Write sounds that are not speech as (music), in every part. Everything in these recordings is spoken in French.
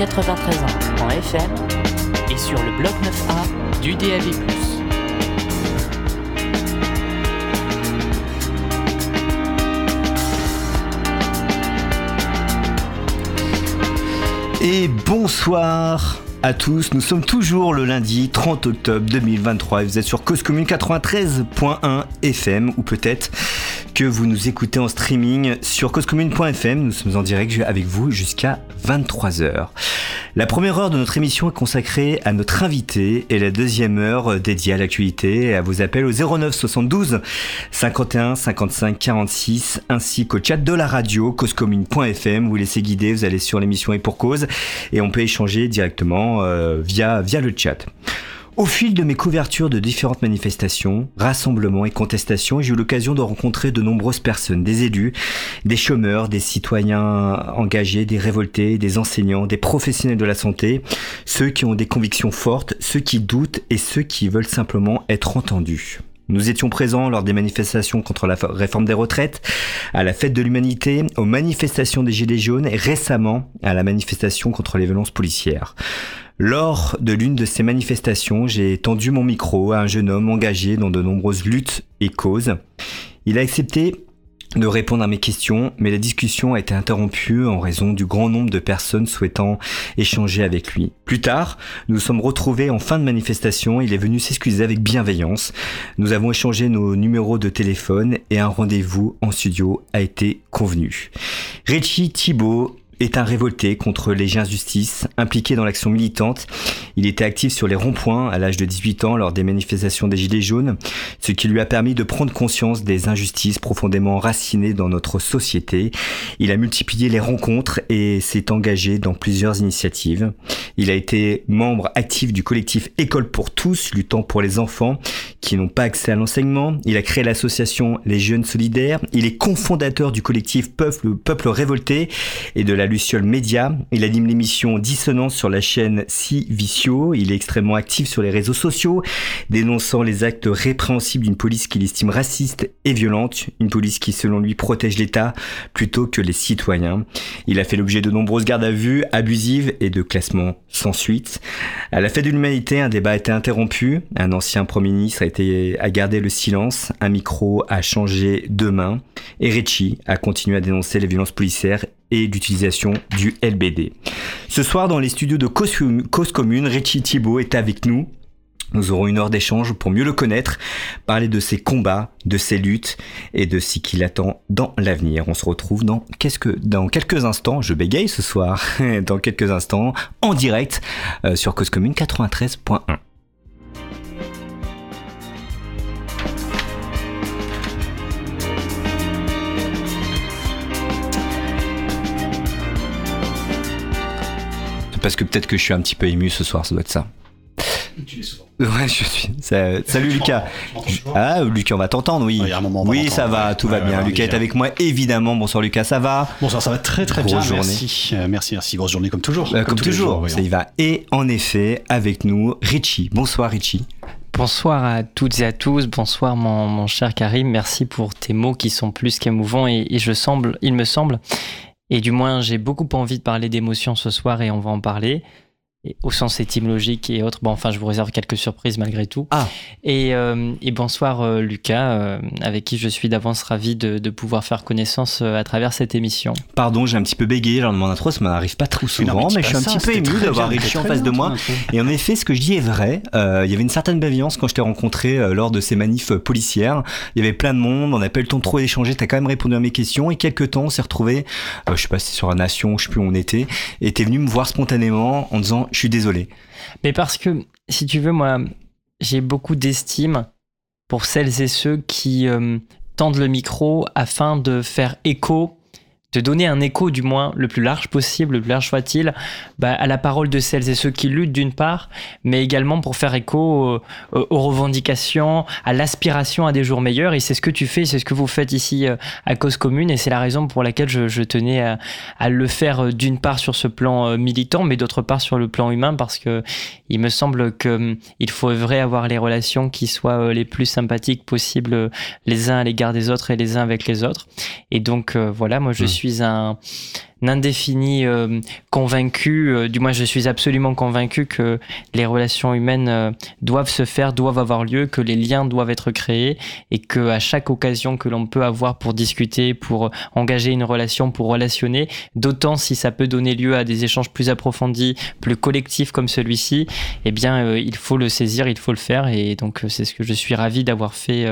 93 ans en FM et sur le bloc 9A du DAB+. Et bonsoir à tous, nous sommes toujours le lundi 30 octobre 2023 et vous êtes sur Cause Commune 93.1 FM ou peut-être que vous nous écoutez en streaming sur causecommune.fm. Nous sommes en direct avec vous jusqu'à 23h. La première heure de notre émission est consacrée à notre invité et la deuxième heure dédiée à l'actualité et à vos appels au 09 72 51 55 46 ainsi qu'au chat de la radio causecommune.fm. Vous laissez guider, vous allez sur l'émission et pour cause et on peut échanger directement euh, via, via le chat. Au fil de mes couvertures de différentes manifestations, rassemblements et contestations, j'ai eu l'occasion de rencontrer de nombreuses personnes, des élus, des chômeurs, des citoyens engagés, des révoltés, des enseignants, des professionnels de la santé, ceux qui ont des convictions fortes, ceux qui doutent et ceux qui veulent simplement être entendus. Nous étions présents lors des manifestations contre la réforme des retraites, à la fête de l'humanité, aux manifestations des Gilets jaunes et récemment à la manifestation contre les violences policières. Lors de l'une de ces manifestations, j'ai tendu mon micro à un jeune homme engagé dans de nombreuses luttes et causes. Il a accepté de répondre à mes questions, mais la discussion a été interrompue en raison du grand nombre de personnes souhaitant échanger avec lui. Plus tard, nous nous sommes retrouvés en fin de manifestation, il est venu s'excuser avec bienveillance. Nous avons échangé nos numéros de téléphone et un rendez-vous en studio a été convenu. Richie Thibault est un révolté contre les injustices, impliqué dans l'action militante. Il était actif sur les ronds-points à l'âge de 18 ans lors des manifestations des Gilets jaunes, ce qui lui a permis de prendre conscience des injustices profondément racinées dans notre société. Il a multiplié les rencontres et s'est engagé dans plusieurs initiatives. Il a été membre actif du collectif École pour tous, luttant pour les enfants qui n'ont pas accès à l'enseignement. Il a créé l'association Les Jeunes Solidaires. Il est cofondateur du collectif Peuple, Peuple Révolté et de la Luciole Média. Il anime l'émission Dissonance sur la chaîne Si Vicio. Il est extrêmement actif sur les réseaux sociaux, dénonçant les actes répréhensibles d'une police qu'il estime raciste et violente, une police qui selon lui protège l'État plutôt que les citoyens. Il a fait l'objet de nombreuses gardes à vue abusives et de classements sans suite. À la fête de l'humanité, un débat a été interrompu. Un ancien Premier ministre a, été, gardé le silence. Un micro a changé de main. Et Ricci a continué à dénoncer les violences policières et d'utilisation du LBD. Ce soir, dans les studios de Cause Commune, Richie Thibault est avec nous. Nous aurons une heure d'échange pour mieux le connaître, parler de ses combats, de ses luttes et de ce qu'il attend dans l'avenir. On se retrouve dans, que, dans quelques instants, je bégaye ce soir, (laughs) dans quelques instants, en direct euh, sur Cause Commune 93.1. parce que peut-être que je suis un petit peu ému ce soir, ça doit être ça. Tu souvent. Ouais, je suis. Salut Lucas. Ah, Lucas, on va t'entendre, oui. oui, ça va, tout va bien. Lucas est avec moi, évidemment. Bonsoir Lucas, ça va Bonsoir, ça va très très bien. Journée. Merci, euh, merci, merci. Grosse journée comme toujours. Euh, comme, toujours, ça y va. Et en effet, avec nous, Richie. Bonsoir Richie. Bonsoir à toutes et à tous, bonsoir mon, cher Karim, merci pour tes mots qui sont plus qu'émouvants et, et je semble, il me semble, et du moins, j'ai beaucoup envie de parler d'émotions ce soir et on va en parler au sens étymologique et autres. Bon, enfin, je vous réserve quelques surprises malgré tout. Ah. Et, euh, et bonsoir euh, Lucas, euh, avec qui je suis d'avance ravi de, de, pouvoir faire connaissance à travers cette émission. Pardon, j'ai un petit peu bégayé lors de mon intro, ça m'arrive pas trop souvent, mais, je suis un petit peu ému d'avoir Richie en face de moi. Et en effet, ce que je dis est vrai. il y avait une certaine bienveillance quand je t'ai rencontré lors de ces manifs policières. Il y avait plein de monde, on n'a pas eu le temps de trop échanger. T'as quand même répondu à mes questions et quelques temps, on s'est retrouvé. je sais pas si sur la Nation, je sais plus où on était, et t'es venu me voir spontanément en disant je suis désolé. Mais parce que, si tu veux, moi, j'ai beaucoup d'estime pour celles et ceux qui euh, tendent le micro afin de faire écho de donner un écho du moins le plus large possible, le plus large soit-il, bah, à la parole de celles et ceux qui luttent d'une part, mais également pour faire écho aux, revendications, à l'aspiration à des jours meilleurs. Et c'est ce que tu fais, c'est ce que vous faites ici euh, à Cause Commune, et c'est la raison pour laquelle je, tenais à, le faire euh, d'une part sur ce plan euh, militant, mais d'autre part sur le plan humain, parce que il me semble qu'il hum, faut vrai avoir les relations qui soient les plus sympathiques possibles les uns à l'égard des autres et les uns avec les autres. Et donc voilà, moi je suis mmh suis un indéfini euh, convaincu, euh, du moins je suis absolument convaincu que les relations humaines euh, doivent se faire, doivent avoir lieu, que les liens doivent être créés et que à chaque occasion que l'on peut avoir pour discuter, pour engager une relation, pour relationner, d'autant si ça peut donner lieu à des échanges plus approfondis, plus collectifs comme celui-ci, eh bien il faut le saisir, il faut le faire et donc c'est ce que je suis ravi d'avoir fait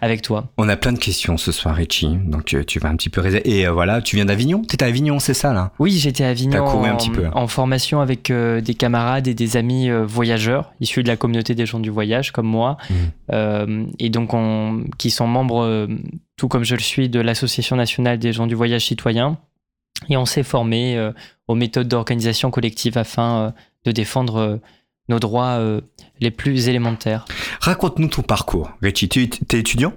avec toi. On a plein de questions ce soir, Richie, donc tu vas un petit peu. Et voilà, tu viens d'Avignon, t'es à Avignon c'est ça là Oui, j'étais à Avignon en, formation avec euh, des camarades et des amis euh, voyageurs issus de la communauté des gens du voyage comme moi, mmh. euh, et donc on, qui sont membres, tout comme je le suis, de l'Association nationale des gens du voyage citoyen. Et on s'est formé aux méthodes d'organisation collective afin de défendre nos droits les plus élémentaires. Raconte-nous ton parcours, Richie. Tu es étudiant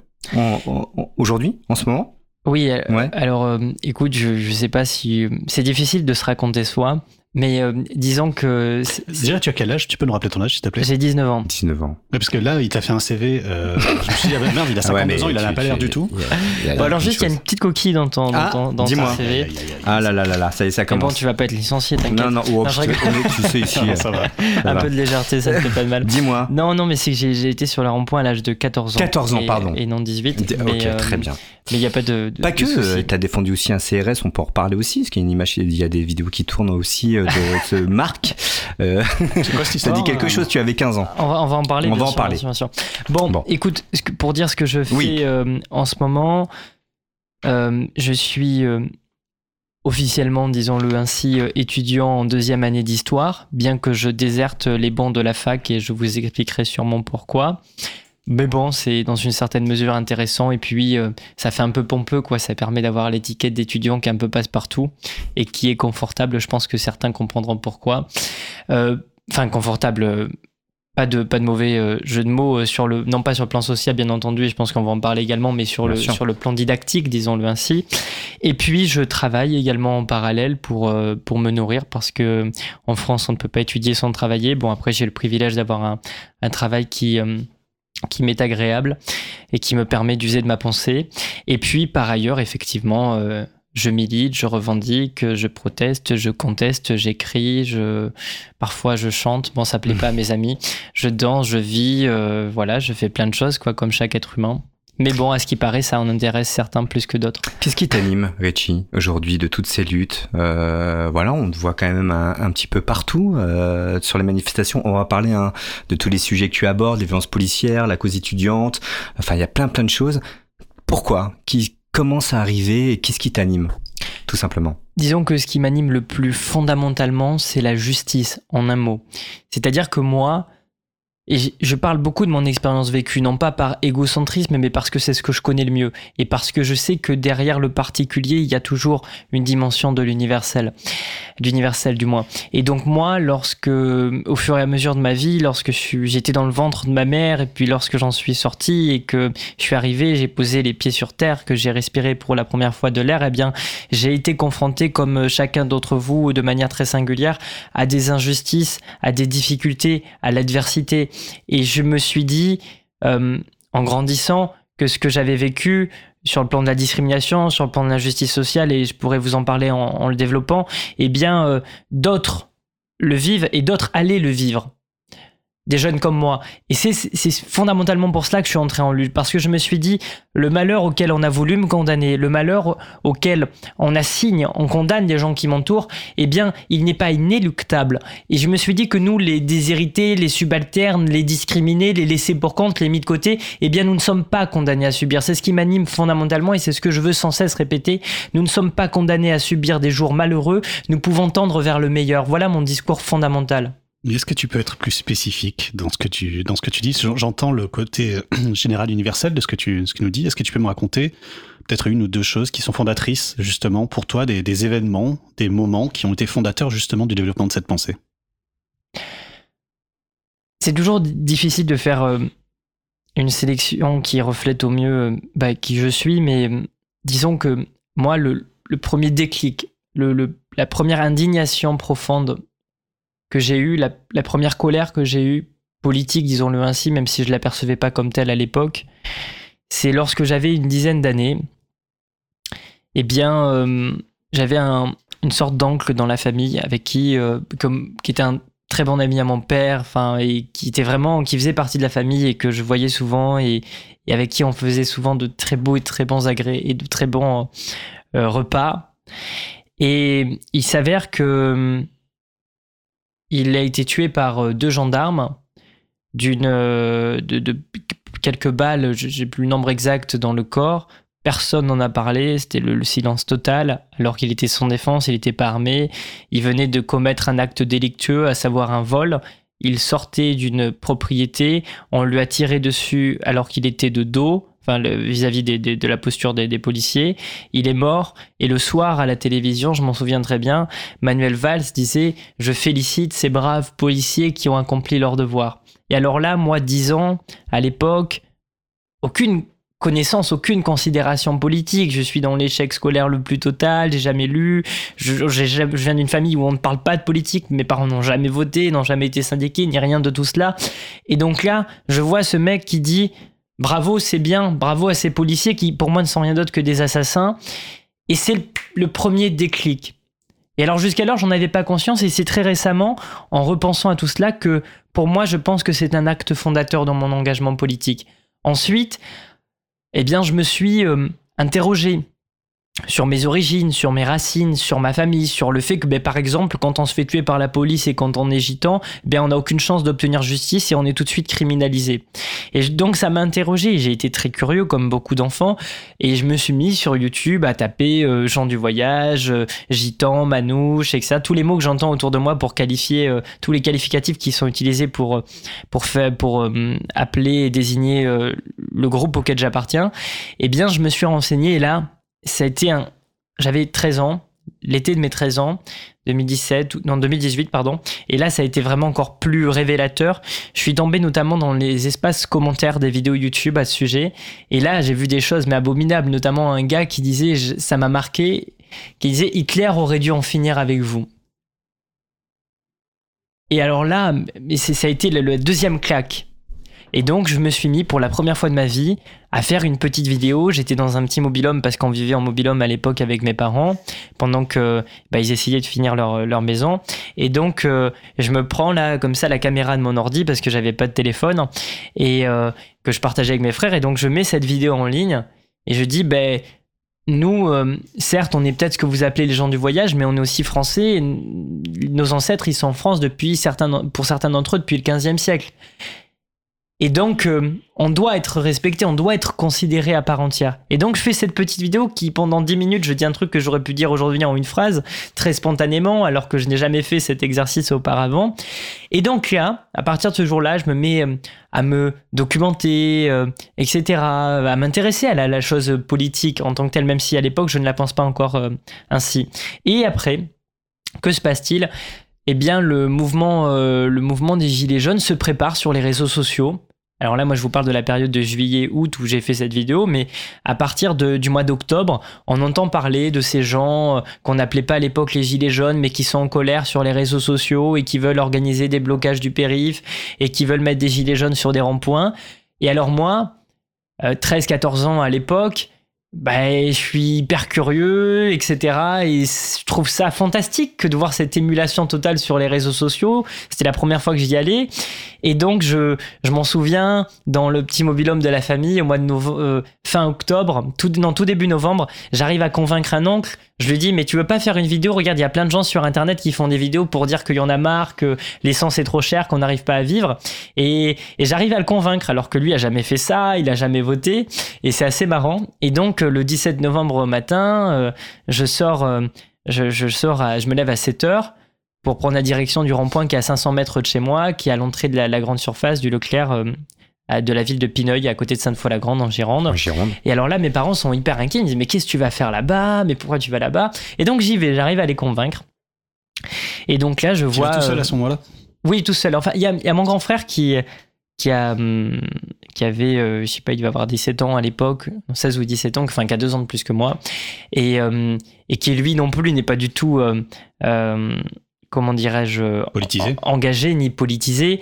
aujourd'hui, en ce moment? Oui, euh, alors euh, écoute, je ne sais pas si. C'est difficile de se raconter soi, mais euh, disons que. Déjà, tu as quel âge? Tu peux nous rappeler ton âge, s'il te plaît? J'ai 19 ans. 19 ans. Parce que là, il t'a fait un CV. Euh, je me suis dit, ah, merde, il a (laughs) 52 ans, il n'a pas l'air du tout. bon, alors, juste, il y a une petite coquille dans ton, ah, dans, dans ton CV. Ah là là là là, ça y est, ça commence. Mais bon, tu vas pas être licencié, t'inquiète. Non, non, oh, je tu sais ici. (laughs) ça va. Un peu de légèreté, ça ne fait pas de mal. Dis-moi. Non, non, mais c'est que j'ai été sur la rond-point à l'âge de 14 ans. 14 ans, pardon. Et non 18. Ok, très bien. Mais il n'y a pas de. Pas que, tu as défendu aussi un CRS, on peut en reparler aussi, parce qu'il y a une image, il y a des vidéos qui tournent aussi de ce Marc. Euh, ça (laughs) dit quelque chose, tu avais 15 ans. On va, on va en parler. On va en parler. Bon, écoute, pour dire ce que je fais euh, en ce moment, euh, je suis officiellement, disons-le ainsi, étudiant en deuxième année d'histoire, bien que je déserte les bancs de la fac et je vous expliquerai sûrement pourquoi. Mais bon, c'est dans une certaine mesure intéressant. Et puis, euh, ça fait un peu pompeux, quoi. Ça permet d'avoir l'étiquette d'étudiant qui un peu passe-partout et qui est confortable. Je pense que certains comprendront pourquoi. Euh, enfin, confortable. Euh, pas de, pas de mauvais jeu de mots sur le, non pas sur le plan social, bien entendu, et je pense qu'on va en parler également, mais sur, le, sur le plan didactique, disons-le ainsi. Et puis, je travaille également en parallèle pour, pour me nourrir parce que en France, on ne peut pas étudier sans travailler. Bon, après, j'ai le privilège d'avoir un, un travail qui, qui m'est agréable et qui me permet d'user de ma pensée. Et puis, par ailleurs, effectivement, euh, je milite, je revendique, je proteste, je conteste, j'écris, je parfois je chante. Bon, ça plaît pas à mes amis. Je danse, je vis, euh, voilà, je fais plein de choses, quoi, comme chaque être humain. Mais bon, à ce qui paraît, ça en intéresse certains plus que d'autres. Qu'est-ce qui t'anime, Richie, aujourd'hui, de toutes ces luttes? Euh, Voilà, on te voit quand même un, petit peu partout euh, sur les manifestations. On va parler hein, de tous les sujets que tu abordes, les violences policières, la cause étudiante. Enfin, il y a plein, plein de choses. Pourquoi? Qui, Comment ça arrivé? Et qu'est-ce qui t'anime tout simplement? Disons que ce qui m'anime le plus fondamentalement, c'est la justice, en un mot. C'est-à-dire que moi, et je parle beaucoup de mon expérience vécue, non pas par égocentrisme, mais parce que c'est ce que je connais le mieux. Et parce que je sais que derrière le particulier, il y a toujours une dimension de l'universel. D'universel, du moins. Et donc, moi, lorsque, au fur et à mesure de ma vie, lorsque j'étais dans le ventre de ma mère, et puis lorsque j'en suis sorti, et que je suis arrivé, j'ai posé les pieds sur terre, que j'ai respiré pour la première fois de l'air, eh bien, j'ai été confronté, comme chacun d'entre vous, de manière très singulière, à des injustices, à des difficultés, à l'adversité. Et je me suis dit, euh, en grandissant, que ce que j'avais vécu sur le plan de la discrimination, sur le plan de l'injustice sociale, et je pourrais vous en parler en, le développant, eh bien, euh, d'autres le vivent et d'autres allaient le vivre des jeunes comme moi. Et c'est fondamentalement pour cela que je suis entré en lutte, parce que je me suis dit, le malheur auquel on a voulu me condamner, le malheur auquel on assigne, on condamne les gens qui m'entourent, eh bien, il n'est pas inéluctable. Et je me suis dit que nous, les déshérités, les subalternes, les discriminés, les laissés pour compte, les mis de côté, eh bien, nous ne sommes pas condamnés à subir. C'est ce qui m'anime fondamentalement et c'est ce que je veux sans cesse répéter. Nous ne sommes pas condamnés à subir des jours malheureux, nous pouvons tendre vers le meilleur. Voilà mon discours fondamental. Est-ce que tu peux être plus spécifique dans ce que tu, dis? J'entends le côté euh, (clears throat) général universel de ce que tu, ce que nous dis. Est-ce que tu peux me raconter peut-être une ou deux choses qui sont fondatrices justement pour toi, des, événements, des moments qui ont été fondateurs justement du développement de cette pensée? C'est toujours difficile de faire euh, une sélection qui reflète au mieux euh, bah, qui je suis, mais disons que moi, le, premier déclic, la première indignation profonde que j'ai eu, la, première colère que j'ai eue, politique, disons-le ainsi, même si je ne l'apercevais pas comme telle à l'époque, c'est lorsque j'avais une dizaine d'années. Eh bien, euh, j'avais un, une sorte d'oncle dans la famille avec qui, comme, qui était un très bon ami à mon père, enfin, et qui était vraiment, qui faisait partie de la famille et que je voyais souvent et, avec qui on faisait souvent de très beaux et très bons agrès et de très bons repas. Et il s'avère que il a été tué par deux gendarmes d'une de, quelques balles, j'ai plus le nombre exact dans le corps. Personne n'en a parlé, c'était le, silence total, alors qu'il était sans défense, il n'était pas armé, il venait de commettre un acte délictueux, à savoir un vol. Il sortait d'une propriété, on lui a tiré dessus alors qu'il était de dos, enfin vis-à-vis de la posture des, policiers. Il est mort et le soir à la télévision, je m'en souviens très bien, Manuel Valls disait Je félicite ces braves policiers qui ont accompli leur devoir. Et alors là, moi, 10 ans, à l'époque, aucune connaissance, aucune considération politique. Je suis dans l'échec scolaire le plus total, j'ai jamais lu. Je, viens d'une famille où on ne parle pas de politique. Mes parents n'ont jamais voté, n'ont jamais été syndiqués, ni rien de tout cela. Et donc là, je vois ce mec qui dit bravo, c'est bien, bravo à ces policiers qui, pour moi, ne sont rien d'autre que des assassins. Et c'est le premier déclic. Et alors jusqu'alors, j'en avais pas conscience et c'est très récemment, en repensant à tout cela, que pour moi, je pense que c'est un acte fondateur dans mon engagement politique. Ensuite, eh bien, je me suis euh, interrogé sur mes origines, sur mes racines, sur ma famille, sur le fait que, ben, par exemple, quand on se fait tuer par la police et quand on est gitan, ben, on n'a aucune chance d'obtenir justice et on est tout de suite criminalisé. Et donc ça m'a interrogé, j'ai été très curieux comme beaucoup d'enfants et je me suis mis sur YouTube à taper euh, gens du voyage, euh, gitan, manouche, etc. Tous les mots que j'entends autour de moi pour qualifier, euh, tous les qualificatifs qui sont utilisés pour, pour, faire, pour appeler et désigner le groupe auquel j'appartiens, eh bien je me suis renseigné et là, ça a été un. J'avais 13 ans, l'été de mes 13 ans, 2017, non 2018 pardon, et là ça a été vraiment encore plus révélateur. Je suis tombé notamment dans les espaces commentaires des vidéos YouTube à ce sujet, et là j'ai vu des choses mais abominables, notamment un gars qui disait, ça m'a marqué, qui disait Hitler aurait dû en finir avec vous. Et alors là, ça a été le deuxième claque. Et donc, je me suis mis pour la première fois de ma vie à faire une petite vidéo. J'étais dans un petit mobilhome parce qu'on vivait en mobilhome à l'époque avec mes parents pendant que bah, ils essayaient de finir leur, maison. Et donc, euh, je me prends là comme ça la caméra de mon ordi parce que j'avais pas de téléphone et euh, que je partageais avec mes frères. Et donc, je mets cette vidéo en ligne et je dis, ben nous, euh, certes, on est peut-être ce que vous appelez les gens du voyage, mais on est aussi français. Nos ancêtres, ils sont en France depuis certains, pour certains d'entre eux depuis le 15e siècle. Et donc, euh, on doit être respecté, on doit être considéré à part entière. Et donc, je fais cette petite vidéo qui, pendant 10 minutes, je dis un truc que j'aurais pu dire aujourd'hui en une phrase, très spontanément, alors que je n'ai jamais fait cet exercice auparavant. Et donc là, à partir de ce jour-là, je me mets euh, à me documenter, euh, etc., à m'intéresser à la, chose politique en tant que telle, même si à l'époque, je ne la pense pas encore ainsi. Et après, que se passe-t-il? Eh bien, le mouvement, le mouvement des Gilets jaunes se prépare sur les réseaux sociaux. Alors là, moi, je vous parle de la période de juillet-août où j'ai fait cette vidéo, mais à partir du mois d'octobre, on entend parler de ces gens euh, qu'on n'appelait pas à l'époque les gilets jaunes, mais qui sont en colère sur les réseaux sociaux et qui veulent organiser des blocages du périph et qui veulent mettre des gilets jaunes sur des ronds-points. Et alors moi, 13-14 euh, ans à l'époque, bah, je suis hyper curieux, etc. Et je trouve ça fantastique que de voir cette émulation totale sur les réseaux sociaux. C'était la première fois que j'y allais. Et donc, je, je m'en souviens, dans le petit mobilhome de la famille, au mois de euh, fin octobre, tout, non, tout début novembre, j'arrive à convaincre un oncle. Je lui dis, mais tu veux pas faire une vidéo? Regarde, il y a plein de gens sur Internet qui font des vidéos pour dire qu'il y en a marre, que l'essence est trop chère, qu'on n'arrive pas à vivre. Et, j'arrive à le convaincre, alors que lui a jamais fait ça, il a jamais voté. Et c'est assez marrant. Et donc, le 17 novembre matin, euh, je sors... Euh, je, sors je me lève à 7 heures pour prendre la direction du rond-point qui est à 500 mètres de chez moi, qui est à l'entrée de la, grande surface du Leclerc euh, de la ville de Pineuil, à côté de Sainte-Foy-la-Grande, en Gironde. en Gironde. Et alors là, mes parents sont hyper inquiets. Ils me disent Mais qu'est-ce que tu vas faire là-bas? Mais pourquoi tu vas là-bas? Et donc j'y vais, j'arrive à les convaincre. Et donc là, je tu vois. tout seul à ce moment-là? Oui, tout seul. Enfin, il y a, y a, mon grand frère qui, qui, a, hum, qui avait, euh, je sais pas, il devait avoir 17 ans à l'époque, 16 ou 17 ans, enfin, qui a deux ans de plus que moi. Et, hum, et qui, lui non plus, n'est pas du tout. Euh, comment dirais-je, engagé ni politisé.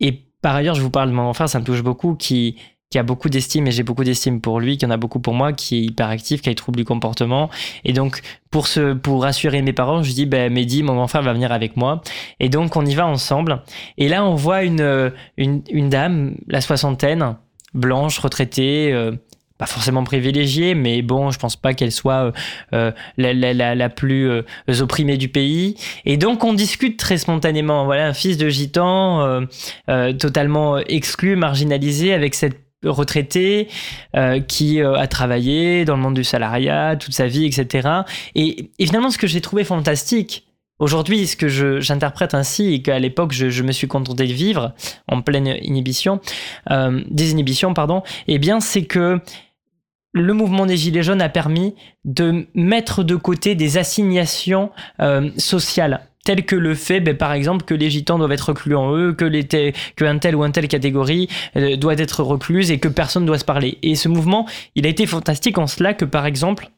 Et par ailleurs, je vous parle de mon frère, ça me touche beaucoup, qui, a beaucoup d'estime et j'ai beaucoup d'estime pour lui, qui en a beaucoup pour moi, qui est hyper actif, qui a des troubles du comportement. Et donc, pour, rassurer mes parents, je dis, ben, Mehdi, mon grand frère va venir avec moi. Et donc, on y va ensemble. Et là, on voit une dame, la soixantaine, blanche, retraitée, euh, pas forcément privilégiée, mais bon, je pense pas qu'elle soit euh, euh, la, la, la, la, plus euh, opprimée du pays. Et donc on discute très spontanément. Voilà, un fils de gitan totalement exclu, marginalisé, avec cette retraitée qui a travaillé dans le monde du salariat toute sa vie, etc. Et, et finalement, ce que j'ai trouvé fantastique, Aujourd'hui, ce que j'interprète ainsi et qu'à l'époque je, je, me suis contenté de vivre en pleine inhibition, euh, désinhibition, pardon, eh bien c'est que le mouvement des Gilets jaunes a permis de mettre de côté des assignations euh, sociales telles que le fait, ben, par exemple, que les gitans doivent être reclus en eux, que, les que un tel ou un telle catégorie euh, doit être recluse et que personne doit se parler. Et ce mouvement, il a été fantastique en cela que, par exemple,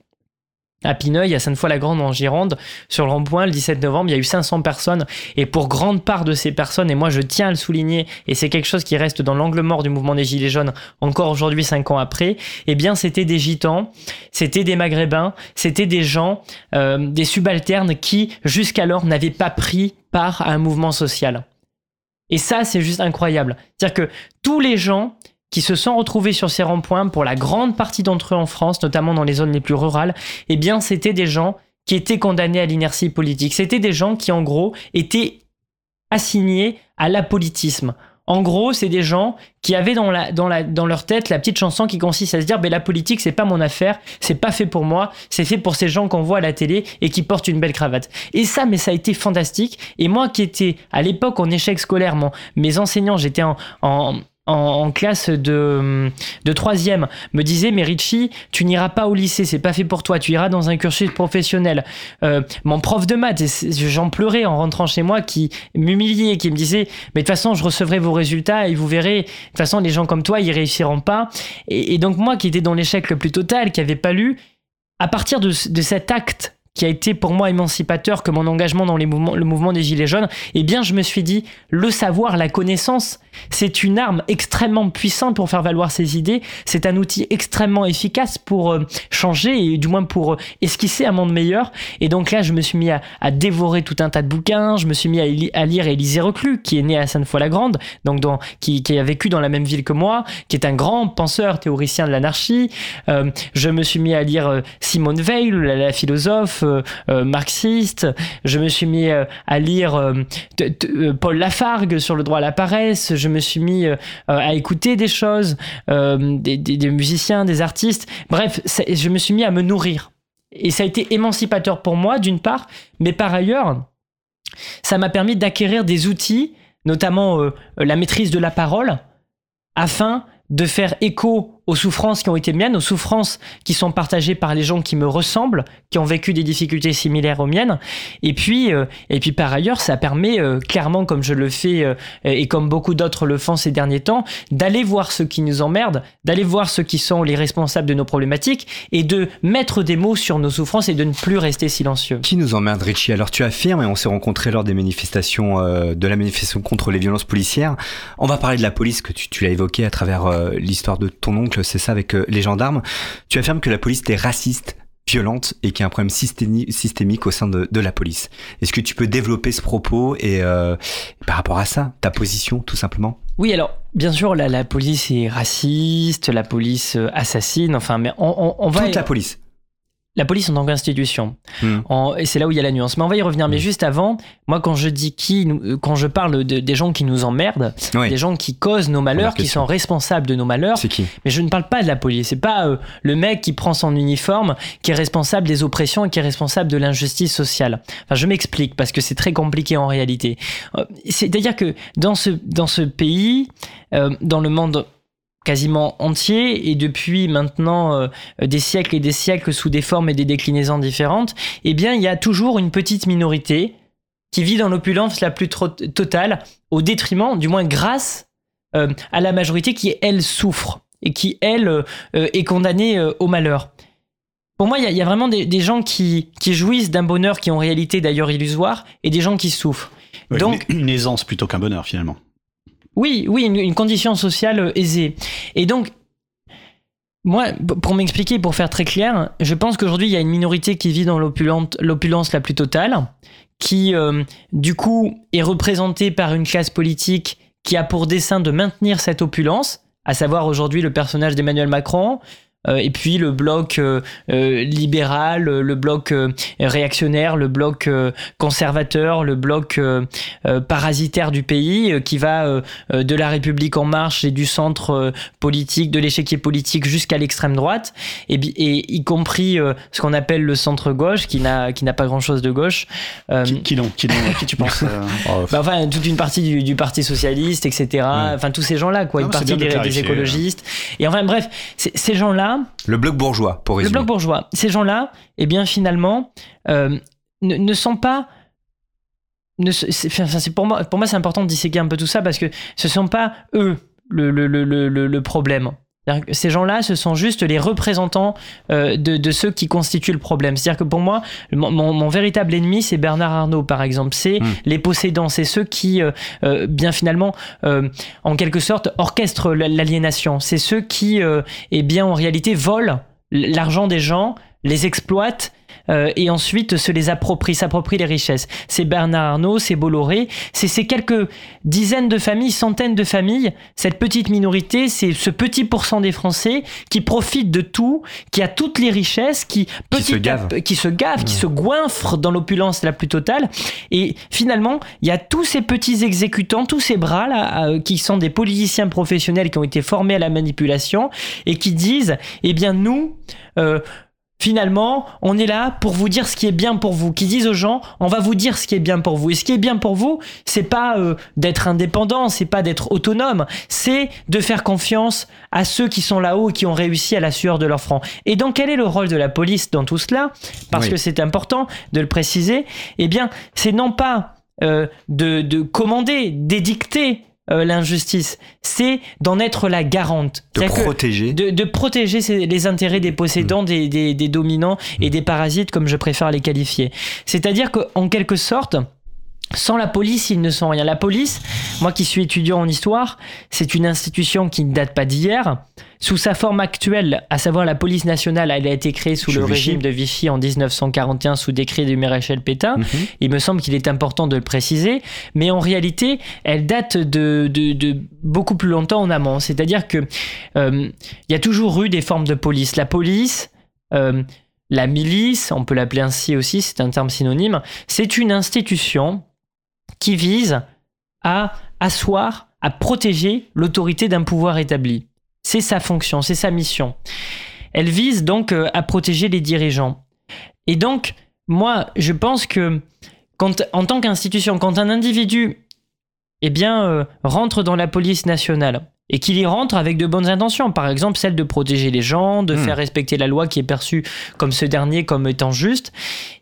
à Pineuil, à Sainte-Foy-la-Grande en Gironde, sur le rond-point, le 17 novembre, il y a eu 500 personnes. Et pour grande part de ces personnes, et moi je tiens à le souligner, et c'est quelque chose qui reste dans l'angle mort du mouvement des Gilets jaunes encore aujourd'hui, cinq ans après, eh bien c'était des gitans, c'était des maghrébins, c'était des gens, euh, des subalternes qui jusqu'alors n'avaient pas pris part à un mouvement social. Et ça, c'est juste incroyable. C'est-à-dire que tous les gens qui se sont retrouvés sur ces ronds-points, pour la grande partie d'entre eux en France, notamment dans les zones les plus rurales, eh bien, c'était des gens qui étaient condamnés à l'inertie politique. C'était des gens qui, en gros, étaient assignés à l'apolitisme. En gros, c'est des gens qui avaient dans, la, dans, la, dans leur tête la petite chanson qui consiste à se dire ben, la politique, c'est pas mon affaire, c'est pas fait pour moi, c'est fait pour ces gens qu'on voit à la télé et qui portent une belle cravate. Et ça, mais ça a été fantastique. Et moi qui étais à l'époque en échec scolaire, mon, mes enseignants, j'étais en, en en, en, classe de, de troisième me disait mais Richie tu n'iras pas au lycée c'est pas fait pour toi tu iras dans un cursus professionnel. Euh, mon prof de maths j'en pleurais en rentrant chez moi qui m'humiliait qui me disait mais de toute façon je recevrai vos résultats et vous verrez de toute façon les gens comme toi ils réussiront pas. Et, donc moi qui étais dans l'échec le plus total qui avait pas lu à partir de, de cet acte qui a été pour moi émancipateur que mon engagement dans les mouvements, le mouvement des Gilets jaunes, eh bien, je me suis dit, le savoir, la connaissance, c'est une arme extrêmement puissante pour faire valoir ses idées. C'est un outil extrêmement efficace pour euh, changer et du moins pour euh, esquisser un monde meilleur. Et donc là, je me suis mis à, dévorer tout un tas de bouquins. Je me suis mis à, lire Élisée Reclus, qui est né à Sainte-Foy-la-Grande, donc qui, a vécu dans la même ville que moi, qui est un grand penseur théoricien de l'anarchie. Euh, je me suis mis à lire Simone Veil, la philosophe euh, marxiste. Je me suis mis euh, à lire euh, Paul Lafargue sur le droit à la paresse. Je me suis mis à écouter des choses, des, musiciens, des artistes. Bref, je me suis mis à me nourrir. Et ça a été émancipateur pour moi, d'une part, mais par ailleurs, ça m'a permis d'acquérir des outils, notamment la maîtrise de la parole, afin de faire écho aux souffrances qui ont été miennes, aux souffrances qui sont partagées par les gens qui me ressemblent, qui ont vécu des difficultés similaires aux miennes. Et puis, euh, et puis par ailleurs, ça permet euh, clairement, comme je le fais euh, et comme beaucoup d'autres le font ces derniers temps, d'aller voir ceux qui nous emmerdent, d'aller voir ceux qui sont les responsables de nos problématiques et de mettre des mots sur nos souffrances et de ne plus rester silencieux. Qui nous emmerde, Richie? Alors tu affirmes, et on s'est rencontrés lors des manifestations, de la manifestation contre les violences policières. On va parler de la police que tu, tu l'as évoqué à travers l'histoire de ton oncle c'est ça avec les gendarmes. Tu affirmes que la police est raciste, violente et qu'il y a un problème systémique au sein de, de la police. Est-ce que tu peux développer ce propos et euh, par rapport à ça, ta position tout simplement? Oui, alors bien sûr, la, la police est raciste, la police assassine, enfin, mais on, on, on va... Toute la police la police en tant qu'institution. Mmh. Et c'est là où il y a la nuance. Mais on va y revenir. Mmh. Mais juste avant, moi, quand je dis qui, quand je parle de, des gens qui nous emmerdent, oui. des gens qui causent nos malheurs, qui sont responsables de nos malheurs, qui mais je ne parle pas de la police. C'est pas euh, le mec qui prend son uniforme, qui est responsable des oppressions et qui est responsable de l'injustice sociale. Enfin, je m'explique parce que c'est très compliqué en réalité. Euh, c'est-à-dire que dans ce, dans ce pays, euh, dans le monde quasiment entier et depuis maintenant euh, des siècles et des siècles sous des formes et des déclinaisons différentes, eh bien il y a toujours une petite minorité qui vit dans l'opulence la plus totale au détriment, du moins grâce euh, à la majorité qui elle souffre et qui elle euh, est condamnée au malheur. Pour moi, il y, y, a vraiment des, des gens qui, qui jouissent d'un bonheur qui en réalité d'ailleurs illusoire et des gens qui souffrent. Ouais, Donc, une aisance plutôt qu'un bonheur finalement. Oui, oui, une, condition sociale aisée. Et donc, Moi, pour m'expliquer, pour faire très clair, je pense qu'aujourd'hui, il y a une minorité qui vit dans l'opulence la plus totale, qui, euh, du coup, est représentée par une classe politique qui a pour dessein de maintenir cette opulence, à savoir aujourd'hui le personnage d'Emmanuel Macron, euh, et puis le bloc euh, euh, libéral, euh, le bloc euh, réactionnaire, le bloc euh, conservateur, le bloc euh, euh, parasitaire du pays, euh, qui va euh, euh, de la République en marche et du centre euh, politique, de l'échiquier politique jusqu'à l'extrême droite, et, y compris euh, ce qu'on appelle le centre gauche, qui n'a qui n'a pas grand chose de gauche. Euh, Qui, qui l'ont qui, l'ont- à qui tu penses euh, Oh, (laughs) bah, enfin, toute une partie du, du Parti Socialiste, etc. Enfin, tous ces gens-là, quoi. Non, une partie des, écologistes. Et enfin, bref, ces gens-là, Le bloc bourgeois, pour le résumer. bloc bourgeois, ces gens-là, eh bien, finalement, euh, ne, ne sont pas. Ne, c'est, pour moi, pour moi c'est important de disséquer un peu tout ça parce que ce sont pas eux le, le, le, le, le- le problème. Que Ces gens-là, ce sont juste les représentants euh, de, de ceux qui constituent le problème. C'est-à-dire que pour moi, mon, mon- mon véritable ennemi, c'est Bernard Arnault, par exemple. C'est Mm. les possédants, c'est ceux qui, euh, euh, bien finalement, euh, en quelque sorte, orchestrent l'aliénation. C'est ceux qui, euh, eh bien, en réalité, volent l'argent des gens, les exploitent euh, et ensuite se les approprient, s'approprient les richesses. C'est Bernard Arnault, c'est Bolloré, c'est ces quelques dizaines de familles, centaines de familles, cette petite minorité, c'est ce petit pourcent des Français qui profitent de tout, qui a toutes les richesses, qui petit se gave. qui se gave, qui se goinfre dans l'opulence la plus totale. Et finalement, il y a tous ces petits exécutants, tous ces bras là, euh, qui sont des politiciens professionnels qui ont été formés à la manipulation et qui disent, eh bien nous. euh, Finalement, on est là pour vous dire ce qui est bien pour vous. Qui disent aux gens, on va vous dire ce qui est bien pour vous. Et ce qui est bien pour vous, c'est pas euh, d'être indépendant, c'est pas d'être autonome, c'est de faire confiance à ceux qui sont là-haut et qui ont réussi à la sueur de leur front. Et donc, quel est le rôle de la police dans tout cela? Parce Oui. que c'est important de le préciser. Eh bien, c'est non pas euh, de, de commander, d'édicter euh, l'injustice, c'est d'en être la garante. De que- protéger. de, de protéger ses- les intérêts des possédants, des, des- des dominants et des parasites, comme je préfère les qualifier. C'est-à-dire qu'en quelque sorte, sans la police, ils ne sont rien. La police, moi qui suis étudiant en histoire, c'est une institution qui ne date pas d'hier. Sous sa forme actuelle, à savoir la police nationale, elle a été créée sous le Vichy. régime de Vichy en 1941 sous décret du maréchal Pétain. Mhm. Il me semble qu'il est important de le préciser, mais en réalité, elle date de, de- de beaucoup plus longtemps en amont. C'est-à-dire que euh, il y a toujours eu des formes de police. La police, euh, la milice, on peut l'appeler ainsi aussi, c'est un terme synonyme, c'est une institution qui vise à asseoir, à protéger l'autorité d'un pouvoir établi. C'est sa fonction, c'est sa mission. Elle vise donc euh, à protéger les dirigeants. Et donc, moi, je pense que en tant qu'institution, quand un individu eh bien, euh, rentre dans la police nationale et qu'il y rentre avec de bonnes intentions, par exemple celle de protéger les gens, de Hmm. faire respecter la loi qui est perçue comme ce dernier comme étant juste,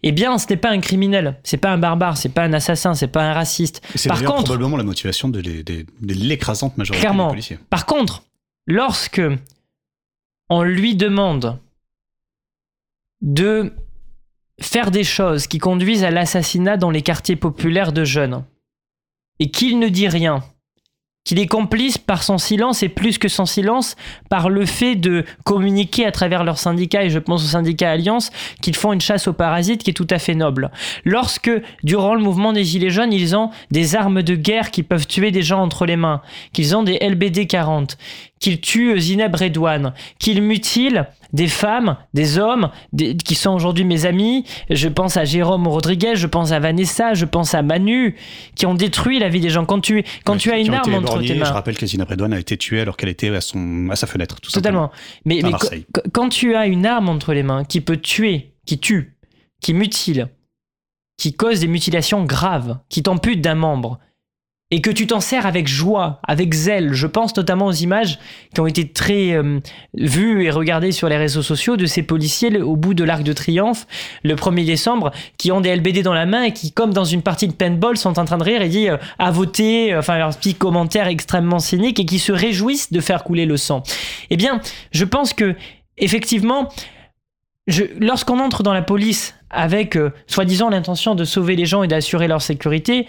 eh bien, ce n'est pas un criminel, c'est pas un barbare, c'est pas un assassin, c'est pas un raciste. C'est Par contre, probablement la motivation de l'écrasante majorité Clairement. des policiers. Par contre, lorsque on lui demande de faire des choses qui conduisent à l'assassinat dans les quartiers populaires de jeunes, et qu'il ne dit rien, qu'il est complice par son silence et plus que son silence, par le fait de communiquer à travers leur syndicat, et je pense au syndicat Alliance, qu'ils font une chasse aux parasites qui est tout à fait noble. Lorsque, durant le mouvement des Gilets jaunes, ils ont des armes de guerre qui peuvent tuer des gens entre les mains, qu'ils ont des LBD 40, qu'ils tuent Zineb Redouane, qu'ils mutilent des femmes, des hommes, des- qui sont aujourd'hui mes amis. Je pense à Jérôme Rodriguez, je pense à Vanessa, je pense à Manu, qui ont détruit la vie des gens. Quand tu, quand Ouais, tu as une arme entre tes Je mains. rappelle que Zina Redouane a été tuée alors qu'elle était à, son, à sa fenêtre, tout simplement. Totalement. Mais, mais quand tu as une arme entre les mains qui peut tuer, qui tue, qui mutile, qui cause des mutilations graves, qui t'ampute d'un membre, et que tu t'en sers avec joie, avec zèle, je pense notamment aux images qui ont été très euh, vues et regardées sur les réseaux sociaux de ces policiers au bout de l'Arc de Triomphe le 1er décembre qui ont des LBD dans la main et qui, comme dans une partie de paintball, sont en train de rire et dit euh, à voter, euh, enfin leurs petits commentaires extrêmement cyniques et qui se réjouissent de faire couler le sang. Eh bien, je pense que effectivement, lorsqu'on entre dans la police avec soi-disant l'intention de sauver les gens et d'assurer leur sécurité,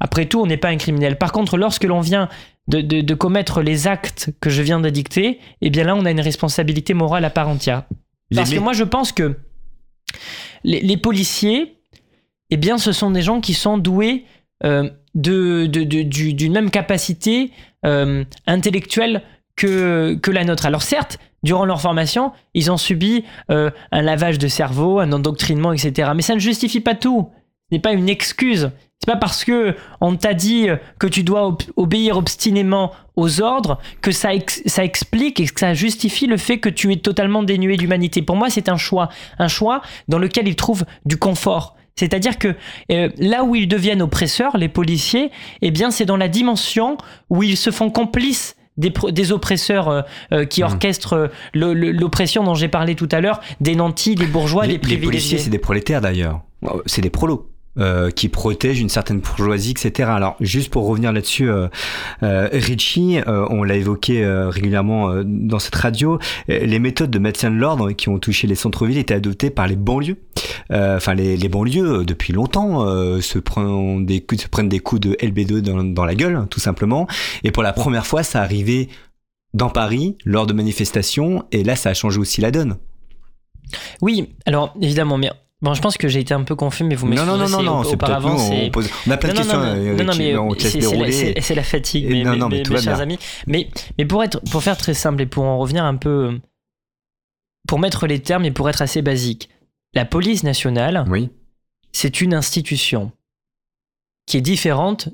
Après tout, on n'est pas un criminel. Par contre, lorsque l'on vient de, de- de commettre les actes que je viens d'édicter, eh bien là, on a une responsabilité morale à part entière. Les Parce que moi, je pense que les, les policiers, eh bien, ce sont des gens qui sont doués euh, de, de- du- d'une même capacité euh, intellectuelle que, que la nôtre. Alors certes, durant leur formation, ils ont subi euh, un lavage de cerveau, un endoctrinement, etc. Mais ça ne justifie pas tout. Ce n'est pas une excuse. C'est pas parce que on t'a dit que tu dois ob- obéir obstinément aux ordres que ça, ex- ça explique et que ça justifie le fait que tu es totalement dénué d'humanité. Pour moi, c'est un choix, un choix dans lequel ils trouvent du confort. C'est-à-dire que euh, là où ils deviennent oppresseurs, les policiers, eh bien, c'est dans la dimension où ils se font complices des, des oppresseurs euh, euh, qui Mhm. orchestrent euh, l'oppression dont j'ai parlé tout à l'heure, des nantis, des bourgeois, les, des les privilégiés. policiers, c'est des prolétaires d'ailleurs. C'est des prolos. Euh, qui protègent une certaine bourgeoisie, etc. Alors, juste pour revenir là-dessus, euh, euh, Richie, euh, on l'a évoqué euh, régulièrement dans cette radio, les méthodes de maintien de l'ordre qui ont touché les centres-villes étaient adoptées par les banlieues. Enfin, les, les banlieues, depuis longtemps, se, prennent des coups, se prennent des coups de LB2 dans, dans la gueule, tout simplement. Et pour la première fois, ça arrivait dans Paris, lors de manifestations, et là, ça a changé aussi la donne. Oui, alors évidemment, mais bon, je pense que j'ai été un peu confus, mais vous Non, non, non, non, non, c'est- nous, auparavant, c'est on, pose- on a plein de questions, non, euh, non, mais c'est- la- fatigue, mes, non, mais chers amis. Mais, mais pour, être, pour faire très simple et pour en revenir un peu. Pour mettre les termes et pour être assez basique, la police nationale, Oui. c'est une institution qui est différente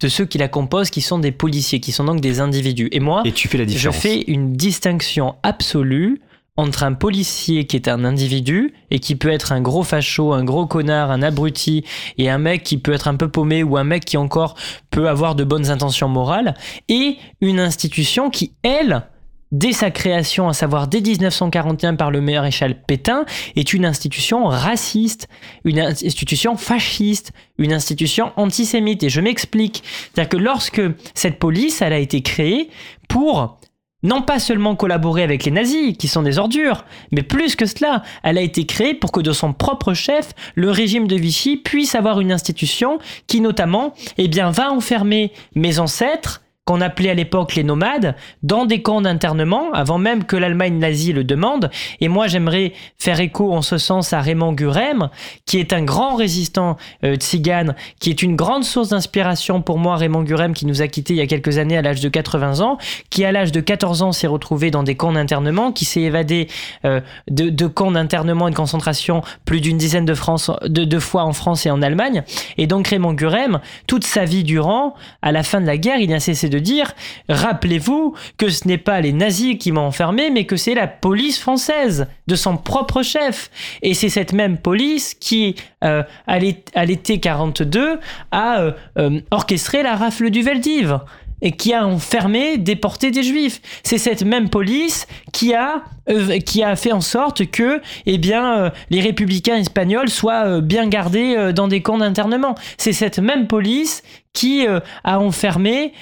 de ceux qui la composent, qui sont des policiers, qui sont donc des individus. Et moi, Et tu fais la je fais une distinction absolue entre un policier qui est un individu et qui peut être un gros facho, un gros connard, un abruti, et un mec qui peut être un peu paumé ou un mec qui encore peut avoir de bonnes intentions morales, et une institution qui, elle, dès sa création, à savoir dès 1941 par le maréchal Pétain, est une institution raciste, une institution fasciste, une institution antisémite. Et je m'explique. C'est-à-dire que lorsque cette police, elle a été créée pour non pas seulement collaborer avec les nazis, qui sont des ordures, mais plus que cela, elle a été créée pour que de son propre chef, le régime de Vichy puisse avoir une institution qui notamment, eh bien, va enfermer mes ancêtres, qu'on appelait à l'époque les nomades, dans des camps d'internement, avant même que l'Allemagne nazie le demande. Et moi, j'aimerais faire écho en ce sens à Raymond Gurem, qui est un grand résistant euh, tzigane, qui est une grande source d'inspiration pour moi, Raymond Gurem, qui nous a quittés il y a quelques années à l'âge de 80 ans, qui à l'âge de 14 ans s'est retrouvé dans des camps d'internement, qui s'est évadé euh, de, camps d'internement et de concentration plus d'une dizaine de, de, fois en France et en Allemagne. Et donc Raymond Gurem, toute sa vie durant, à la fin de la guerre, il n'a cessé de dire rappelez-vous que ce n'est pas les nazis qui m'ont enfermé, mais que c'est la police française de son propre chef. Et c'est cette même police qui, euh, à l'é- à l'été 42, a euh, euh, orchestré la rafle du Veldiv et qui a enfermé, déporté des juifs. C'est cette même police qui a, euh, qui a fait en sorte que eh bien, euh, les républicains espagnols soient euh, bien gardés dans des camps d'internement. C'est cette même police qui a enfermé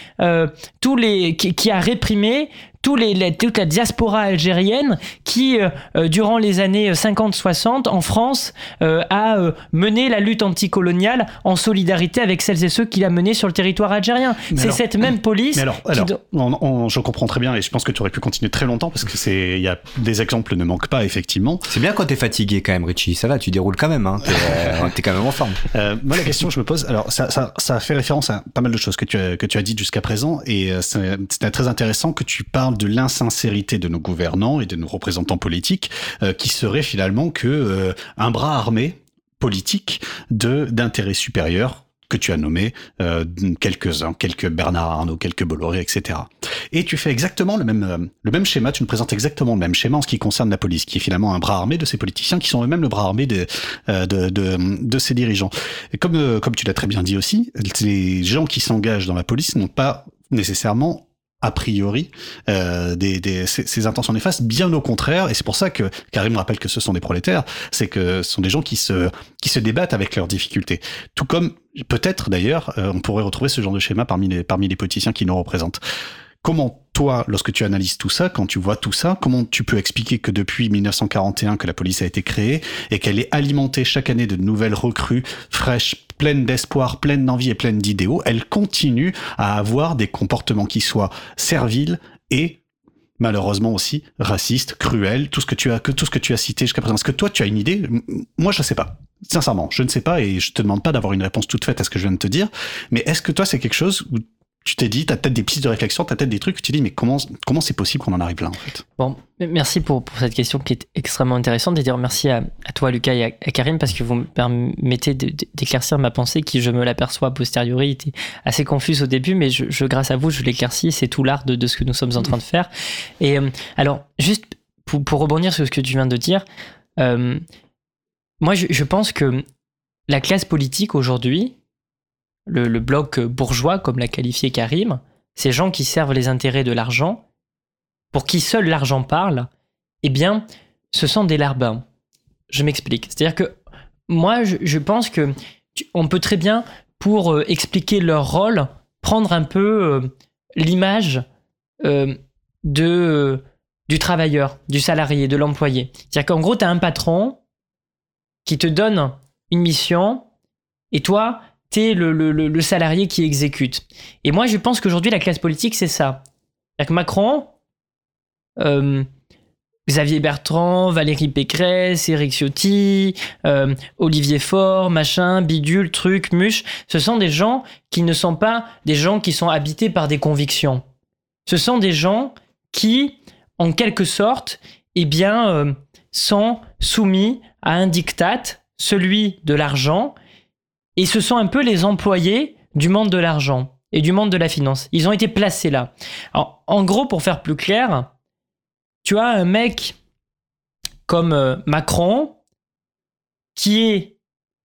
tous les, qui a réprimé tous les, les- toute la diaspora algérienne qui, euh, euh, durant les années 50-60, en France, euh, a euh, mené la lutte anticoloniale en solidarité avec celles et ceux qui l'a menée sur le territoire algérien. Mais C'est alors- cette même police Mais alors, qui alors do- on- on- je comprends très bien et je pense que tu aurais pu continuer très longtemps parce que c'est, il y a des exemples ne manquent pas effectivement. C'est bien quand t'es fatigué quand même, Richie. Ça va, tu déroules quand même. Hein. T'es, euh, t'es quand même en forme. (laughs) Euh, moi, la question que je me pose, alors ça, ça, ça fait référence à pas mal de choses que tu as, que tu as dites jusqu'à présent, et euh, c'est très intéressant que tu parles de l'insincérité de nos gouvernants et de nos représentants politiques, euh, qui serait finalement que euh, un bras armé politique de d'intérêts supérieurs que tu as nommé euh, quelques-uns, quelques Bernard Arnault, quelques Bolloré, etc. Et tu fais exactement le même le même schéma, tu nous présentes exactement le même schéma en ce qui concerne la police, qui est finalement un bras armé de ces politiciens, qui sont eux-mêmes le bras armé de, de, de, ces dirigeants. Comme, comme tu l'as très bien dit aussi, les gens qui s'engagent dans la police n'ont pas nécessairement a priori euh, des, des, ces, ces intentions néfastes, bien au contraire, et c'est pour ça que Karim me rappelle que ce sont des prolétaires, c'est que ce sont des gens qui se, qui se débattent avec leurs difficultés. Tout comme, peut-être d'ailleurs, euh, on pourrait retrouver ce genre de schéma parmi les, parmi les politiciens qui nous représentent. Comment toi, lorsque tu analyses tout ça, quand tu vois tout ça, comment tu peux expliquer que depuis 1941 que la police a été créée et qu'elle est alimentée chaque année de nouvelles recrues fraîches, pleines d'espoir, pleines d'envie et pleines d'idéaux, elle continue à avoir des comportements qui soient serviles et malheureusement aussi raciste, cruel, tout ce que tu as, que tout ce que tu as cité jusqu'à présent. Est-ce que toi, tu as une idée? Moi, je ne sais pas. Sincèrement, je ne sais pas et je te demande pas d'avoir une réponse toute faite à ce que je viens de te dire. Mais est-ce que toi, c'est quelque chose où tu t'es dit, tu as peut-être des pistes de réflexion, tu as peut-être des trucs, tu te dis, mais comment comment c'est possible qu'on en arrive là en fait? Bon, merci pour, pour cette question qui est extrêmement intéressante. Et dire merci à, toi, Lucas, et à, Karine, parce que vous me permettez d'éclaircir ma pensée qui, je me l'aperçois a posteriori, était assez confuse au début, mais je, grâce à vous, je l'éclaircis. C'est tout l'art de, de, ce que nous sommes en train de faire. Et euh, alors, juste pour, pour, rebondir sur ce que tu viens de dire, euh, moi, je, je pense que la classe politique aujourd'hui, le, bloc bourgeois, comme l'a qualifié Karim, ces gens qui servent les intérêts de l'argent, pour qui seul l'argent parle, eh bien, ce sont des larbins. Je m'explique. C'est-à-dire que moi, je, pense que on peut très bien, pour euh, expliquer leur rôle, prendre un peu euh, l'image euh, de du travailleur, du salarié, de l'employé. C'est-à-dire qu'en gros, tu as un patron qui te donne une mission et toi, t'es le, salarié qui exécute. Et moi, je pense qu'aujourd'hui, la classe politique, c'est ça. Avec Macron, euh, Xavier Bertrand, Valérie Pécresse, Éric Ciotti, euh, Olivier Faure, machin, bidule, truc, muche, ce sont des gens qui ne sont pas des gens qui sont habités par des convictions. Ce sont des gens qui, en quelque sorte, eh bien, euh, sont soumis à un diktat, celui de l'argent, et ce sont un peu les employés du monde de l'argent et du monde de la finance. Ils ont été placés là. en gros, pour faire plus clair, tu as un mec comme euh, Macron qui est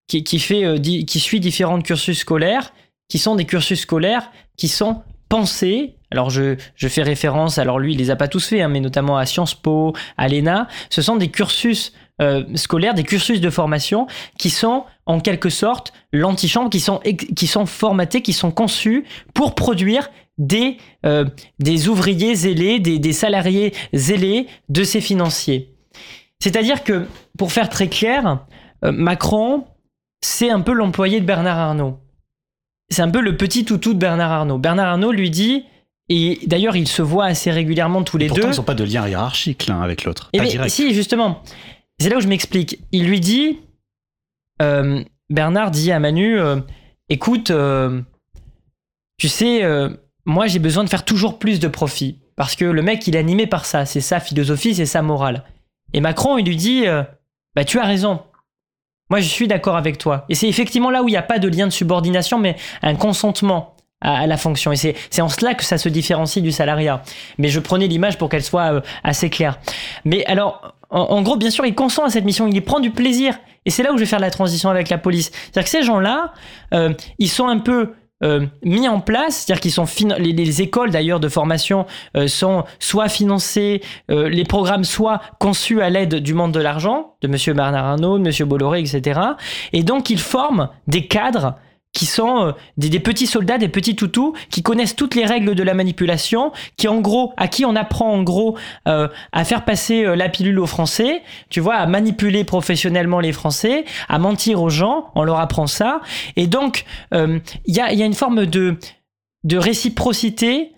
qui, fait euh, qui suit différents cursus scolaires qui sont des cursus scolaires qui sont pensés alors je, fais référence, alors lui il les a pas tous faits, hein, mais notamment à Sciences Po, à l'ENA, ce sont des cursus euh, scolaires, des cursus de formation qui sont en quelque sorte l'antichambre, qui sont, qui sont formatés, qui sont conçus pour produire des, euh, des ouvriers zélés, des, salariés zélés de ces financiers. C'est-à-dire que, pour faire très clair, euh, Macron, c'est un peu l'employé de Bernard Arnault. C'est un peu le petit toutou de Bernard Arnault. Bernard Arnault lui dit, et d'ailleurs, ils se voient assez régulièrement tous les deux. Ils n'ont pas de lien hiérarchique l'un avec l'autre. Eh si, justement. C'est là où je m'explique. Il lui dit, euh, Bernard dit à Manu, euh, écoute, euh, tu sais, moi j'ai besoin de faire toujours plus de profit. Parce que le mec, il est animé par ça. C'est sa philosophie, c'est sa morale. Et Macron, il lui dit, bah tu as raison. Moi, je suis d'accord avec toi. Et c'est effectivement là où il n'y a pas de lien de subordination, mais un consentement à, la fonction. Et c'est en cela que ça se différencie du salariat. Mais je prenais l'image pour qu'elle soit assez claire. Mais alors, en, gros, bien sûr, il consent à cette mission, il y prend du plaisir. Et c'est là où je vais faire la transition avec la police. C'est-à-dire que ces gens-là, euh, ils sont un peu euh, mis en place, c'est-à-dire qu'ils sont les, écoles d'ailleurs de formation euh, sont soit financées, les programmes soit conçus à l'aide du monde de l'argent, de Monsieur Bernard Arnault, de Monsieur Bolloré, etc. Et donc ils forment des cadres qui sont euh, des, petits soldats, des petits toutous, qui connaissent toutes les règles de la manipulation, qui en gros, à qui on apprend en gros euh, à faire passer euh, la pilule aux Français, tu vois, à manipuler professionnellement les Français, à mentir aux gens, on leur apprend ça, et donc il y, a, une forme de, de réciprocité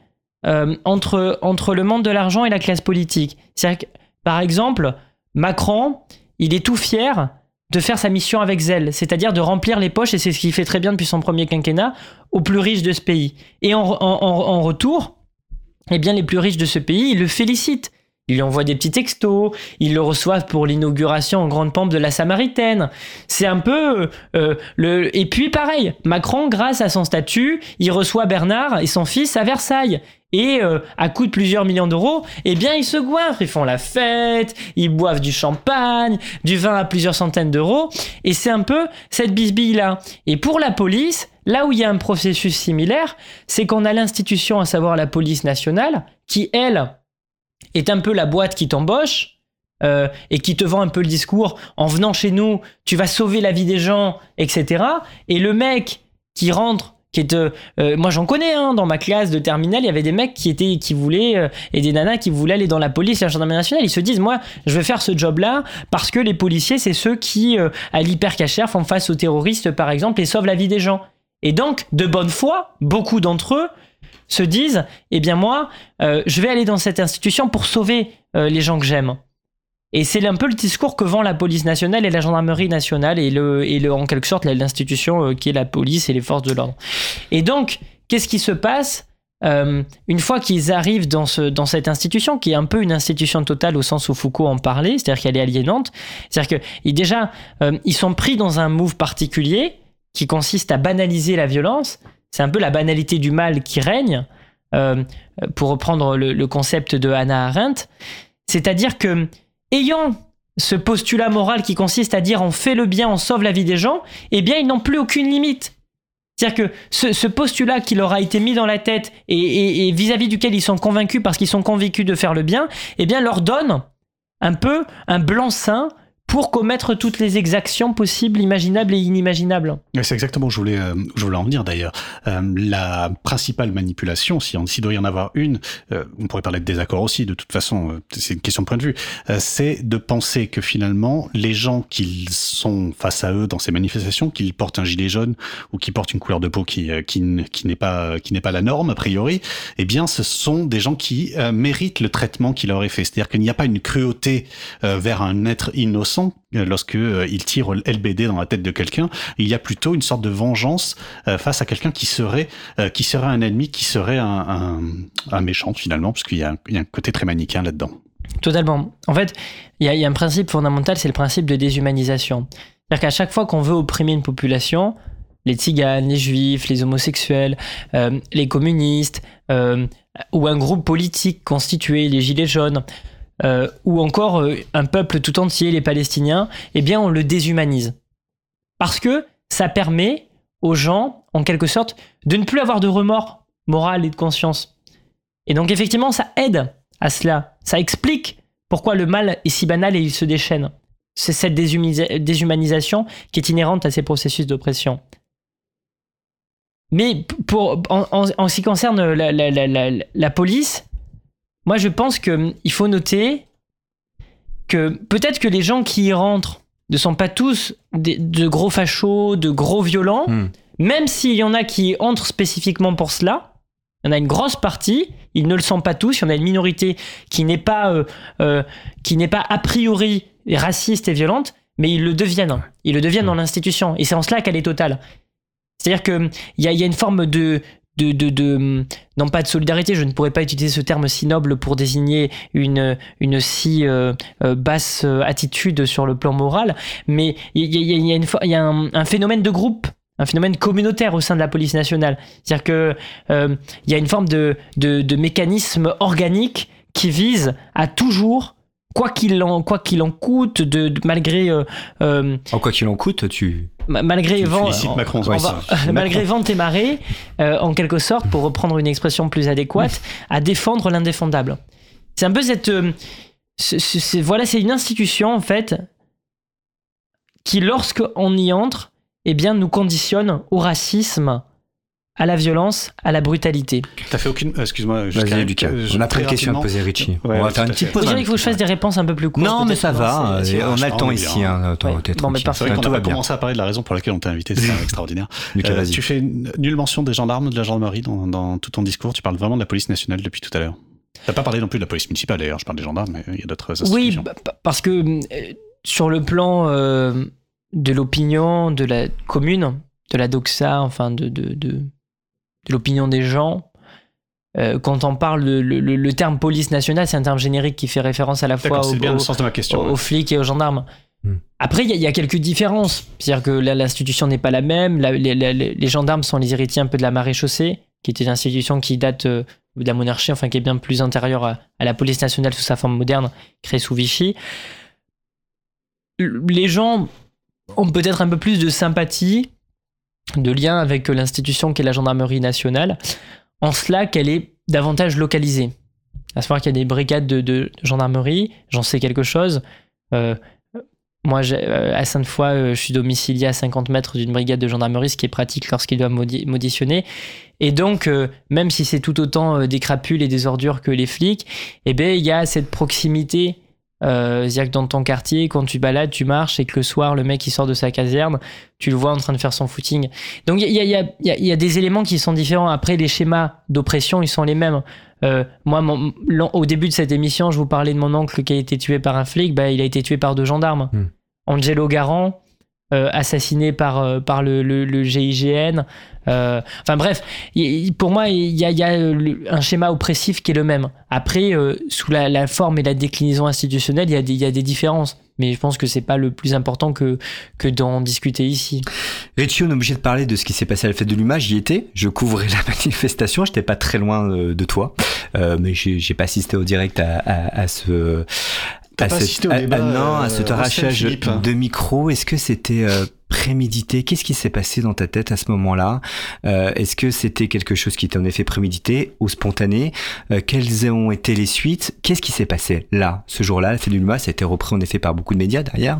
entre, entre le monde de l'argent et la classe politique. C'est-à-dire que, par exemple, Macron, il est tout fier de faire sa mission avec zèle, c'est-à-dire de remplir les poches, et c'est ce qu'il fait très bien depuis son premier quinquennat, aux plus riches de ce pays. Et en, retour, eh bien, les plus riches de ce pays, le félicitent. Ils lui envoient des petits textos, ils le reçoivent pour l'inauguration en grande pompe de la Samaritaine. C'est un peu euh, le. Et puis pareil, Macron, grâce à son statut, il reçoit Bernard et son fils à Versailles et euh, à coût de plusieurs millions d'euros, eh bien ils se goinfrent, ils font la fête, ils boivent du champagne, du vin à plusieurs centaines d'euros, et c'est un peu cette bisbille-là. Et pour la police, là où il y a un processus similaire, c'est qu'on a l'institution, à savoir la police nationale, qui, elle, est un peu la boîte qui t'embauche, euh, et qui te vend un peu le discours en venant chez nous, tu vas sauver la vie des gens, etc. Et le mec qui rentre qui est, euh, euh, moi j'en connais, hein, dans ma classe de terminale, il y avait des mecs qui étaient, qui voulaient, euh, et des nanas qui voulaient aller dans la police et la gendarmerie nationale. Ils se disent, moi, je vais faire ce job-là parce que les policiers, c'est ceux qui, euh, à l'hypercachère, font face aux terroristes, par exemple, et sauvent la vie des gens. Et donc, de bonne foi, beaucoup d'entre eux se disent, eh bien moi, je vais aller dans cette institution pour sauver les gens que j'aime. Et c'est un peu le discours que vend la police nationale et la gendarmerie nationale et, le, et le, en quelque sorte l'institution euh, qui est la police et les forces de l'ordre. Et donc, qu'est-ce qui se passe Euh, une fois qu'ils arrivent dans, ce, dans cette institution, qui est un peu une institution totale au sens où Foucault en parlait, c'est-à-dire qu'elle est aliénante, c'est-à-dire que ils- déjà, euh, ils sont pris dans un move particulier qui consiste à banaliser la violence. C'est un peu la banalité du mal qui règne, pour reprendre le, le concept de Hannah Arendt. C'est-à-dire que, ayant ce postulat moral qui consiste à dire on fait le bien, on sauve la vie des gens, eh bien, ils n'ont plus aucune limite. C'est-à-dire que ce, postulat qui leur a été mis dans la tête et- vis-à-vis duquel ils sont convaincus parce qu'ils sont convaincus de faire le bien, eh bien, leur donne un peu un blanc-seing pour commettre toutes les exactions possibles, imaginables et inimaginables. C'est exactement où je voulais, euh, je voulais en venir d'ailleurs. Euh, la principale manipulation, si on s'il doit y en avoir une, euh, on pourrait parler de désaccord aussi, de toute façon, euh, c'est une question de point de vue, euh, c'est de penser que finalement, les gens qui sont face à eux dans ces manifestations, qu'ils portent un gilet jaune ou qu'ils portent une couleur de peau qui, euh, qui, qui n'est pas, qui n'est pas la norme a priori, eh bien, ce sont des gens qui méritent le traitement qui leur est fait. C'est-à-dire qu'il n'y a pas une cruauté vers un être innocent euh, lorsque euh, il tire LBD dans la tête de quelqu'un. Il y a plutôt une sorte de vengeance euh, face à quelqu'un qui serait euh, qui serait un ennemi, qui serait un, méchant finalement, parce qu'il y, a un- côté très manichéen là-dedans. Totalement. En fait, il y, y a un principe fondamental, c'est le principe de déshumanisation. C'est-à-dire qu'à chaque fois qu'on veut opprimer une population, les tziganes, les juifs, les homosexuels, les communistes, ou un groupe politique constitué, les gilets jaunes, euh, ou encore euh, un peuple tout entier, les Palestiniens, eh bien on le déshumanise. Parce que ça permet aux gens, en quelque sorte, de ne plus avoir de remords moral et de conscience. Et donc effectivement, ça aide à cela. Ça explique pourquoi le mal est si banal et il se déchaîne. C'est cette déshumanisation qui est inhérente à ces processus d'oppression. Mais pour, en, ce qui concerne la police, moi je pense qu'il faut noter que peut-être que les gens qui y rentrent ne sont pas tous des- de gros fachos, de gros violents, Hmm. même s'il y en a qui entrent spécifiquement pour cela, il y en a une grosse partie, ils ne le sont pas tous, il y en a une minorité qui n'est pas, euh, euh, qui n'est pas a priori raciste et violente, mais ils le deviennent. Ils le deviennent dans l'institution. Et c'est en cela qu'elle est totale. C'est-à-dire qu'il y il y a une forme de, de, de, de- non pas de solidarité, je ne pourrais pas utiliser ce terme si noble pour désigner une, une si euh, euh, basse euh, attitude sur le plan moral, mais il y a, une y a un, phénomène de groupe, un phénomène communautaire au sein de la police nationale. C'est-à-dire que euh, y a une forme de, de, de mécanisme organique qui vise à toujours, quoi qu'il en, qu'il en coûte, de, de- malgré, euh, En quoi qu'il en coûte, tu. Ma- malgré vent, Macron, on va- (laughs) et marée, euh, en quelque sorte, pour reprendre une expression plus adéquate, à défendre l'indéfendable. C'est un peu cette, euh, ce- ce- c'est- voilà, c'est une institution en fait qui, lorsqu'on y entre, eh bien, nous conditionne au racisme, à la violence, à la brutalité. T'as fait aucune. euh, Excuse-moi, un- Lucas. euh, je- On a plein très de questions à poser, Richie. Ouais, on va faire une petite pause. Moi, je dirais qu'il faut que je fasse des réponses un peu plus courtes. Non, mais ça va. euh, On a le temps ici. hein, Ouais. t'es Bon, mais parfait. C'est vrai n'a va commencé à parler de la raison pour laquelle on t'a invité, c'est (laughs) extraordinaire. Lucas, Euh, vas-y. tu fais nulle mention des gendarmes, de la gendarmerie dans, dans tout ton discours. Tu parles vraiment de la police nationale depuis tout à l'heure. T'as pas parlé non plus de la police municipale d'ailleurs. Je parle des gendarmes, mais il y a d'autres Oui, institutions. bah, parce que euh, sur le plan euh, de l'opinion de la commune, de la doxa, enfin de, de, de, de l'opinion des gens, euh, quand on parle de le, le- le terme police nationale, c'est un terme générique qui fait référence à la fois aux, bien le aux- sens de ma question. aux- ouais. aux flics et aux gendarmes. Hmm. Après, il y, a- il y a quelques différences. C'est-à-dire que l'institution n'est pas la même. La- les, les- les gendarmes sont les héritiers un peu de la maréchaussée, qui était une institution qui date euh, de la monarchie, enfin qui est bien plus antérieure à, à la police nationale sous sa forme moderne, créée sous Vichy. Les gens ont peut-être un peu plus de sympathie, de lien avec l'institution qu'est la gendarmerie nationale, en cela qu'elle est davantage localisée. À savoir qu'il y a des brigades de, gendarmerie, j'en sais quelque chose. Euh, moi, euh, à Sainte-Foy, euh, je suis domicilié à 50 mètres d'une brigade de gendarmerie, ce qui est pratique lorsqu'il doit maudi- m'auditionner. Et donc, même si c'est tout autant des crapules et des ordures que les flics, eh ben, il y a cette proximité. Euh, C'est-à-dire que dans ton quartier, quand tu balades, tu marches et que le soir, le mec il sort de sa caserne, tu le vois en train de faire son footing. Donc il y a, il y a- il y a- il y a des éléments qui sont différents. Après, les schémas d'oppression, ils sont les mêmes. Euh, moi, mon- au début de cette émission, je vous parlais de mon oncle qui a été tué par un flic. Bah, il a été tué par deux gendarmes. Hmm. Angelo Garant, euh, assassiné par, euh, par le, le- le GIGN. Euh, enfin bref, il- il- pour moi, il y a, il y a, euh, le- un schéma oppressif qui est le même. Après, euh, sous la, la forme et la déclinaison institutionnelle, il y, a des, il y a des différences. Mais je pense que c'est pas le plus important que, que d'en discuter ici. Richie, on est obligé de parler de ce qui s'est passé à la fête de l'UMA. J'y étais. Je couvrais la (laughs) manifestation. J'étais pas très loin euh, de toi, Euh, mais j'ai j'ai pas assisté au direct à, à, à ce. T'as à pas cette- assisté au à- débat, à- non, à euh, Roselyne arrachage Philippe. de micro. Est-ce que c'était euh, prémédité. Qu'est-ce qui s'est passé dans ta tête à ce moment-là? Euh, Est-ce que c'était quelque chose qui était en effet prémédité ou spontané? Euh, Quelles ont été les suites? Qu'est-ce qui s'est passé là, ce jour-là? La fête l'UMA, ça a été repris en effet par beaucoup de médias derrière.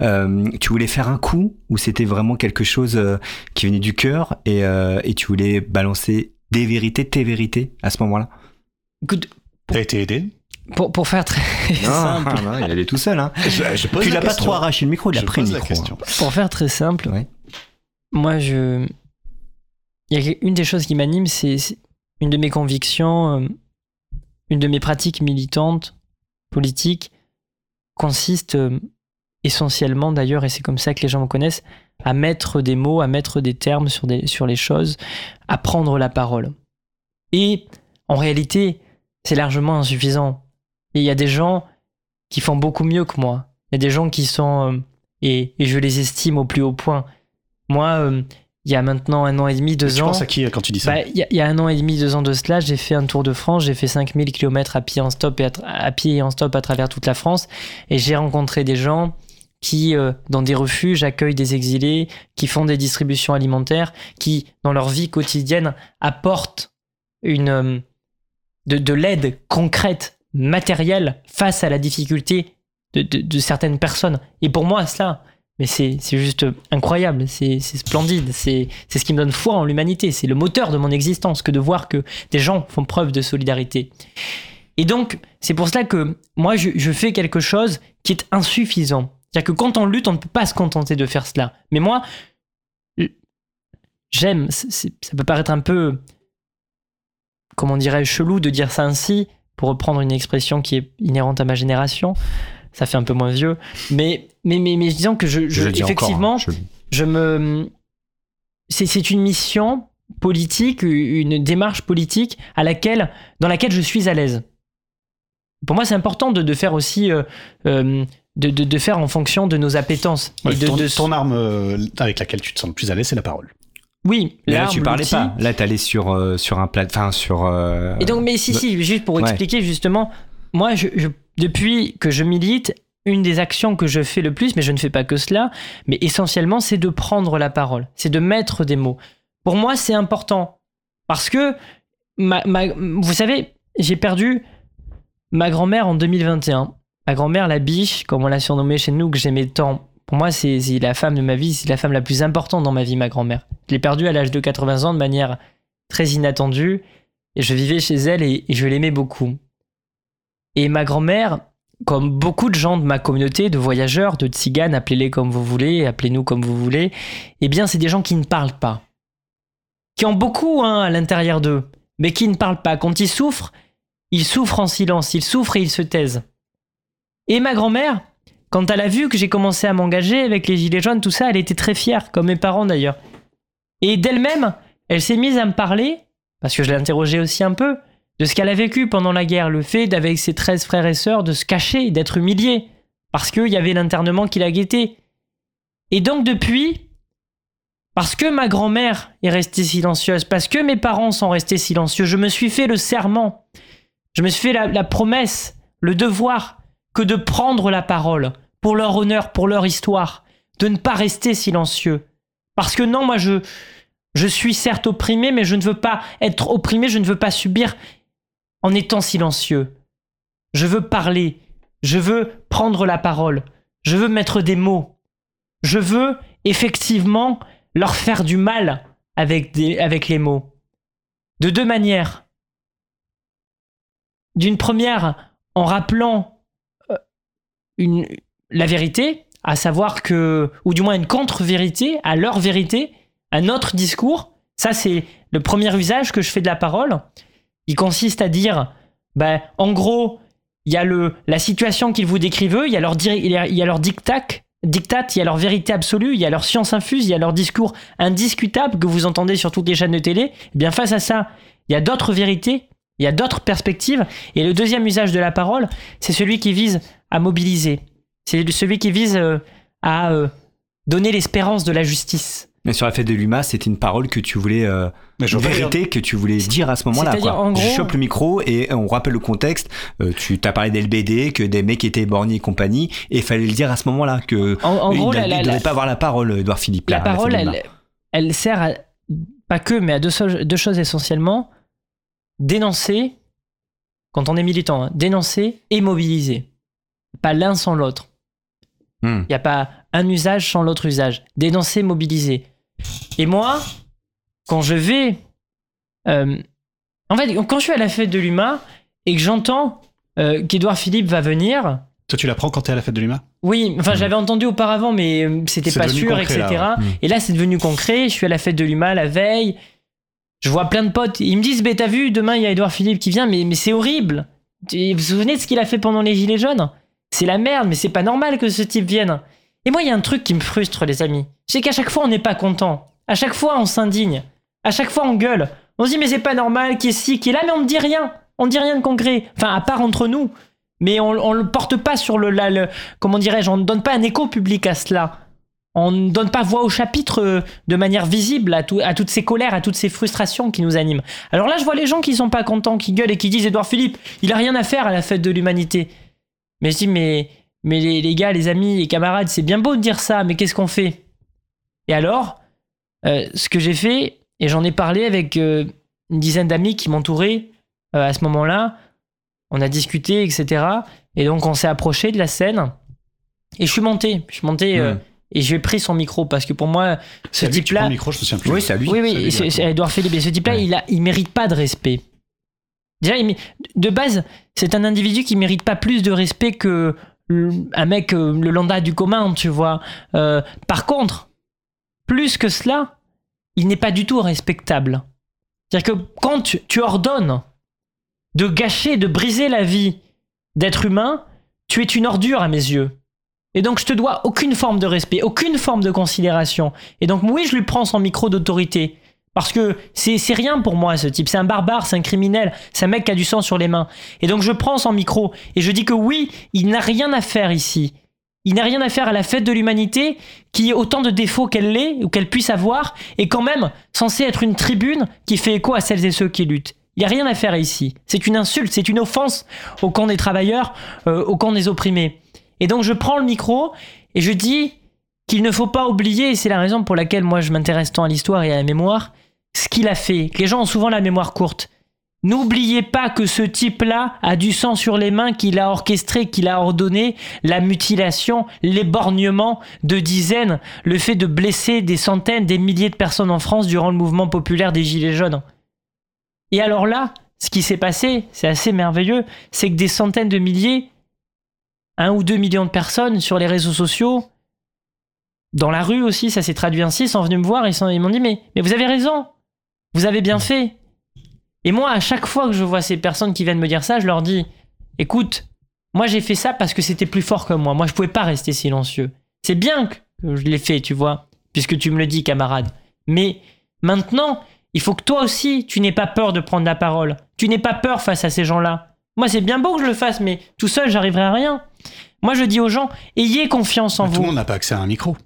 Euh, tu voulais faire un coup ou c'était vraiment quelque chose euh, qui venait du cœur et, euh, et tu voulais balancer des vérités, tes vérités à ce moment-là? Écoute, T'as été aidé? Pour, pour faire très (laughs) simple, non, il allait tout seul. Hein. je, je pose Puis il la a pas trop arraché le micro, il a Je pris le micro. hein. pour faire très simple, Ouais. moi, je. Il y a une des choses qui m'anime, c'est c'est une de mes convictions, euh, une de mes pratiques militantes, politiques, consiste euh, essentiellement d'ailleurs, et c'est comme ça que les gens me connaissent, à mettre des mots, à mettre des termes sur, des, sur les choses, à prendre la parole. Et en réalité, c'est largement insuffisant. Et il y a des gens qui font beaucoup mieux que moi. Il y a des gens qui sont, euh, et, et je les estime au plus haut point. Moi, euh, il y a maintenant un an et demi, deux Tu ans. penses à qui euh, quand tu dis ça Bah, Il y, a- il y a un an et demi, deux ans de cela, j'ai fait un tour de France, j'ai fait 5000 km à pied en stop et à, pied et en stop à travers toute la France et j'ai rencontré des gens qui, euh, dans des refuges, accueillent des exilés, qui font des distributions alimentaires, qui, dans leur vie quotidienne, apportent une, de, de l'aide concrète, matérielle, face à la difficulté de, certaines personnes. Et pour moi, cela, mais c'est juste incroyable, c'est splendide, c'est ce qui me donne foi en l'humanité, c'est le moteur de mon existence que de voir que des gens font preuve de solidarité. Et donc, c'est pour cela que moi, je, je fais quelque chose qui est insuffisant. C'est-à-dire que quand on lutte, on ne peut pas se contenter de faire cela. Mais moi, j'aime, ça peut paraître un peu, comment dirais-je, chelou de dire ça ainsi, pour reprendre une expression qui est inhérente à ma génération. Ça fait un peu moins vieux. Mais, mais, mais, mais disons que je, encore, effectivement, hein, je- je me. C'est, c'est une mission politique, une démarche politique à laquelle, dans laquelle je suis à l'aise. Pour moi, c'est important de, de faire aussi. euh, euh, de, de, de faire en fonction de nos appétences. Ouais, et de, ton, de- ton arme euh, avec laquelle tu te sens le plus à l'aise, c'est la parole. Oui, Mais là, tu parlais pas. Là, t'allais sur, euh, sur un plat. Enfin, sur. euh, Et donc, mais si, bah- si, juste pour Ouais. expliquer, justement, moi, je, je- depuis que je milite, une des actions que je fais le plus, mais je ne fais pas que cela, mais essentiellement, c'est de prendre la parole, c'est de mettre des mots. Pour moi, c'est important. Parce que, ma, ma- vous savez, j'ai perdu ma grand-mère en 2021. Ma grand-mère, la biche, comme on l'a surnommée chez nous, que j'aimais tant. Pour moi, c'est la femme de ma vie, c'est la femme la plus importante dans ma vie, ma grand-mère. Je l'ai perdue à l'âge de 80 ans de manière très inattendue. Et je vivais chez elle et, et je l'aimais beaucoup. Et ma grand-mère, comme beaucoup de gens de ma communauté, de voyageurs, de tziganes, appelez-les comme vous voulez, appelez-nous comme vous voulez, eh bien, c'est des gens qui ne parlent pas. Qui ont beaucoup hein, à l'intérieur d'eux, mais qui ne parlent pas. Quand ils souffrent, ils souffrent en silence, ils souffrent et ils se taisent. Et ma grand-mère, quand elle a vu que j'ai commencé à m'engager avec les Gilets jaunes, tout ça, elle était très fière, comme mes parents d'ailleurs. Et d'elle-même, elle s'est mise à me parler, parce que je l'ai interrogée aussi un peu, de ce qu'elle a vécu pendant la guerre, le fait d'avec ses 13 frères et sœurs de se cacher, d'être humiliée, parce qu'il y avait l'internement qui la guettait. Et donc depuis, parce que ma grand-mère est restée silencieuse, parce que mes parents sont restés silencieux, je me suis fait le serment, je me suis fait la, la promesse, le devoir, que de prendre la parole, pour leur honneur, pour leur histoire, de ne pas rester silencieux. Parce que non, moi je, je suis certes opprimé, mais je ne veux pas être opprimé, je ne veux pas subir en étant silencieux. Je veux parler, je veux prendre la parole, je veux mettre des mots. Je veux effectivement leur faire du mal avec, avec les mots. De deux manières. D'une première, en rappelant euh, une, la vérité, à savoir que, ou du moins une contre-vérité, à leur vérité, à notre discours. Ça, c'est le premier usage que je fais de la parole. Il consiste à dire, ben, en gros, il y a le, la situation qu'ils vous décrivent, il y a leur, il il y a leur dictat, dictat, il y a leur vérité absolue, il y a leur science infuse, il y a leur discours indiscutable que vous entendez sur toutes les chaînes de télé. Eh bien, face à ça, il y a d'autres vérités, il y a d'autres perspectives. Et le deuxième usage de la parole, c'est celui qui vise à mobiliser. C'est celui qui vise euh, à euh, donner l'espérance de la justice. Mais sur la fête de l'UMA, c'était une parole que tu voulais, euh, une vérité que tu voulais dire à ce moment-là. C'est-à-dire, en gros- Je chope le micro et on rappelle le contexte. Euh, tu t'as parlé d'LBD, que des mecs étaient bornés et compagnie, et il fallait le dire à ce moment-là que En, en il gros, ne la, la- devait la- pas avoir la parole, Edouard Philippe. la là, parole, l'UMA. elle, elle sert à, pas que, mais à deux choses essentiellement. Dénoncer, quand on est militant, hein, dénoncer et mobiliser. Pas l'un sans l'autre. Il Hmm. n'y a pas un usage sans l'autre usage. Dénoncer, mobiliser. Et moi, quand je vais... euh, en fait, quand je suis à la fête de l'UMA et que j'entends euh, qu'Edouard Philippe va venir, Toi, tu l'apprends quand t'es à la fête de l'humain? Oui, enfin j'avais entendu auparavant, mais euh, c'était pas sûr, concret, etc. là, ouais. Mm. Et là, c'est devenu concret. Je suis à la fête de l'UMA la veille. Je vois plein de potes. Ils me disent, bah, t'as vu, demain il y a Edouard Philippe qui vient, mais, mais c'est horrible. Vous vous souvenez de ce qu'il a fait pendant les Gilets jaunes? C'est la merde, mais c'est pas normal que ce type vienne. Et moi, il y a un truc qui me frustre, les amis. C'est qu'à chaque fois, on n'est pas content. À chaque fois, on s'indigne. À chaque fois, on gueule. On se dit, mais c'est pas normal, qui est ci, qui est là, mais on ne dit rien. On ne dit rien de concret. Enfin, à part entre nous. Mais on, on le porte pas sur le, le- comment dirais-je, on ne donne pas un écho public à cela. On ne donne pas voix au chapitre euh, de manière visible à, tout- à toutes ces colères, à toutes ces frustrations qui nous animent. Alors là, je vois les gens qui sont pas contents, qui gueulent et qui disent Édouard Philippe, il a rien à faire à la fête de l'humanité. Mais je dis, mais, mais les, les gars, les amis, les camarades, c'est bien beau de dire ça, mais qu'est-ce qu'on fait? Et alors, euh, ce que j'ai fait, et j'en ai parlé avec euh, une dizaine d'amis qui m'entouraient euh, à ce moment-là, on a discuté, etc. Et donc on s'est approché de la scène, et je suis monté, je suis monté, euh, Hmm. et j'ai pris son micro, parce que pour moi, ce C'est à lui que tu prends type-là, le micro, je me souviens plus. Oui, c'est à lui. oui, oui, lui, c'est Edouard Philippe. Et ce type-là, Ouais. il, a, il mérite pas de respect. Déjà, de base, c'est un individu qui mérite pas plus de respect que le- un mec, euh, le lambda du commun, tu vois. Euh, par contre, plus que cela, il n'est pas du tout respectable. C'est-à-dire que quand tu, tu ordonnes de gâcher, de briser la vie d'être humain, tu es une ordure à mes yeux. Et donc je te dois aucune forme de respect, aucune forme de considération. Et donc oui, je lui prends son micro d'autorité. Parce que c'est rien pour moi ce type, c'est un barbare, c'est un criminel, c'est un mec qui a du sang sur les mains. Et donc je prends son micro et je dis que oui, il n'a rien à faire ici. Il n'a rien à faire à la fête de l'humanité qui ait autant de défauts qu'elle l'est ou qu'elle puisse avoir et quand même censé être une tribune qui fait écho à celles et ceux qui luttent. Il n'y a rien à faire ici. C'est une insulte, c'est une offense au camp des travailleurs, euh, au camp des opprimés. Et donc je prends le micro et je dis qu'il ne faut pas oublier, et c'est la raison pour laquelle moi je m'intéresse tant à l'histoire et à la mémoire, ce qu'il a fait. Les gens ont souvent la mémoire courte. N'oubliez pas que ce type-là a du sang sur les mains, qu'il a orchestré, qu'il a ordonné la mutilation, l'éborgnement de dizaines, le fait de blesser des centaines, des milliers de personnes en France durant le mouvement populaire des Gilets jaunes. Et alors là, ce qui s'est passé, c'est assez merveilleux, c'est que des centaines de milliers, un ou deux millions de personnes sur les réseaux sociaux, dans la rue aussi, ça s'est traduit ainsi, sont venus me voir et ils m'ont dit mais, mais vous avez raison, vous avez bien fait. Et moi, à chaque fois que je vois ces personnes qui viennent me dire ça, je leur dis écoute, moi j'ai fait ça parce que c'était plus fort que moi. Moi, je pouvais pas rester silencieux. C'est bien que je l'ai fait, tu vois, puisque tu me le dis, camarade. Mais maintenant, il faut que toi aussi, tu n'aies pas peur de prendre la parole. Tu n'aies pas peur face à ces gens-là. Moi, c'est bien beau que je le fasse, mais tout seul, j'arriverai à rien. Moi, je dis aux gens, ayez confiance en Mais Tout vous. le monde n'a pas accès à un micro.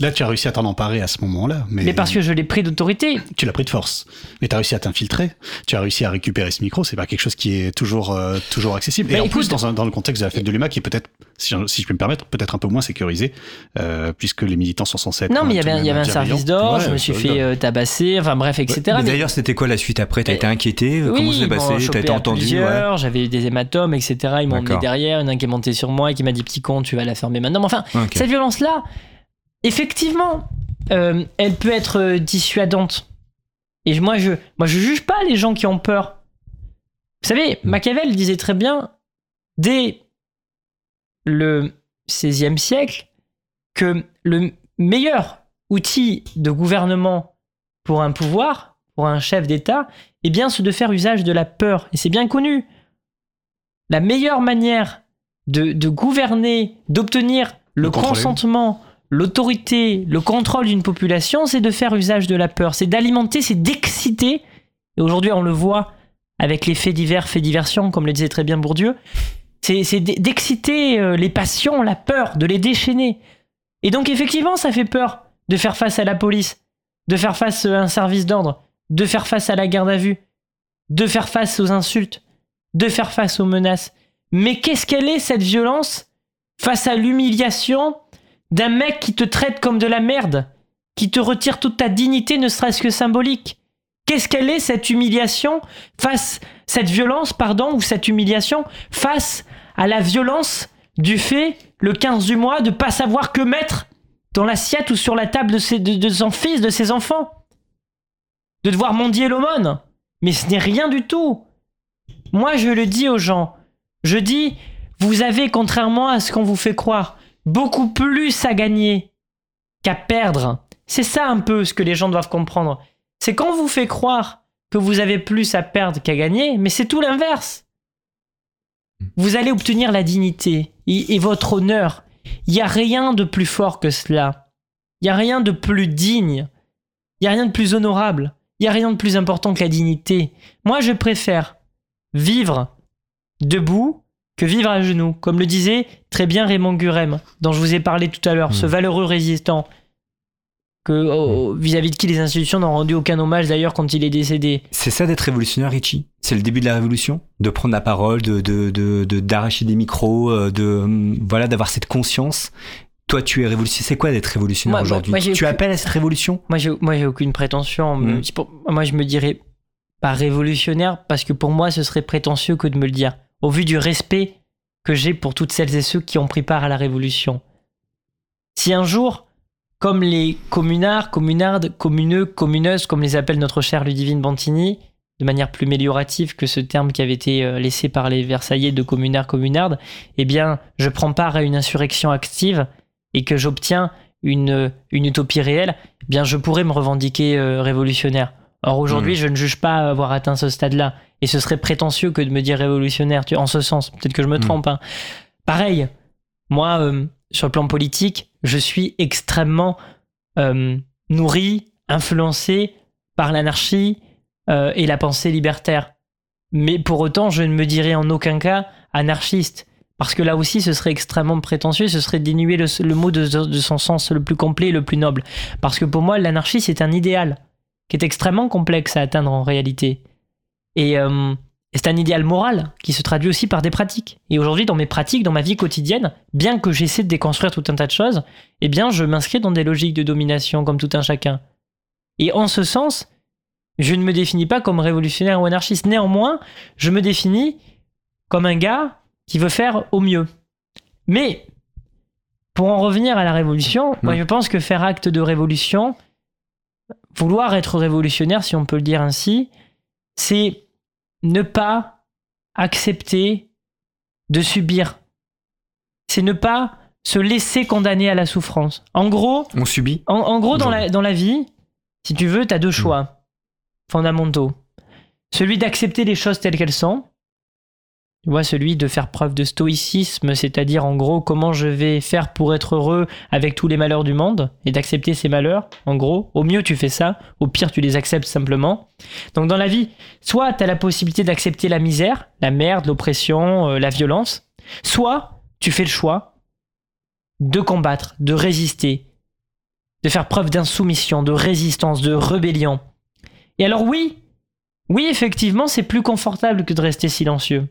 Là, tu as réussi à t'en emparer à ce moment-là. Mais, Mais parce que je l'ai pris d'autorité. tu l'as pris de force. Mais tu as réussi à t'infiltrer. Tu as réussi à récupérer ce micro. C'est pas quelque chose qui est toujours, euh, toujours accessible. Et Bah, en écoute- plus, dans, un- dans le contexte de la fête de l'UMA, qui est peut-être, si, je- si je peux me permettre, peut-être un peu moins sécurisé, euh, puisque les militants sont censés être. Non, mais il y avait, un- il y avait un bienveillants. service d'ordre, Ouais, je me suis fait euh, tabasser, enfin bref, etc. Mais Mais- D'ailleurs, c'était quoi la suite après? T'as été inquiété? Oui, Comment ça s'est passé? T'as été entendu ouais. J'avais eu des hématomes, etc. Ils m'ont emmené derrière, il y en a un qui est monté sur moi et qui m'a dit petit con, tu vas la fermer maintenant. Mais enfin, cette violence-là, effectivement, euh, elle peut être euh, dissuadante. Et moi je, moi, je juge pas les gens qui ont peur. Vous savez. Machiavel disait très bien, dès le XVIe siècle, que le meilleur outil de gouvernement pour un pouvoir, pour un chef d'État, eh bien, c'est de faire usage de la peur. Et c'est bien connu. La meilleure manière de, de gouverner, d'obtenir le consentement, l'autorité, le contrôle d'une population, c'est de faire usage de la peur. C'est d'alimenter, c'est d'exciter. Et aujourd'hui, on le voit avec les faits divers, faits diversion, comme le disait très bien Bourdieu. C'est d'exciter euh, les passions, la peur, de les déchaîner. Et donc, effectivement, ça fait peur de faire face à la police, de faire face à un service d'ordre, de faire face à la garde à vue, de faire face aux insultes, de faire face aux menaces. Mais qu'est-ce qu'elle est, cette violence, face à l'humiliation d'un mec qui te traite comme de la merde, qui te retire toute ta dignité, ne serait-ce que symbolique Qu'est-ce qu'elle est, cette humiliation, face, cette violence, pardon, ou cette humiliation, face à la violence du fait, le 15 du mois, de pas savoir que mettre dans l'assiette ou sur la table de, ses, de, de son fils, de ses enfants? De devoir mendier l'aumône? Mais ce n'est rien du tout. Moi, je le dis aux gens. Je dis, vous avez, contrairement à ce qu'on vous fait croire, beaucoup plus à gagner qu'à perdre. C'est ça un peu ce que les gens doivent comprendre. C'est qu'on vous fait croire que vous avez plus à perdre qu'à gagner, mais c'est tout l'inverse. Vous allez obtenir la dignité et, et votre honneur. Il n'y a rien de plus fort que cela. Il n'y a rien de plus digne. Il n'y a rien de plus honorable. Il n'y a rien de plus important que la dignité. Moi, je préfère vivre debout que vivre à genoux. Comme le disait très bien Raymond Gurem, dont je vous ai parlé tout à l'heure, ce Mm. valeureux résistant, que oh, vis-à-vis de qui les institutions n'ont rendu aucun hommage d'ailleurs quand il est décédé. C'est ça d'être révolutionnaire, Richie C'est le début de la révolution De prendre la parole, de de- de- de- d'arracher des micros, euh, de hum, voilà, d'avoir cette conscience. Toi, tu es révolutionnaire. C'est quoi d'être révolutionnaire aujourd'hui? Tu appelles à cette révolution? Moi, j'ai, moi, j'ai aucune prétention. Mm. pour- moi, je me dirais pas révolutionnaire parce que pour moi, ce serait prétentieux que de me le dire. Au vu du respect que j'ai pour toutes celles et ceux qui ont pris part à la révolution. Si un jour, comme les communards, communardes, communeux, communeuses, comme les appelle notre cher Ludivine Bantini, de manière plus méliorative que ce terme qui avait été euh, laissé par les Versaillais de communards, communardes, eh bien, je prends part à une insurrection active et que j'obtiens une, une utopie réelle, eh bien, je pourrais me revendiquer euh, révolutionnaire. Or, aujourd'hui, Mhm. je ne juge pas avoir atteint ce stade-là. Et ce serait prétentieux que de me dire révolutionnaire, tu, en ce sens. Peut-être que je me Mhm. trompe. hein. Pareil, moi, euh, sur le plan politique, je suis extrêmement euh, nourri, influencé par l'anarchie euh, et la pensée libertaire. Mais pour autant, je ne me dirais en aucun cas anarchiste. Parce que là aussi, ce serait extrêmement prétentieux, ce serait dénuer le, le mot de, de son sens le plus complet et le plus noble. Parce que pour moi, l'anarchie, c'est un idéal qui est extrêmement complexe à atteindre en réalité. Et euh, et c'est un idéal moral qui se traduit aussi par des pratiques. Et aujourd'hui, dans mes pratiques, dans ma vie quotidienne, bien que j'essaie de déconstruire tout un tas de choses, eh bien, je m'inscris dans des logiques de domination comme tout un chacun. Et en ce sens, je ne me définis pas comme révolutionnaire ou anarchiste. Néanmoins, je me définis comme un gars qui veut faire au mieux. Mais, pour en revenir à la révolution, moi Mm. je pense que faire acte de révolution, vouloir être révolutionnaire, si on peut le dire ainsi, c'est ne pas accepter de subir. C'est ne pas se laisser condamner à la souffrance. En gros, On subit en, en gros, dans la, Aujourd'hui. dans la vie, si tu veux, tu as deux choix fondamentaux. Celui d'accepter les choses telles qu'elles sont. Tu vois, celui de faire preuve de stoïcisme, c'est-à-dire en gros comment je vais faire pour être heureux avec tous les malheurs du monde et d'accepter ces malheurs. En gros, au mieux tu fais ça, au pire tu les acceptes simplement. Donc dans la vie, soit tu as la possibilité d'accepter la misère, la merde, l'oppression, euh, la violence, soit tu fais le choix de combattre, de résister, de faire preuve d'insoumission, de résistance, de rébellion. Et alors oui, oui, effectivement, c'est plus confortable que de rester silencieux.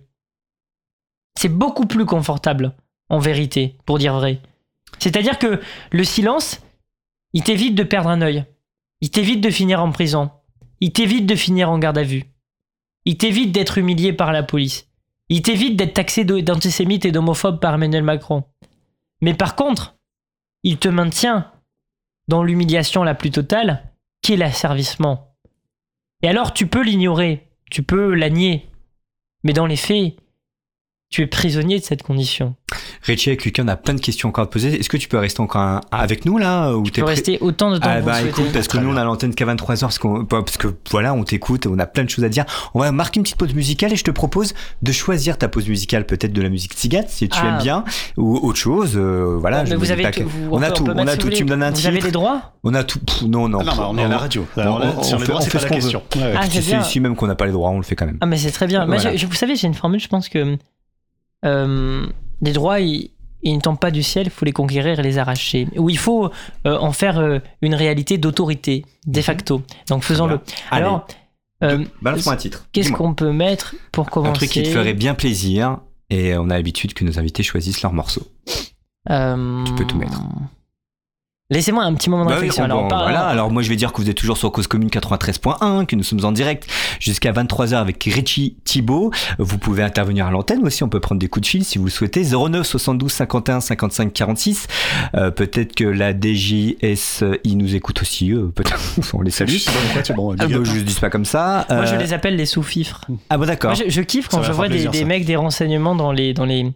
C'est beaucoup plus confortable, en vérité, pour dire vrai. C'est-à-dire que le silence, il t'évite de perdre un œil. Il t'évite de finir en prison. Il t'évite de finir en garde à vue. Il t'évite d'être humilié par la police. Il t'évite d'être taxé d'antisémite et d'homophobe par Emmanuel Macron. Mais par contre, il te maintient dans l'humiliation la plus totale, qui est l'asservissement. Et alors tu peux l'ignorer, tu peux la nier, mais dans les faits, tu es prisonnier de cette condition. Richie avec Lucas, on a plein de questions encore à poser. Est-ce que tu peux rester encore un- avec nous là ou Tu peux rester autant de temps Ah que bah vous écoute, parce que Très nous on a l'antenne qu'à 23h parce, qu'on- bah, parce que voilà, on t'écoute, on a plein de choses à dire. On va marquer une petite pause musicale et je te propose de choisir ta pause musicale, peut-être de la musique Tsigat si tu Ah. aimes bien ou autre chose. euh, voilà, je mais me vous avez pas tout, que- vous- on a tout, on a si tout. Tu me donnes un Vous avez titre. les droits On a tout. Pff, non, non. Ah non, bah, on est à la radio. Alors on fait- droits, ce la qu'on veut. Ah, Tu c'est ici même qu'on n'a pas les droits, on le fait quand même. Ah mais c'est très bien. Je- je- vous savez, j'ai une formule, je pense que euh, les droits, ils, ils ne tombent pas du ciel, il faut les conquérir et les arracher. Ou il faut euh, en faire euh, une réalité d'autorité, de facto. Donc faisons-le. Mhm. Alors, euh, Balance-moi un titre. qu'est-ce qu'on peut mettre pour commencer Un truc qui te ferait bien plaisir. Et on a l'habitude que nos invités choisissent leur morceau. Tu peux tout mettre. Laissez-moi un petit moment de Bah réflexion. Alors, voilà. Alors moi je vais dire que vous êtes toujours sur Cause Commune 93.1, que nous sommes en direct jusqu'à 23h avec Richie Thibault. Vous pouvez intervenir à l'antenne aussi, on peut prendre des coups de fil si vous le souhaitez. 09 72 51 55 46. Euh, peut-être que la DJSI nous écoute aussi, euh, peut-être (laughs) on les salue. Je bon. Ah, bah, je dis pas comme ça. Moi, je Euh, les appelle les sous-fifres. Ah bon d'accord. Moi, je, je kiffe quand je vois des, plaisir, des mecs des renseignements dans les dans les.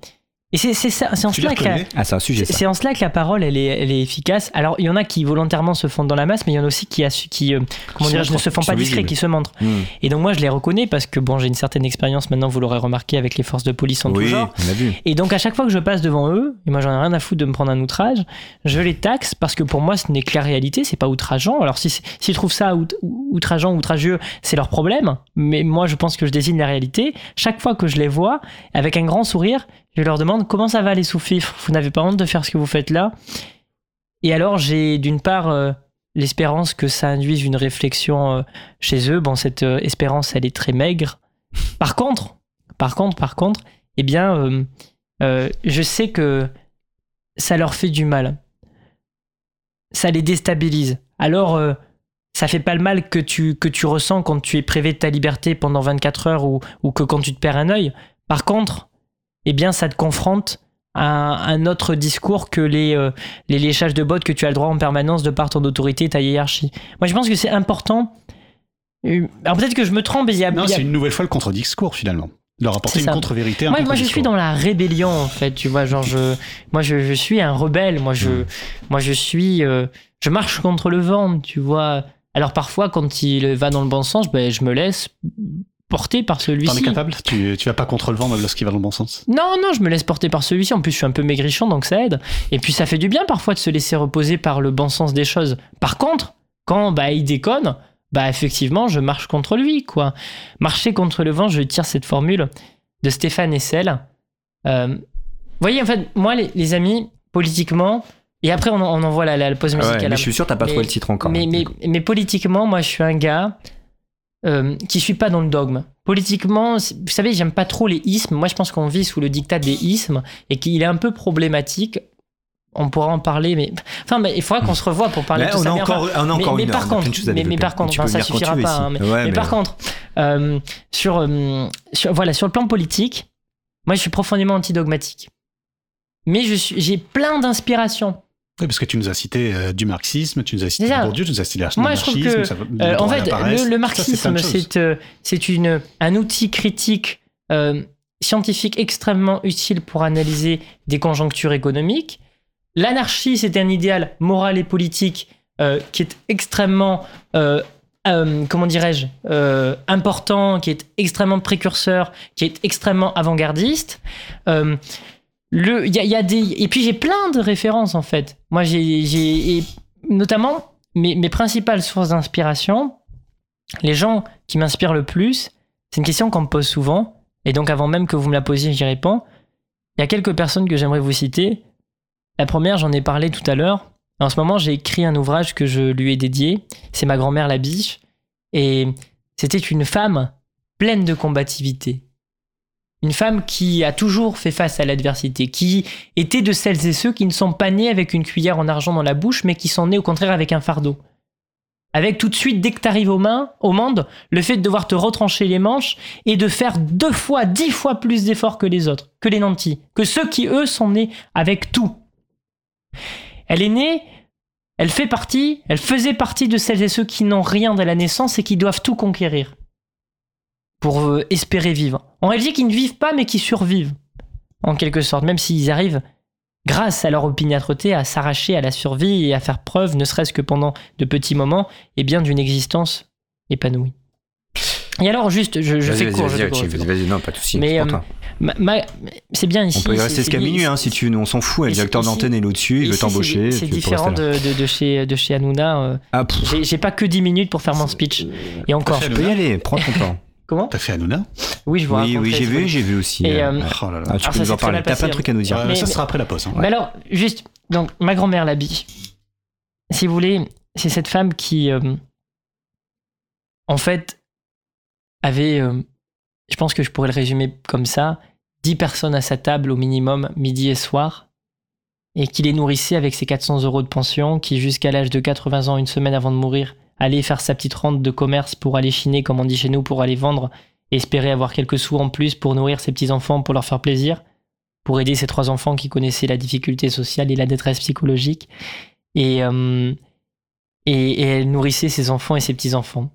Et c'est ça, en cela que la, Ah un sujet ça. en cela que la parole elle est elle est efficace. Alors il y en a qui volontairement se fondent dans la masse, mais il y en a aussi qui qui euh, comment dirais-je ne se font pas visibles. qui se montrent. Hmm. Et donc moi je les reconnais parce que bon j'ai une certaine expérience maintenant, vous l'aurez remarqué avec les forces de police en tout Oui, genre. on a vu. Et donc à chaque fois que je passe devant eux, et moi j'en ai rien à foutre de me prendre un outrage, je les taxe parce que pour moi ce n'est que la réalité, c'est pas outrageant. Alors si s'ils trouvent ça out- outrageant ou outrageeux, c'est leur problème, mais moi je pense que je désigne la réalité. Chaque fois que je les vois, avec un grand sourire, je leur demande comment ça va les sous-fifres, vous n'avez pas honte de faire ce que vous faites là? Et alors j'ai d'une part euh, l'espérance que ça induise une réflexion euh, chez eux. Bon cette euh, espérance elle est très maigre. Par contre, par contre, par contre, eh bien je sais que ça leur fait du mal. Ça les déstabilise. Alors, ça fait pas le mal que tu, que tu ressens quand tu es privé de ta liberté pendant 24 heures ou, ou que quand tu te perds un œil. Par contre, eh bien, ça te confronte à un autre discours que les, euh, les léchages de bottes que tu as le droit en permanence de par ton autorité et ta hiérarchie. Moi, je pense que c'est important. Euh, Alors peut-être que je me trompe, il y a, Non, a- c'est une nouvelle fois le contre-discours finalement. Leur apporter une contre-vérité. moi, moi, je suis dans la rébellion, en fait. Tu vois, genre, je, moi, je, je suis un rebelle. Moi, je, Mm. moi, je suis, euh, je marche contre le vent, tu vois. Alors, parfois, quand il va dans le bon sens, ben, je me laisse porter par T'en es celui-ci. capable? Tu, tu vas pas contre le vent lorsqu'il va dans le bon sens Non, non, je me laisse porter par celui-ci. En plus, je suis un peu maigrichon, donc ça aide. Et puis, ça fait du bien parfois de se laisser reposer par le bon sens des choses. Par contre, quand bah, il déconne, bah, effectivement, je marche contre lui, quoi. Marcher contre le vent, je tire cette formule de Stéphane Hessel. Euh, vous voyez, en fait, moi, les, les amis, politiquement, et après, on, en- on envoie la, pause Ah ouais, musicale. mais je suis sûr t'as pas Mais- trouvé le titre encore. Mais, hein, mais politiquement, moi, je suis un gars euh, qui suis pas dans le dogme. Politiquement, vous savez, j'aime pas trop les ismes. Moi, je pense qu'on vit sous le dictat des ismes et qu'il est un peu problématique. On pourra en parler, mais enfin, mais il faudra qu'on se revoie pour parler Mais de on, ça. a encore, enfin, on a encore mais- une mais heure, par contre- à mais- par contre, enfin, ça suffira pas, hein, mais- Ouais, mais par contre, euh, sur, euh, sur, voilà, sur le plan politique, moi, je suis profondément antidogmatique. Mais j'ai plein d'inspiration. Oui, parce que tu nous as cité euh, du marxisme, tu nous as cité. Bourdieu, tu nous as cité Moi, je trouve l'anarchisme. Euh, en fait, le, marxisme, c'est euh, une un outil critique euh, scientifique extrêmement utile pour analyser des conjonctures économiques. L'anarchie, c'est un idéal moral et politique euh, qui est extrêmement comment dirais-je important, qui est extrêmement précurseur, qui est extrêmement avant-gardiste. Y a, des et puis j'ai plein de références en fait. Moi, j'ai notamment mes, mes principales sources d'inspiration, les gens qui m'inspirent le plus, c'est une question qu'on me pose souvent, et donc avant même que vous me la posiez, j'y réponds. Il y a quelques personnes que j'aimerais vous citer. La première, j'en ai parlé tout à l'heure, En ce moment, j'ai écrit un ouvrage que je lui ai dédié. C'est ma grand-mère la biche. Et c'était une femme pleine de combativité. Une femme qui a toujours fait face à l'adversité, qui était de celles et ceux qui ne sont pas nés avec une cuillère en argent dans la bouche, mais qui sont nés au contraire avec un fardeau. Avec tout de suite, dès que tu arrives au, main, au monde, le fait de devoir te retrancher les manches et de faire deux fois, dix fois plus d'efforts que les autres, que les nantis, que ceux qui, eux, sont nés avec tout. Elle est née, elle fait partie, elle faisait partie de celles et ceux qui n'ont rien dès la naissance et qui doivent tout conquérir pour euh, espérer vivre. En réalité, qui ne vivent pas mais qui survivent, en quelque sorte, même s'ils arrivent, grâce à leur opiniâtreté, à s'arracher à la survie et à faire preuve, ne serait-ce que pendant de petits moments, et bien d'une existence épanouie. Et alors, juste, je, je fais court. vas-y, fais vas-y, non, pas de soucis. Mais, euh, c'est bien ici. On peut y rester jusqu'à minuit hein, si tu veux, on s'en fout. Le directeur d'antenne est là-dessus, il veut t'embaucher. C'est différent de, de, de chez, de chez Hanouna. euh, Ah, J'ai pas que 10 minutes pour faire mon speech. Et encore. Tu peux y aller, prends ton temps. (laughs) Comment T'as fait Hanouna Oui, je vous Oui, oui, j'ai vu, j'ai vu aussi. Et, euh, euh. Oh là là. Ah, tu alors, peux ça nous en parler. T'as plein de trucs à nous dire. Mais- ça mais- sera après la pause. hein. Mais alors, juste, donc, ma grand-mère, la bille, si vous voulez, c'est cette femme qui, euh, en fait, avait, euh, je pense que je pourrais le résumer comme ça, 10 personnes à sa table au minimum, midi et soir, et qui les nourrissait avec ses 400 euros de pension, qui jusqu'à l'âge de 80 ans, une semaine avant de mourir, allait faire sa petite rente de commerce pour aller chiner, comme on dit chez nous, pour aller vendre, espérer avoir quelques sous en plus pour nourrir ses petits-enfants, pour leur faire plaisir pour aider ces trois enfants qui connaissaient la difficulté sociale et la détresse psychologique. Et, euh, elle nourrissait ses enfants et ses petits-enfants.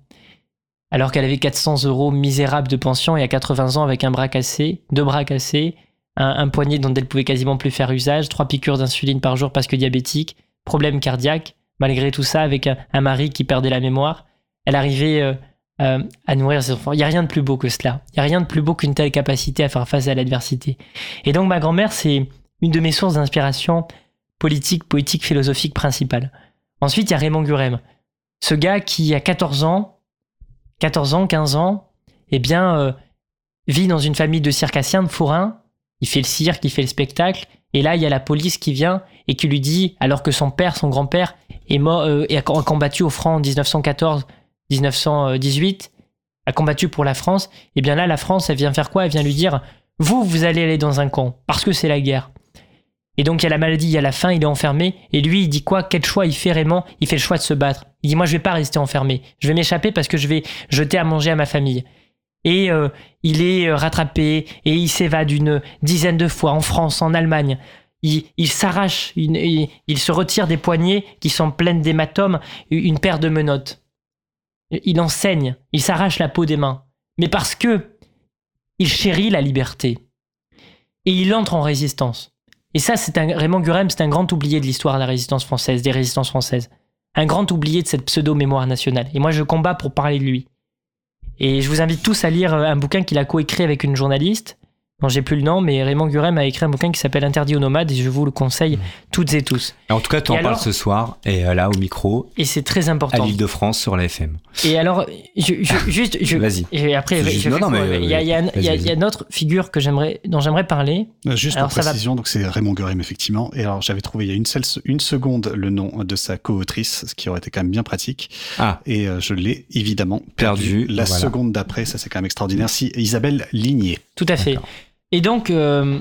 Alors qu'elle avait 400 euros misérables de pension et à 80 ans avec un bras cassé, deux bras cassés, un, un poignet dont elle pouvait quasiment plus faire usage, trois piqûres d'insuline par jour parce que diabétique, problème cardiaque, malgré tout ça avec un, mari qui perdait la mémoire, elle arrivait euh, euh, à nourrir ses enfants. Il n'y a rien de plus beau que cela. Il n'y a rien de plus beau qu'une telle capacité à faire face à l'adversité. Et donc ma grand-mère, c'est une de mes sources d'inspiration politique, poétique, philosophique principale. Ensuite, il y a Raymond Gurem. Ce gars qui, à 14 ans, 14 ans, 15 ans, eh bien, euh, vit dans une famille de circassiens, de forains. Il fait le cirque, il fait le spectacle. Et là, il y a la police qui vient et qui lui dit, alors que son père, son grand-père, est mort euh, a combattu au franc en 1914, 1918, a combattu pour la France, et bien là, la France, elle vient faire quoi? Elle vient lui dire Vous, vous allez aller dans un camp, parce que c'est la guerre. Et donc, il y a la maladie, il y a la faim, il est enfermé, et lui, il dit quoi? Quel choix il fait Raymond Il fait le choix de se battre. Il dit Moi, je vais pas rester enfermé, je vais m'échapper parce que je vais jeter à manger à ma famille. Et euh, il est euh, rattrapé, et il s'évade une dizaine de fois en France, en Allemagne. Il, s'arrache, il, il se retire des poignets qui sont pleines d'hématomes, une paire de menottes. Il enseigne, il s'arrache la peau des mains. Mais parce que il chérit la liberté. Et il entre en résistance. Et ça, c'est un, Raymond Gurem, c'est un grand oublié de l'histoire de la résistance française, des résistances françaises. Un grand oublié de cette pseudo-mémoire nationale. Et moi, je combats pour parler de lui. Et je vous invite tous à lire euh, un bouquin qu'il a coécrit avec une journaliste, dont j'ai plus le nom, mais Raymond Gurem a écrit un bouquin qui s'appelle Interdit aux nomades, et je vous le conseille toutes et tous. Et En tout cas, tu en Et parles alors ce soir, et euh, là, au micro, Et c'est très à important. l'île de France, sur la FM. Et alors, je, je- (laughs) juste, je, Vas-y. et après, je non, non, mais, il y a, il y a- il y a- vas-y, il y a une autre figure que j'aimerais, dont j'aimerais parler. Euh, Juste Alors, pour ça va- précision, donc c'est Raymond Gurem effectivement. Et alors j'avais trouvé il y a une, seule, une seconde le nom de sa co-autrice, ce qui aurait été quand même bien pratique. Ah, Et euh, je l'ai évidemment Perdu, perdu. La voilà. seconde d'après, ça c'est quand même extraordinaire. Si Isabelle Ligné. Tout à fait. Et donc, euh,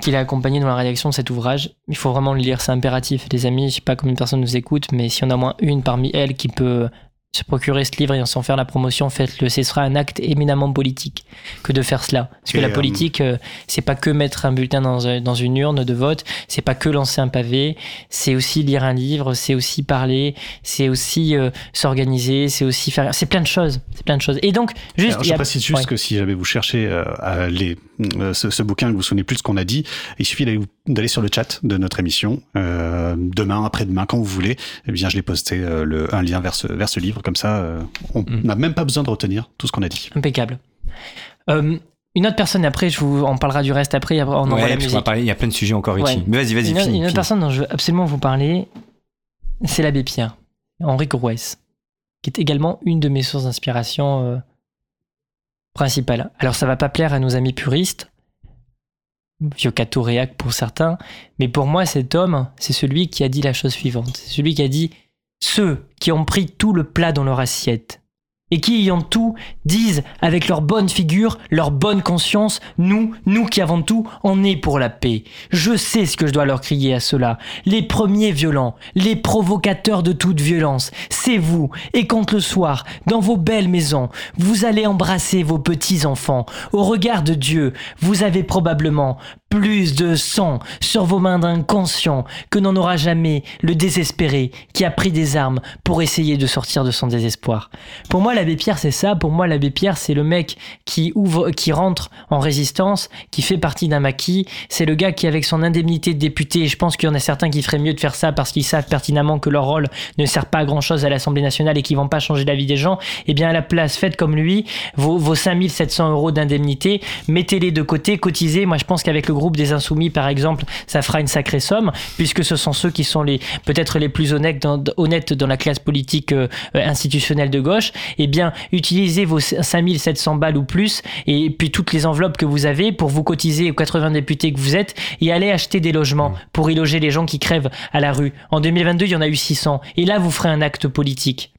qu'il a accompagné dans la rédaction de cet ouvrage. Il faut vraiment le lire, c'est impératif, les amis. Je sais pas combien de personnes nous écoutent, mais s'il y en a moins une parmi elles qui peut se procurer ce livre et s'en faire la promotion, faites-le. Ce sera un acte éminemment politique que de faire cela. Parce que Et, la euh, politique, euh, c'est pas que mettre un bulletin dans, un- dans une urne de vote, c'est pas que lancer un pavé, c'est aussi lire un livre, c'est aussi parler, c'est aussi euh, s'organiser, c'est aussi faire. C'est plein de choses. C'est plein de choses. Et donc, juste. Alors, je précise juste ouais. que si jamais vous cherchez euh, à les, euh, ce, ce bouquin, que vous vous souvenez plus de ce qu'on a dit, il suffit d'aller, sur le chat de notre émission euh, demain, après-demain, quand vous voulez. Eh bien, je l'ai posté euh, le, un lien vers ce, vers ce livre, comme ça, euh, on Mm. n'a même pas besoin de retenir tout ce qu'on a dit. Impeccable. Euh, une autre personne, après, je vous en parlera du reste après, on envoie ouais, la va musique. parler, il y a plein de sujets encore Ouais. ici. Mais vas-y, vas-y, Une, une autre personne dont je veux absolument vous parler, c'est l'abbé Pierre, Henri Grouès, qui est également une de mes sources d'inspiration euh, principales. Alors ça va pas plaire à nos amis puristes, vieux Catoréac pour certains, mais pour moi, cet homme, c'est celui qui a dit la chose suivante. C'est celui qui a dit Ceux qui ont pris tout le plat dans leur assiette et qui, ayant tout, disent avec leur bonne figure, leur bonne conscience, nous, nous qui avons tout, on est pour la paix. Je sais ce que je dois leur crier à cela. Les premiers violents, les provocateurs de toute violence, c'est vous. Et quand le soir, dans vos belles maisons, vous allez embrasser vos petits-enfants, au regard de Dieu, vous avez probablement plus de sang sur vos mains d'inconscient que n'en aura jamais le désespéré qui a pris des armes pour essayer de sortir de son désespoir. Pour moi, l'abbé Pierre, c'est ça. Pour moi, l'abbé Pierre, c'est le mec qui ouvre, qui rentre en résistance, qui fait partie d'un maquis. C'est le gars qui, avec son indemnité de député, je pense qu'il y en a certains qui feraient mieux de faire ça parce qu'ils savent pertinemment que leur rôle ne sert pas à grand chose à l'Assemblée nationale et qu'ils vont pas changer la vie des gens. Eh bien, à la place, faites comme lui, vos, vos 5700 euros d'indemnité, mettez-les de côté, cotisez. Moi, je pense qu'avec le groupe des Insoumis, par exemple, ça fera une sacrée somme, puisque ce sont ceux qui sont les peut-être les plus honnêtes dans, honnêtes dans la classe politique euh, institutionnelle de gauche. Eh bien, utilisez vos 5700 balles ou plus, et puis toutes les enveloppes que vous avez pour vous cotiser aux 80 députés que vous êtes, et aller acheter des logements pour y loger les gens qui crèvent à la rue. En 2022, il y en a eu 600. Et là, vous ferez un acte politique.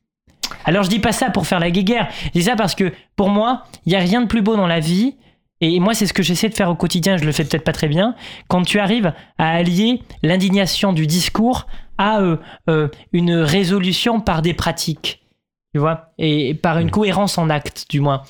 Alors je dis pas ça pour faire la guéguerre, je dis ça parce que pour moi, il n'y a rien de plus beau dans la vie et moi, c'est ce que j'essaie de faire au quotidien, je le fais peut-être pas très bien, quand tu arrives à allier l'indignation du discours à euh, euh, une résolution par des pratiques, tu vois, et par une cohérence en acte, du moins.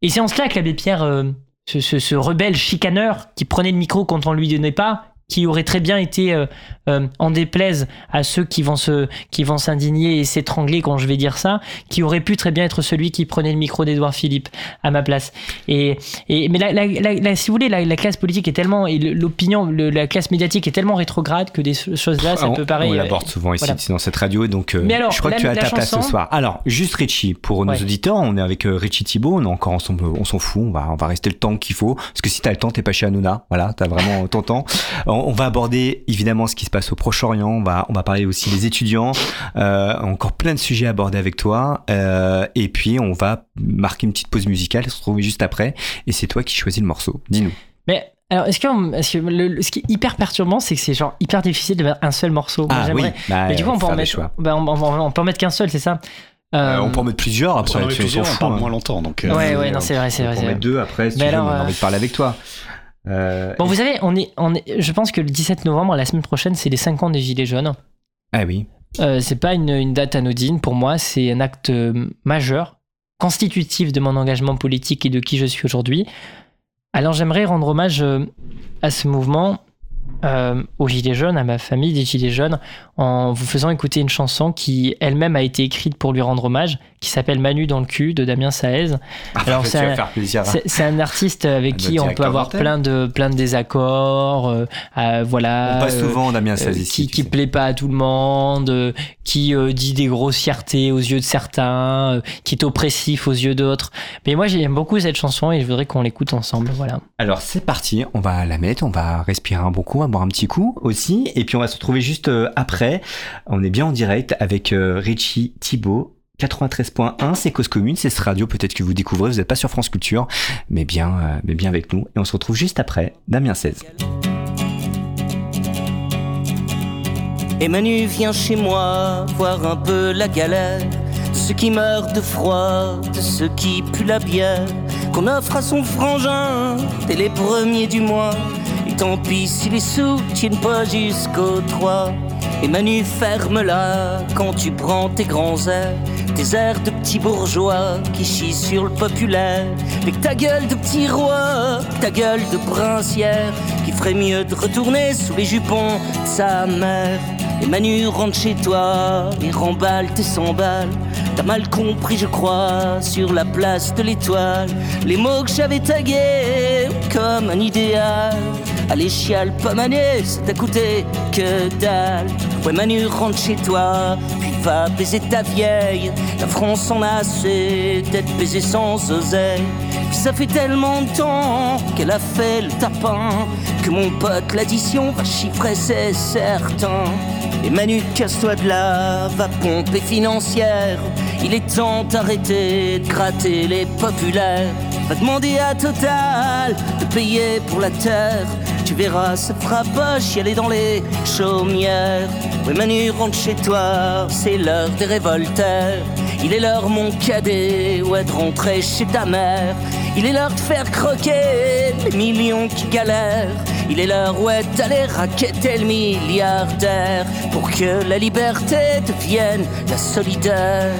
Et c'est en cela que l'abbé Pierre, euh, ce, ce, rebelle chicaneur qui prenait le micro quand on lui donnait pas, qui aurait très bien été euh, euh, en déplaise à ceux qui vont se qui vont s'indigner et s'étrangler quand je vais dire ça, qui aurait pu très bien être celui qui prenait le micro d'Edouard Philippe à ma place. Et, et mais la, si vous voulez, la, classe politique est tellement et l'opinion, la classe médiatique est tellement rétrograde que des choses là, ça peut paraître. On l'aborde souvent ici dans cette radio, donc euh, je crois que tu as ta place ce soir. Alors juste Richie pour nos auditeurs, on est avec Richie Thibault, on est encore ensemble, on s'en fout, on va on va rester le temps qu'il faut parce que si t'as le temps, t'es pas chez Hanouna, voilà, t'as vraiment ton temps on va aborder évidemment ce qui se passe au Proche-Orient, on va, on va parler aussi des étudiants, euh, encore plein de sujets à aborder avec toi, euh, et puis on va marquer une petite pause musicale, se retrouver juste après, et c'est toi qui choisis le morceau. Dis-nous. Mais alors, est-ce que, ce qui est hyper perturbant, c'est que c'est genre hyper difficile de mettre un seul morceau. Ah oui, bah, mais du coup, on peut en mettre, bah, on, peut en mettre qu'un seul, c'est ça? Euh, on peut en mettre plusieurs après. Si on plusieurs, on parle moins longtemps. Donc, ouais, ouais, non, c'est vrai, c'est vrai. On peut en mettre deux après si tu veux, on a envie de parler avec toi. Euh, bon, vous savez, on est, on est, je pense que le 17 novembre, la semaine prochaine, c'est les 5 ans des Gilets jaunes. Ah oui. Euh, c'est pas une, une, date anodine. Pour moi, c'est un acte euh, majeur, constitutif de mon engagement politique et de qui je suis aujourd'hui. Alors, j'aimerais rendre hommage à ce mouvement euh, aux Gilets jaunes, à ma famille des Gilets jaunes, en vous faisant écouter une chanson qui elle-même a été écrite pour lui rendre hommage, qui s'appelle Manu dans le cul de Damien Saez. Ah, Alors c'est un, c'est un artiste avec qui on peut avoir plein de plein de désaccords, euh, euh, voilà. On passe souvent Damien Saez ici. Qui, qui plaît pas à tout le monde, qui dit des grossièretés aux yeux de certains, qui est oppressif aux yeux d'autres. Mais moi j'aime beaucoup cette chanson et je voudrais qu'on l'écoute ensemble, voilà. Alors c'est parti, on va la mettre, on va respirer un bon coup, on va boire un petit coup aussi, et puis on va se retrouver juste après. On est bien en direct avec Richie Thibault 93.1, c'est Cause Commune, c'est ce radio peut-être que vous découvrez, vous n'êtes pas sur France Culture, mais bien, euh, mais bien avec nous. Et on se retrouve juste après, Damien 16. Emmanuel vient chez moi voir un peu la galère de ceux qui meurent de froid, de ceux qui puent la bière, qu'on offre à son frangin dès les premiers du mois. Tant pis si les sous tiennent pas jusqu'au 3. Et Manu, ferme-la quand tu prends tes grands airs, tes airs de petits bourgeois qui chient sur le populaire. Avec ta gueule de petit roi, ta gueule de princière, qui ferait mieux de retourner sous les jupons de sa mère. Et Manu, rentre chez toi et remballe tes 100 balles. T'as mal compris, je crois, sur la place de l'étoile. Les mots que j'avais tagués comme un idéal. Allez, chial, pas mané, ça t'a coûté que dalle. Ouais, Manu, rentre chez toi, puis va baiser ta vieille. La France en a assez d'être baisée sans oseille. Puis ça fait tellement de temps qu'elle a fait le tapin que mon pote l'addition va chiffrer, c'est certain. Et Manu, casse-toi de là, va pomper financière. Il est temps d'arrêter de gratter les populaires. Va demander à Total de payer pour la terre tu verras, fera pas chialer dans les chaumières. Oui, Manu, rentre chez toi, c'est l'heure des révolteurs. Il est l'heure, mon cadet, ouais, de rentrer chez ta mère. Il est l'heure de faire croquer les millions qui galèrent. Il est l'heure, ouais, d'aller raqueter le milliardaire pour que la liberté devienne la solidaire.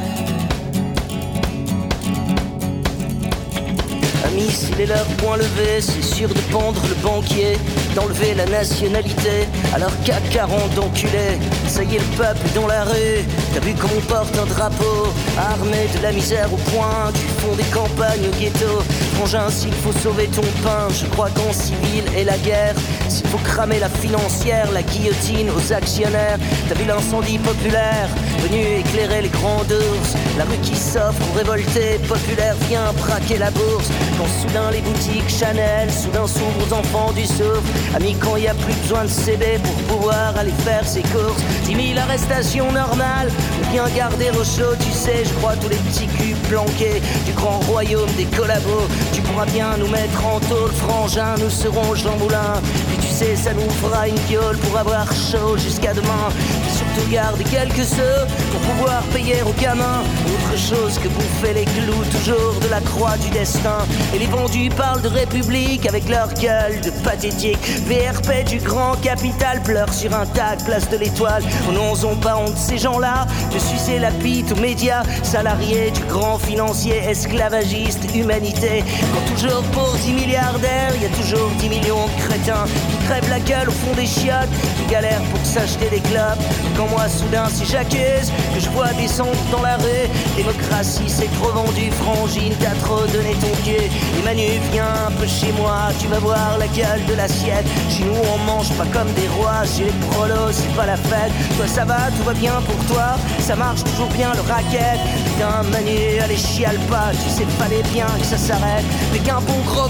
Amis, s'il est l'heure point levé, c'est sûr de pendre le banquier, d'enlever la nationalité, alors CAC 40 d'enculé. Ça y est, le peuple dans la rue, t'as vu comme on porte un drapeau, armé de la misère au point du fond des campagnes au ghetto. Frangin, s'il faut sauver ton pain, je crois qu'en civil et la guerre, s'il faut cramer la financière, la guillotine aux actionnaires, t'as vu l'incendie populaire, venu éclairer les grands ours, la rue qui s'offre aux révoltés, populaire vient braquer la bourse. Quand soudain les boutiques Chanel, soudain s'ouvrent aux enfants du souffle. Amis, quand y a plus besoin de CD pour pouvoir aller faire ses courses. 10 000 arrestations normales, bien garder au chaud, tu sais, je crois tous les petits culs planqués du grand royaume des collabos. Tu pourras bien nous mettre en tôle, frangin, nous serons Jean Moulin. Ça nous fera une gueule pour avoir chaud jusqu'à demain. Et surtout garder quelques sous pour pouvoir payer aux gamins autre chose que bouffer les clous, toujours de la croix du destin. Et les vendus parlent de république avec leur gueule de pathétique. VRP du grand capital pleure sur un tag, place de l'étoile. Oh non, ont pas honte ces gens-là de sucer la pite aux médias, salariés du grand financier, esclavagiste, humanité. Quand toujours pour 10 milliardaires, y a toujours 10 millions de crétins la gueule au fond des chiottes, qui galèrent pour s'acheter des clubs. Quand moi, soudain, si j'accuse que je vois descendre dans la rue, démocratie, c'est trop vendu, frangine, t'as trop donné ton pied. Et Manu, viens un peu chez moi, tu vas voir la gueule de l'assiette. Chez nous, on mange pas comme des rois, chez les prolos, c'est pas la fête. Toi, ça va, tout va bien pour toi, ça marche toujours bien le racket. Putain, Manu, allez, chiale pas, tu sais, fallait bien que ça s'arrête. Mais qu'un bon gros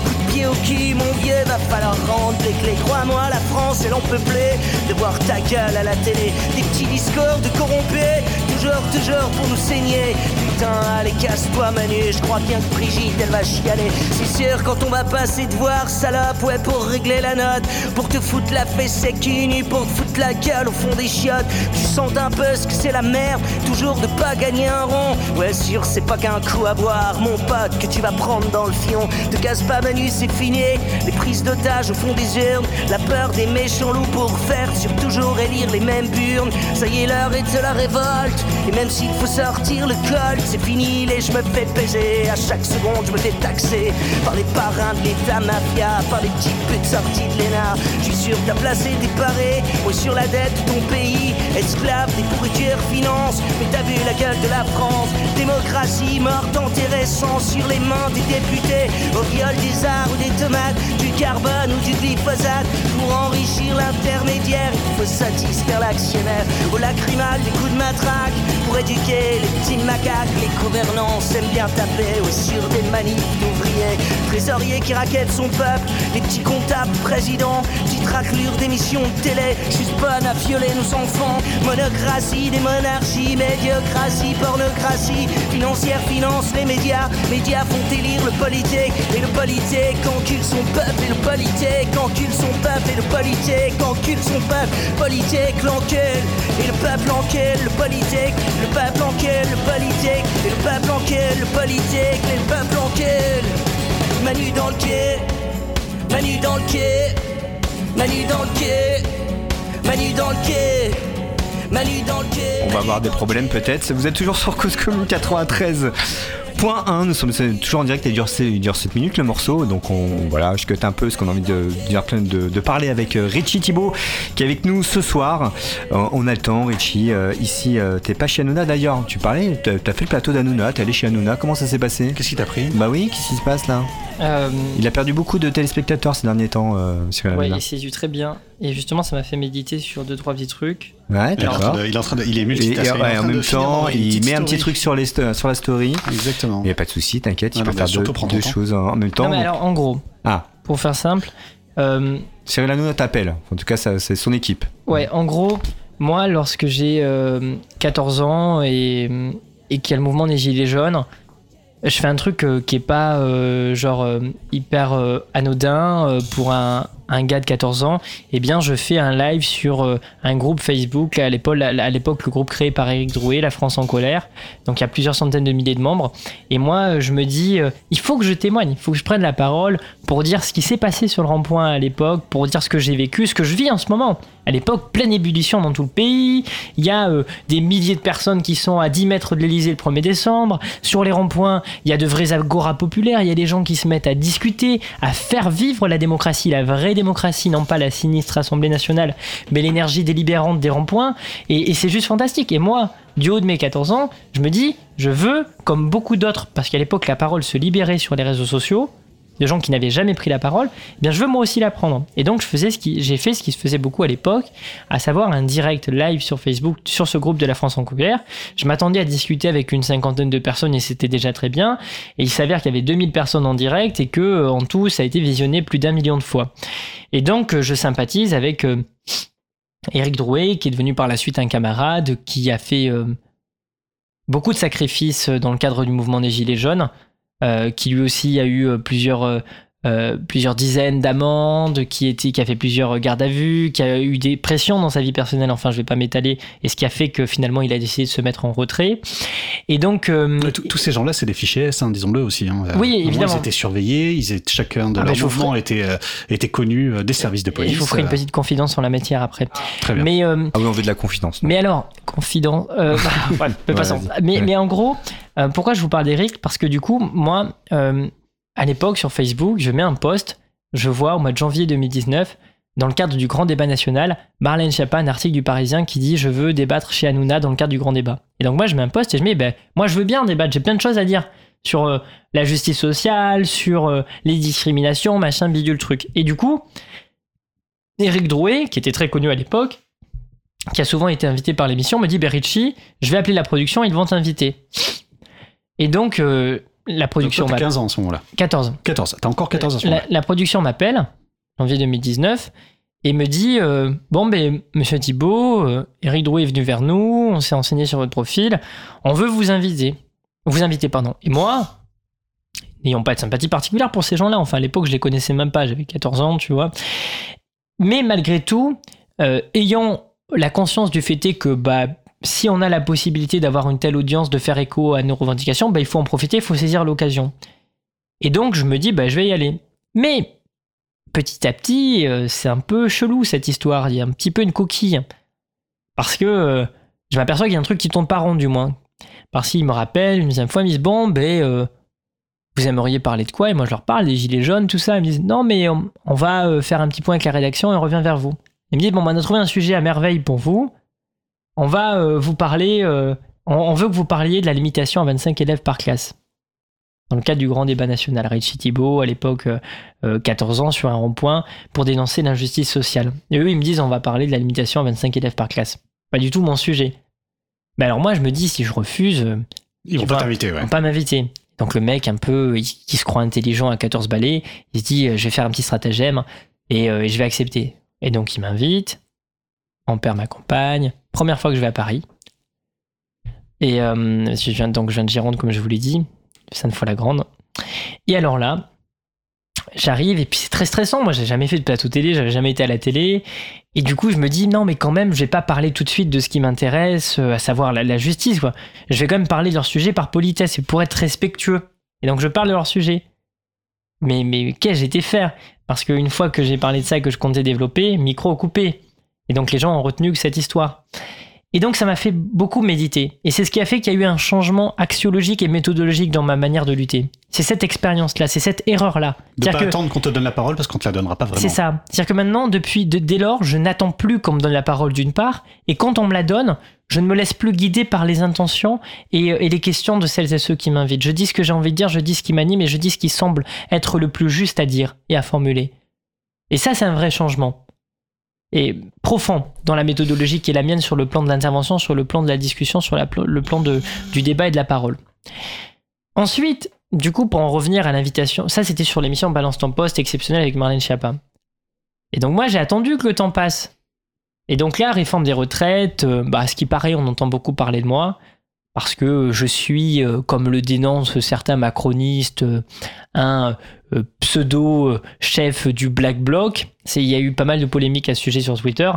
cul, mon vieux, va falloir rendre les clés. Crois-moi, la France, elle en peuplée de voir ta gueule à la télé. Des petits discours de corrompus, toujours, toujours pour nous saigner. Putain, allez, casse-toi, Manu, je crois bien que Brigitte, elle va chialer. C'est sûr, quand on va passer te voir, salope, ouais, pour régler la note, pour te foutre la fesse sec nu, pour te foutre la gueule au fond des chiottes. Tu sens un peu ce que c'est la merde, toujours de pas gagner un rond. Ouais, sûr, c'est pas qu'un coup à boire, mon pote, que tu vas prendre dans le fion. Te casse pas, Manu, c'est fini. Les prises d'otages au fond des urnes, la peur des méchants loups pour faire sur toujours élire les mêmes burnes. Ça y est, l'heure est de la révolte, et même s'il faut sortir le col, c'est fini, les je me fais baiser. À chaque seconde, je me fais taxer par les parrains de l'état mafia, par les petites putes sorties de l'ENA. Je suis sûr t'as placé des parés, ouais, sur la dette de ton pays, esclave des pourritures finances. Mais t'as vu la gueule de la France, démocratie morte intéressant sur les mains des députés, au viol des arts ou des tomates, du carbone ou du glyphosate, pour enrichir l'intermédiaire, il faut satisfaire l'actionnaire, au lacrymal des coups de matraque, pour éduquer les petits macaques, les gouvernants s'aiment bien taper, ouais, sur des manifs trésorier qui raquette son peuple, les petits comptables présidents, petites raclures d'émissions de télé, juste bonne à violer nos enfants, monocratie des monarchies, médiocratie, pornocratie, financière finance les médias, médias font élire le politique, et le politique encule son peuple, et le politique encule son peuple, et le politique encule son peuple, politique l'encule, et le peuple encule le politique, le peuple encule le politique, et le peuple encule le politique, et le peuple encule. Manu dans le quai, Manu dans le quai, Manu dans le quai, Manu dans le quai, Manu dans le quai. On va avoir des problèmes peut-être. Vous êtes toujours sur Cause Commune 93. Point 1, nous sommes toujours en direct, il dure, il dure 7 minutes le morceau, donc on, voilà, je cut un peu parce qu'on a envie de, dire plein de, de parler avec euh, Richie Thibault qui est avec nous ce soir. Euh, on a le temps, Richie, euh, ici, euh, t'es pas chez Hanouna d'ailleurs, tu parlais, t'as fait le plateau d'Hanouna, t'es allé chez Hanouna, comment ça s'est passé? Qu'est-ce qui t'a pris? Bah oui, qu'est-ce qui se passe là? Euh, Il a perdu beaucoup de téléspectateurs ces derniers temps, euh, Hanouna. il s'est vu très bien. Et justement, ça m'a fait méditer sur deux, trois petits trucs. Ouais, il d'accord. de- il est en train de, il est Et, multitask. et, il est en même temps, il met un petit truc sur, les sur la story. Exactement. Il n'y a pas de souci, t'inquiète, il peut faire deux, deux choses en même temps. Non, mais alors, en gros, Ah, pour faire simple, euh, Cyril Hanouna t'appelle. En tout cas, c'est son équipe. ouais, en gros, moi, lorsque j'ai euh, 14 ans et, et qu'il y a le mouvement des Gilets jaunes, je fais un truc euh, qui est pas euh, genre euh, hyper euh, anodin euh, pour un, un gars de 14 ans, eh bien, je fais un live sur euh, un groupe Facebook, à l'époque, le groupe créé par Eric Drouet, La France en colère. Donc, il y a plusieurs centaines de milliers de membres. Et moi, je me dis, euh, il faut que je témoigne, il faut que je prenne la parole pour dire ce qui s'est passé sur le rond-point à l'époque, pour dire ce que j'ai vécu, ce que je vis en ce moment. À l'époque, pleine ébullition dans tout le pays. Il y a euh, des milliers de personnes qui sont à 10 mètres de l'Elysée le 1er décembre. Sur les ronds-points, il y a de vrais agoras populaires. Il y a des gens qui se mettent à discuter, à faire vivre la démocratie, la vraie démocratie, non pas la sinistre Assemblée nationale, mais l'énergie délibérante des ronds-points. Et, et c'est juste fantastique. Et moi, du haut de mes 14 ans, je me dis, je veux, comme beaucoup d'autres, parce qu'à l'époque la parole se libérait sur les réseaux sociaux, de gens qui n'avaient jamais pris la parole, eh bien je veux moi aussi la prendre. Et donc je faisais ce qui, j'ai fait ce qui se faisait beaucoup à l'époque, à savoir un direct live sur Facebook sur ce groupe de la France en colère. Je m'attendais à discuter avec une cinquantaine de personnes et c'était déjà très bien. Et il s'avère qu'il y avait 2000 personnes en direct et que euh, en tout ça a été visionné plus d'un million de fois. Et donc euh, je sympathise avec euh, Eric Drouet qui est devenu par la suite un camarade qui a fait beaucoup de sacrifices dans le cadre du mouvement des Gilets jaunes. Euh, qui lui aussi a eu euh, plusieurs, euh, plusieurs dizaines d'amendes, qui, était, qui a fait plusieurs gardes à vue, qui a eu des pressions dans sa vie personnelle, enfin je vais pas m'étaler, et ce qui a fait que finalement il a décidé de se mettre en retrait. Et donc... Tous ces gens-là, c'est des fichiers S, hein, disons-le aussi. Hein. Oui, évidemment. Ils étaient surveillés, ils étaient, chacun de ah, leurs mouvements était, était connu des services de police. Je vous ferai une petite confidence sur la matière après. Très bien. Mais, ah oui, on veut de la confidence. Mais alors, confidence... Bah, (laughs) mais, mais en gros... Euh, pourquoi je vous parle d'Eric? Parce que du coup, moi, euh, à l'époque, sur Facebook, je mets un post, je vois au mois de janvier 2019, dans le cadre du grand débat national, Marlène Schiappa, un article du Parisien qui dit Je veux débattre chez Hanouna dans le cadre du grand débat. Et donc, moi, je mets un post et je mets ben, Moi, je veux bien débattre, j'ai plein de choses à dire sur euh, la justice sociale, sur les discriminations, machin, bidule, truc. Et du coup, Eric Drouet, qui était très connu à l'époque, qui a souvent été invité par l'émission, me dit Berici, je vais appeler la production, ils vont t'inviter. Et donc, euh, la production. Donc 15 ans à ce moment-là. 14. 14. T'as encore 14 à ce moment-là. La, production m'appelle, janvier 2019, et me dit euh, Bon, ben, monsieur Thibault, euh, Eric Drouet est venu vers nous, on s'est enseigné sur votre profil, on veut vous inviter. Vous inviter, pardon. Et moi, n'ayant pas de sympathie particulière pour ces gens-là, enfin, à l'époque, je les connaissais même pas, j'avais 14 ans, tu vois. Mais malgré tout, ayant la conscience du fait que, bah, si on a la possibilité d'avoir une telle audience, de faire écho à nos revendications, bah, il faut en profiter, il faut saisir l'occasion. Et donc je me dis, bah, je vais y aller. Mais petit à petit, euh, c'est un peu chelou cette histoire, il y a un petit peu une coquille. Parce que euh, je m'aperçois qu'il y a un truc qui tourne pas rond du moins. Parce qu'il me rappelle une deuxième fois, ils me disent, bon, ben, euh, vous aimeriez parler de quoi? Et moi je leur parle des gilets jaunes, tout ça. Ils me disent, non, mais on, va faire un petit point avec la rédaction et on revient vers vous. Ils me disent, bon, ben, on a trouvé un sujet à merveille pour vous on va euh, vous parler, euh, on, veut que vous parliez de la limitation à 25 élèves par classe. Dans le cadre du grand débat national, Richie Thibault, à l'époque 14 euh, ans, sur un rond-point, pour dénoncer l'injustice sociale. Et eux, ils me disent, on va parler de la limitation à 25 élèves par classe. Pas du tout mon sujet. Mais alors moi, je me dis, si je refuse... Ils vont pas t'inviter, ouais. Ils vont pas m'inviter. Donc le mec, un peu, qui se croit intelligent à 14 balais, il se dit, je vais faire un petit stratagème et je vais accepter. Et donc il m'invite, mon père m'accompagne. Première fois que je vais à Paris. Et euh, je viens, donc je viens de Gironde, comme je vous l'ai dit, sainte fois la grande. Et alors là, j'arrive et puis c'est très stressant. Moi, j'ai jamais fait de plateau télé, j'avais jamais été à la télé. Et du coup, je me dis non, mais quand même, je vais pas parler tout de suite de ce qui m'intéresse, euh, à savoir la, justice. Quoi. Je vais quand même parler de leur sujet par politesse et pour être respectueux. Et donc, je parle de leur sujet. Mais, mais qu'ai-je été faire? Parce qu'une fois que j'ai parlé de ça et que je comptais développer, micro coupé. Et donc les gens ont retenu que cette histoire. Et donc ça m'a fait beaucoup méditer. Et c'est ce qui a fait qu'il y a eu un changement axiologique et méthodologique dans ma manière de lutter. C'est cette expérience-là, c'est cette erreur-là. De pas attendre qu'on te donne la parole parce qu'on te la donnera pas vraiment. C'est ça. C'est-à-dire que maintenant, depuis dès lors, je n'attends plus qu'on me donne la parole d'une part, et quand on me la donne, je ne me laisse plus guider par les intentions et, et les questions de celles et ceux qui m'invitent. Je dis ce que j'ai envie de dire, je dis ce qui m'anime et je dis ce qui semble être le plus juste à dire et à formuler. Et ça, c'est un vrai changement et profond dans la méthodologie qui est la mienne sur le plan de l'intervention, sur le plan de la discussion, sur le plan de, du débat et de la parole. Ensuite, du coup, pour en revenir à l'invitation, ça c'était sur l'émission Balance ton poste exceptionnelle avec Marlène Schiappa. Et donc moi j'ai attendu que le temps passe. Et donc là, réforme des retraites, euh, bah, ce qui paraît, on entend beaucoup parler de moi. Parce que je suis, euh, comme le dénoncent certains macronistes, euh, un euh, pseudo-chef du Black Bloc. Il y a eu pas mal de polémiques à ce sujet sur Twitter.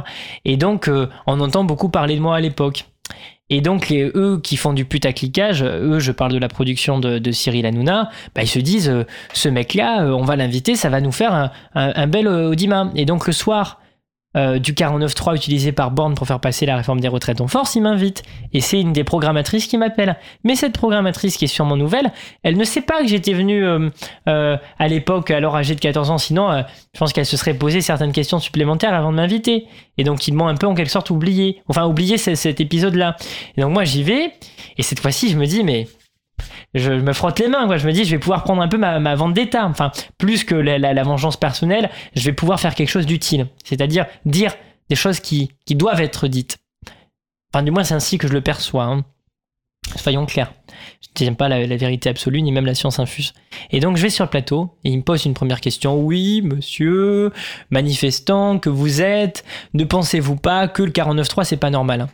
Et donc, on entend beaucoup parler de moi à l'époque. Et donc, les, eux qui font du putacliquage, eux, je parle de la production de, Cyril Hanouna, bah, ils se disent, ce mec-là, on va l'inviter, ça va nous faire un, un- un bel audimat. Et donc, le soir euh, du 49.3 utilisé par Borne pour faire passer la réforme des retraites en force, il m'invite. Et c'est une des programmatrices qui m'appelle. Mais cette programmatrice qui est sûrement nouvelle, elle ne sait pas que j'étais venu euh, euh, à l'époque, alors âgé de 14 ans, sinon euh, je pense qu'elle se serait posé certaines questions supplémentaires avant de m'inviter. Et donc ils m'ont un peu en quelque sorte oublié. Enfin, oublié ce- cet épisode-là. Et donc moi j'y vais, et cette fois-ci je me dis, mais je me frotte les mains, quoi. Je me dis, je vais pouvoir prendre un peu ma, ma vendetta. Enfin, plus que la, la- vengeance personnelle, je vais pouvoir faire quelque chose d'utile. C'est-à-dire dire des choses qui, qui doivent être dites. Enfin, du moins, c'est ainsi que je le perçois. hein. Soyons clairs. Je ne tiens pas la, la vérité absolue, ni même la science infuse. Et donc, je vais sur le plateau, et il me pose une première question. Oui, monsieur, manifestant que vous êtes, ne pensez-vous pas que le 49.3, c'est pas normal?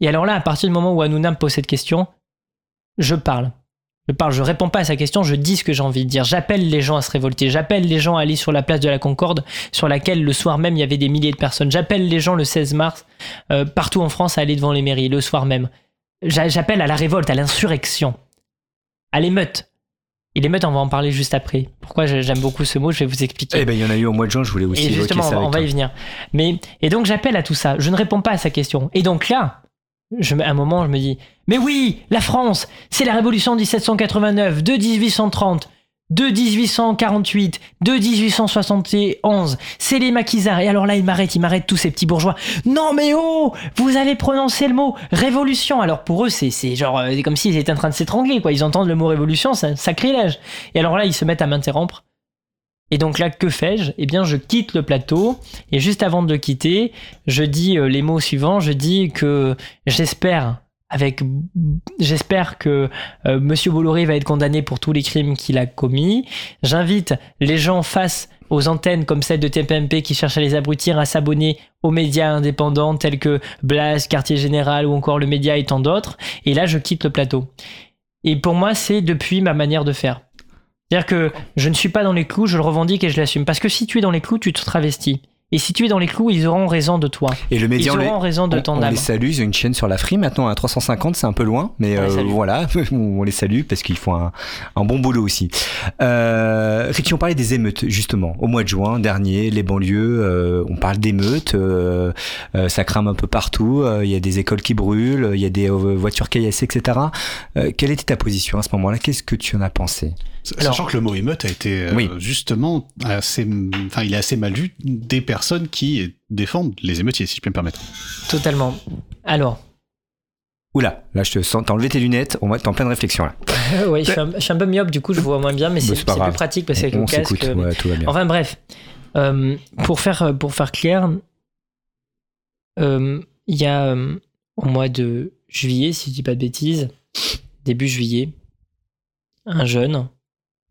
Et alors là, à partir du moment où Hanouna me pose cette question, je parle. Je parle, je réponds pas à sa question, je dis ce que j'ai envie de dire. J'appelle les gens à se révolter, j'appelle les gens à aller sur la place de la Concorde, sur laquelle le soir même il y avait des milliers de personnes. J'appelle les gens le 16 mars, euh, partout en France, à aller devant les mairies, le soir même. J'a- J'appelle à la révolte, à l'insurrection, à l'émeute. Et l'émeute, on va en parler juste après. Pourquoi j'ai- j'aime beaucoup ce mot, je vais vous expliquer. Eh ben, il y en a eu au mois de juin, je voulais aussi Et évoquer justement, on ça. va, on va y venir. Mais, et donc j'appelle à tout ça. Je ne réponds pas à sa question. Et donc là, je, à un moment, je me dis, mais oui, la France, c'est la révolution de 1789, de 1830, de 1848, de 1871. C'est les maquisards. Et alors là, il m'arrête, il m'arrête tous ces petits bourgeois. Non mais oh, vous avez prononcé le mot révolution. Alors pour eux, c'est c'est genre euh, c'est comme s'ils étaient en train de s'étrangler. quoi. Ils entendent le mot révolution, c'est un sacrilège. Et alors là, ils se mettent à m'interrompre. Et donc là, que fais-je? Eh bien, je quitte le plateau et juste avant de le quitter, je dis euh, les mots suivants. Je dis que j'espère, avec, j'espère que euh, Monsieur Bolloré va être condamné pour tous les crimes qu'il a commis. J'invite les gens face aux antennes comme celle de TPMP qui cherchent à les abrutir à s'abonner aux médias indépendants tels que Blast, Quartier Général ou encore le Média et tant d'autres. Et là, je quitte le plateau. Et pour moi, c'est depuis ma manière de faire. C'est-à-dire que je ne suis pas dans les clous, je le revendique et je l'assume. Parce que si tu es dans les clous, tu te travestis. Et si tu es dans les clous, ils auront raison de toi. Et le Ils média, les, auront raison de on- ton on âme. les salue, ils ont une chaîne sur la Free maintenant à 350, c'est un peu loin, mais On les euh, voilà, (laughs) on les salue parce qu'ils font un, un bon boulot aussi. Euh, Richie, on parlait des émeutes justement. Au mois de juin dernier, les banlieues, euh, on parle d'émeutes, euh, ça crame un peu partout, il y a des écoles qui brûlent, il y a des voitures caillassées, etc. Quelle était ta position à ce moment-là? Qu'est-ce que tu en as pensé? Alors- Sachant que le mot émeute a été euh, Oui. justement assez, enfin, il est assez mal vu des personnes qui défendent les émeutiers, si je peux me permettre. Totalement. Alors, Oula, là je te sens, t'as enlevé tes lunettes, on va t'es en pleine réflexion là. (laughs) oui, je suis, un, je suis un peu myope, du coup, je vois moins bien, mais Bah, c'est plus pratique parce qu'avec le casque. euh, ouais, tout va bien. Enfin bref, Euh, pour, faire, pour faire clair, euh, il y a euh, au mois de juillet, si je dis pas de bêtises, début juillet, un jeune,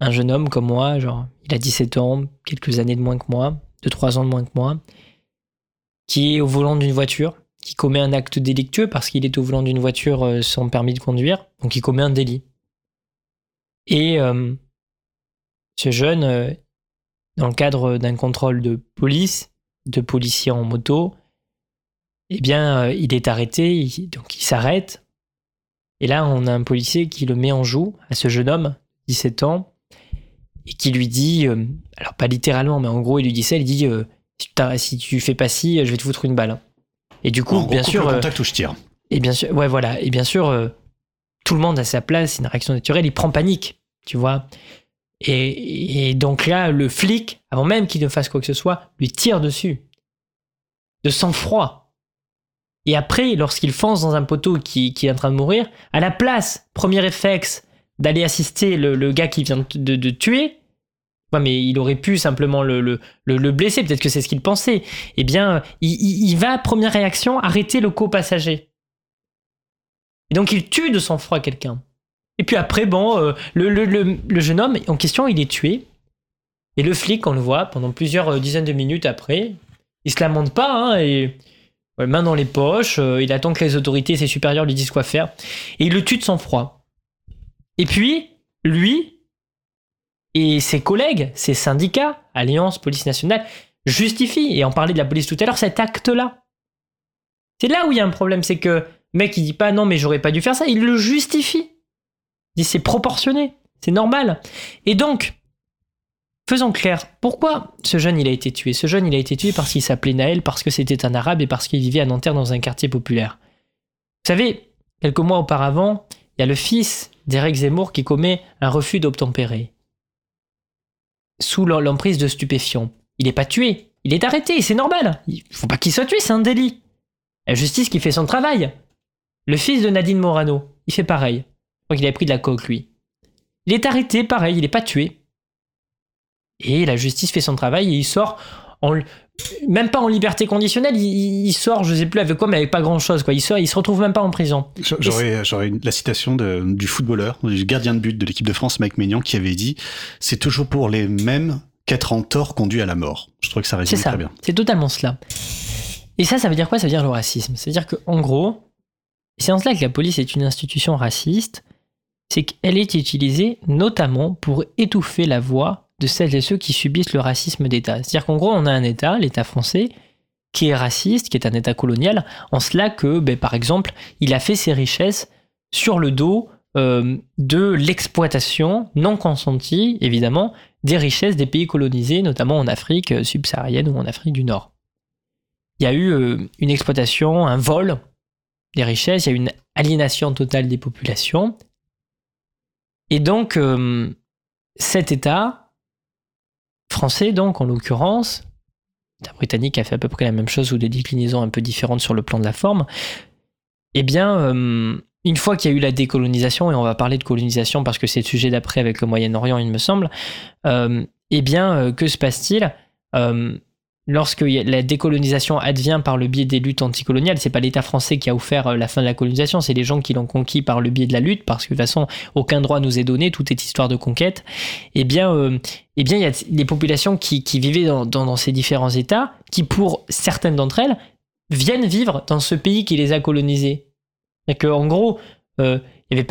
un jeune homme comme moi, genre il a 17 ans, quelques années de moins que moi, 2-3 ans de moins que moi, qui est au volant d'une voiture, qui commet un acte délictueux parce qu'il est au volant d'une voiture euh, sans permis de conduire, donc il commet un délit. Et euh, ce jeune, euh, dans le cadre d'un contrôle de police, de policiers en moto, eh bien, il est arrêté, donc il s'arrête. Et là, on a un policier qui le met en joue à ce jeune homme, 17 ans, et qui lui dit, euh, alors pas littéralement, mais en gros, il lui dit ça, il dit, euh, si, tu fais pas ci, je vais te foutre une balle. Et du coup, En bien sûr, le euh, contact où je tire. et bien sûr, ouais, voilà. Et bien sûr, tout le monde a sa place, c'est une réaction naturelle. Il prend panique, tu vois. Et, et donc là, le flic, avant même qu'il ne fasse quoi que ce soit, lui tire dessus. De sang-froid. Et après, lorsqu'il fonce dans un poteau qui, qui est en train de mourir, à la place, premier réflexe, d'aller assister le, gars qui vient de, tuer, mais il aurait pu simplement le, le, le, le blesser, peut-être que c'est ce qu'il pensait. Eh bien, il, va, première réaction, arrêter le copassager. Et donc il tue de sang-froid quelqu'un. Et puis après, bon, euh, le, jeune homme en question, il est tué. Et le flic, on le voit pendant plusieurs euh, dizaines de minutes après, il se lamente pas, hein, main dans les poches, euh, il attend que les autorités, ses supérieurs lui disent quoi faire, et il le tue de sang-froid. Et puis, lui et ses collègues, ses syndicats, Alliance, Police Nationale, justifient, et en parlait de la police tout à l'heure, cet acte-là. C'est là où il y a un problème, c'est que le mec il dit pas non mais j'aurais pas dû faire ça, il le justifie. Il dit c'est proportionné, c'est normal. Et donc, faisons clair, pourquoi ce jeune il a été tué? Ce jeune il a été tué parce qu'il s'appelait Naël, parce que c'était un arabe et parce qu'il vivait à Nanterre dans un quartier populaire. Vous savez, quelques mois auparavant, il y a le fils d'Éric Zemmour qui commet un refus d'obtempérer. Sous l'em- l'emprise de stupéfiants. Il n'est pas tué, il est arrêté, c'est normal. Il faut pas qu'il soit tué, c'est un délit. La justice qui fait son travail. Le fils de Nadine Morano, il fait pareil. Je crois qu'il a pris de la coque, lui. Il est arrêté, pareil, il n'est pas tué. Et la justice fait son travail et il sort en, même pas en liberté conditionnelle, il, il sort, je sais plus avec quoi, mais avec pas grand chose, quoi. Il sort, il se retrouve même pas en prison. J'aurais la citation de- du footballeur, du gardien de but de l'équipe de France, Mike Maignan, qui avait dit C'est toujours pour les mêmes qu'être en tort conduit à la mort. Je trouve que ça résume ça, très bien. c'est totalement cela. Et ça, ça veut dire quoi? Ça veut dire le racisme. C'est-à-dire qu'en gros, c'est en cela que la police est une institution raciste, c'est qu'elle est utilisée notamment pour étouffer la voix de celles et ceux qui subissent le racisme d'État. C'est-à-dire qu'en gros, on a un État, l'État français, qui est raciste, qui est un État colonial, en cela que, ben, par exemple, il a fait ses richesses sur le dos euh, de l'exploitation non consentie, évidemment, des richesses des pays colonisés, notamment en Afrique euh, subsaharienne ou en Afrique du Nord. Il y a eu euh, une exploitation, un vol des richesses, il y a eu une aliénation totale des populations. Et donc, cet État français, donc en l'occurrence, l'État britannique a fait à peu près la même chose ou des déclinaisons un peu différentes sur le plan de la forme, eh bien, euh, une fois qu'il y a eu la décolonisation, et on va parler de colonisation parce que c'est le sujet d'après avec le Moyen-Orient, il me semble, euh, eh bien, euh, que se passe-t-il? Lorsque la décolonisation advient par le biais des luttes anticoloniales, c'est pas l'État français qui a offert euh, la fin de la colonisation, c'est les gens qui l'ont conquis par le biais de la lutte, parce que de toute façon, aucun droit nous est donné, tout est histoire de conquête. Eh bien, euh, eh bien, il y a des populations qui, qui vivaient dans, dans- ces différents États, qui pour certaines d'entre elles viennent vivre dans ce pays qui les a colonisés. Et que, en gros, euh,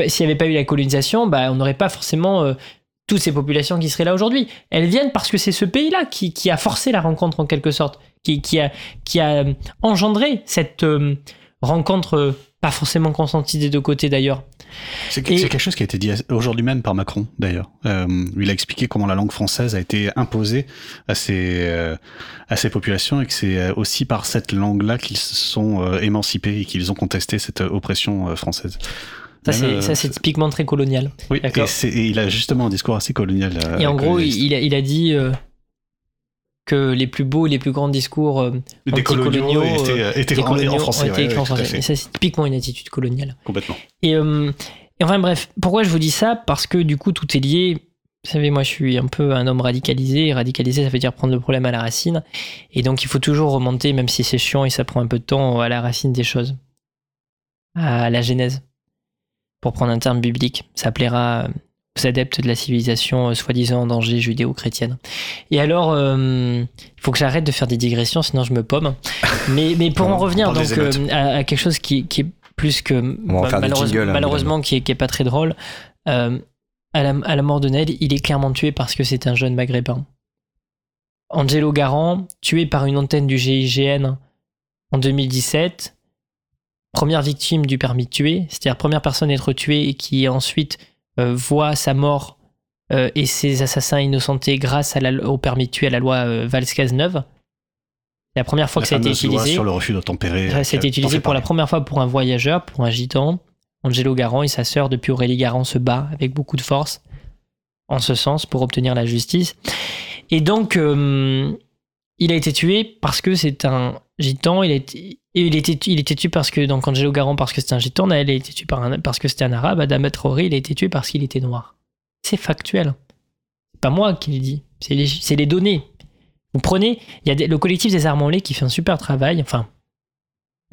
s'il n'y avait pas eu la colonisation, bah, on n'aurait pas forcément toutes ces populations qui seraient là aujourd'hui. Elles viennent parce que c'est ce pays-là qui, qui a forcé la rencontre en quelque sorte, qui, qui a, qui a euh, engendré cette euh, rencontre euh, pas forcément consentie des deux côtés d'ailleurs. C'est quelque chose qui a été dit aujourd'hui même par Macron, d'ailleurs. Euh, il a expliqué comment la langue française a été imposée à ces, à ces populations et que c'est aussi par cette langue-là qu'ils se sont émancipés et qu'ils ont contesté cette oppression française. Ça, c'est, euh, c'est typiquement très colonial. Oui, et, et il a justement un discours assez colonial. euh, Et en gros, il, a, il a dit euh, que les plus beaux et les plus grands discours euh, anticoloniaux, étaient, euh, étaient en- français. ouais, en. Et ça, c'est typiquement une attitude coloniale. Complètement. Et, euh, et enfin bref, pourquoi je vous dis ça? Parce que du coup, tout est lié. Vous savez, moi, je suis un peu un homme radicalisé. Radicalisé, ça veut dire prendre le problème à la racine. Et donc, il faut toujours remonter, même si c'est chiant et ça prend un peu de temps, à la racine des choses. À la genèse. Pour prendre un terme biblique. Ça plaira aux adeptes de la civilisation euh, soi-disant en danger judéo-chrétienne. Et alors, euh, il faut que j'arrête de faire des digressions, sinon je me pomme. (laughs) Mais, mais pour en revenir donc euh, à, à quelque chose qui, qui est plus que des malheureusement, jingles, hein, malheureusement qui, est, qui est pas très drôle. euh, à, la, à la mort de Ned, il est clairement tué parce que c'est un jeune maghrébin. Angelo Garant, tué par une antenne du GIGN en 2017, première victime du permis de tuer, c'est-à-dire première personne à être tuée et qui ensuite euh, voit sa mort euh, et ses assassins innocentés grâce à la- au permis de tuer à la loi euh, Valls-Cazeneuve. C'est la première fois La que ça a été utilisé. sur le refus d'obtempérer. Ça a euh, été utilisé pour la première fois pour un voyageur, pour un gitan. Angelo Garant et sa sœur, depuis Aurélie Garant, se bat avec beaucoup de force en ce sens pour obtenir la justice. Et donc, il a été tué parce que c'est un gitan. Il était, tué parce que, donc Angelo Garant parce que c'était un gitan, Naël a été tué parce que c'était un arabe, Adam Traoré, il a été tué parce qu'il était noir. C'est factuel. C'est pas moi qui le dis, c'est les, données. Vous prenez, il y a le collectif des Arments-Lés qui fait un super travail, enfin,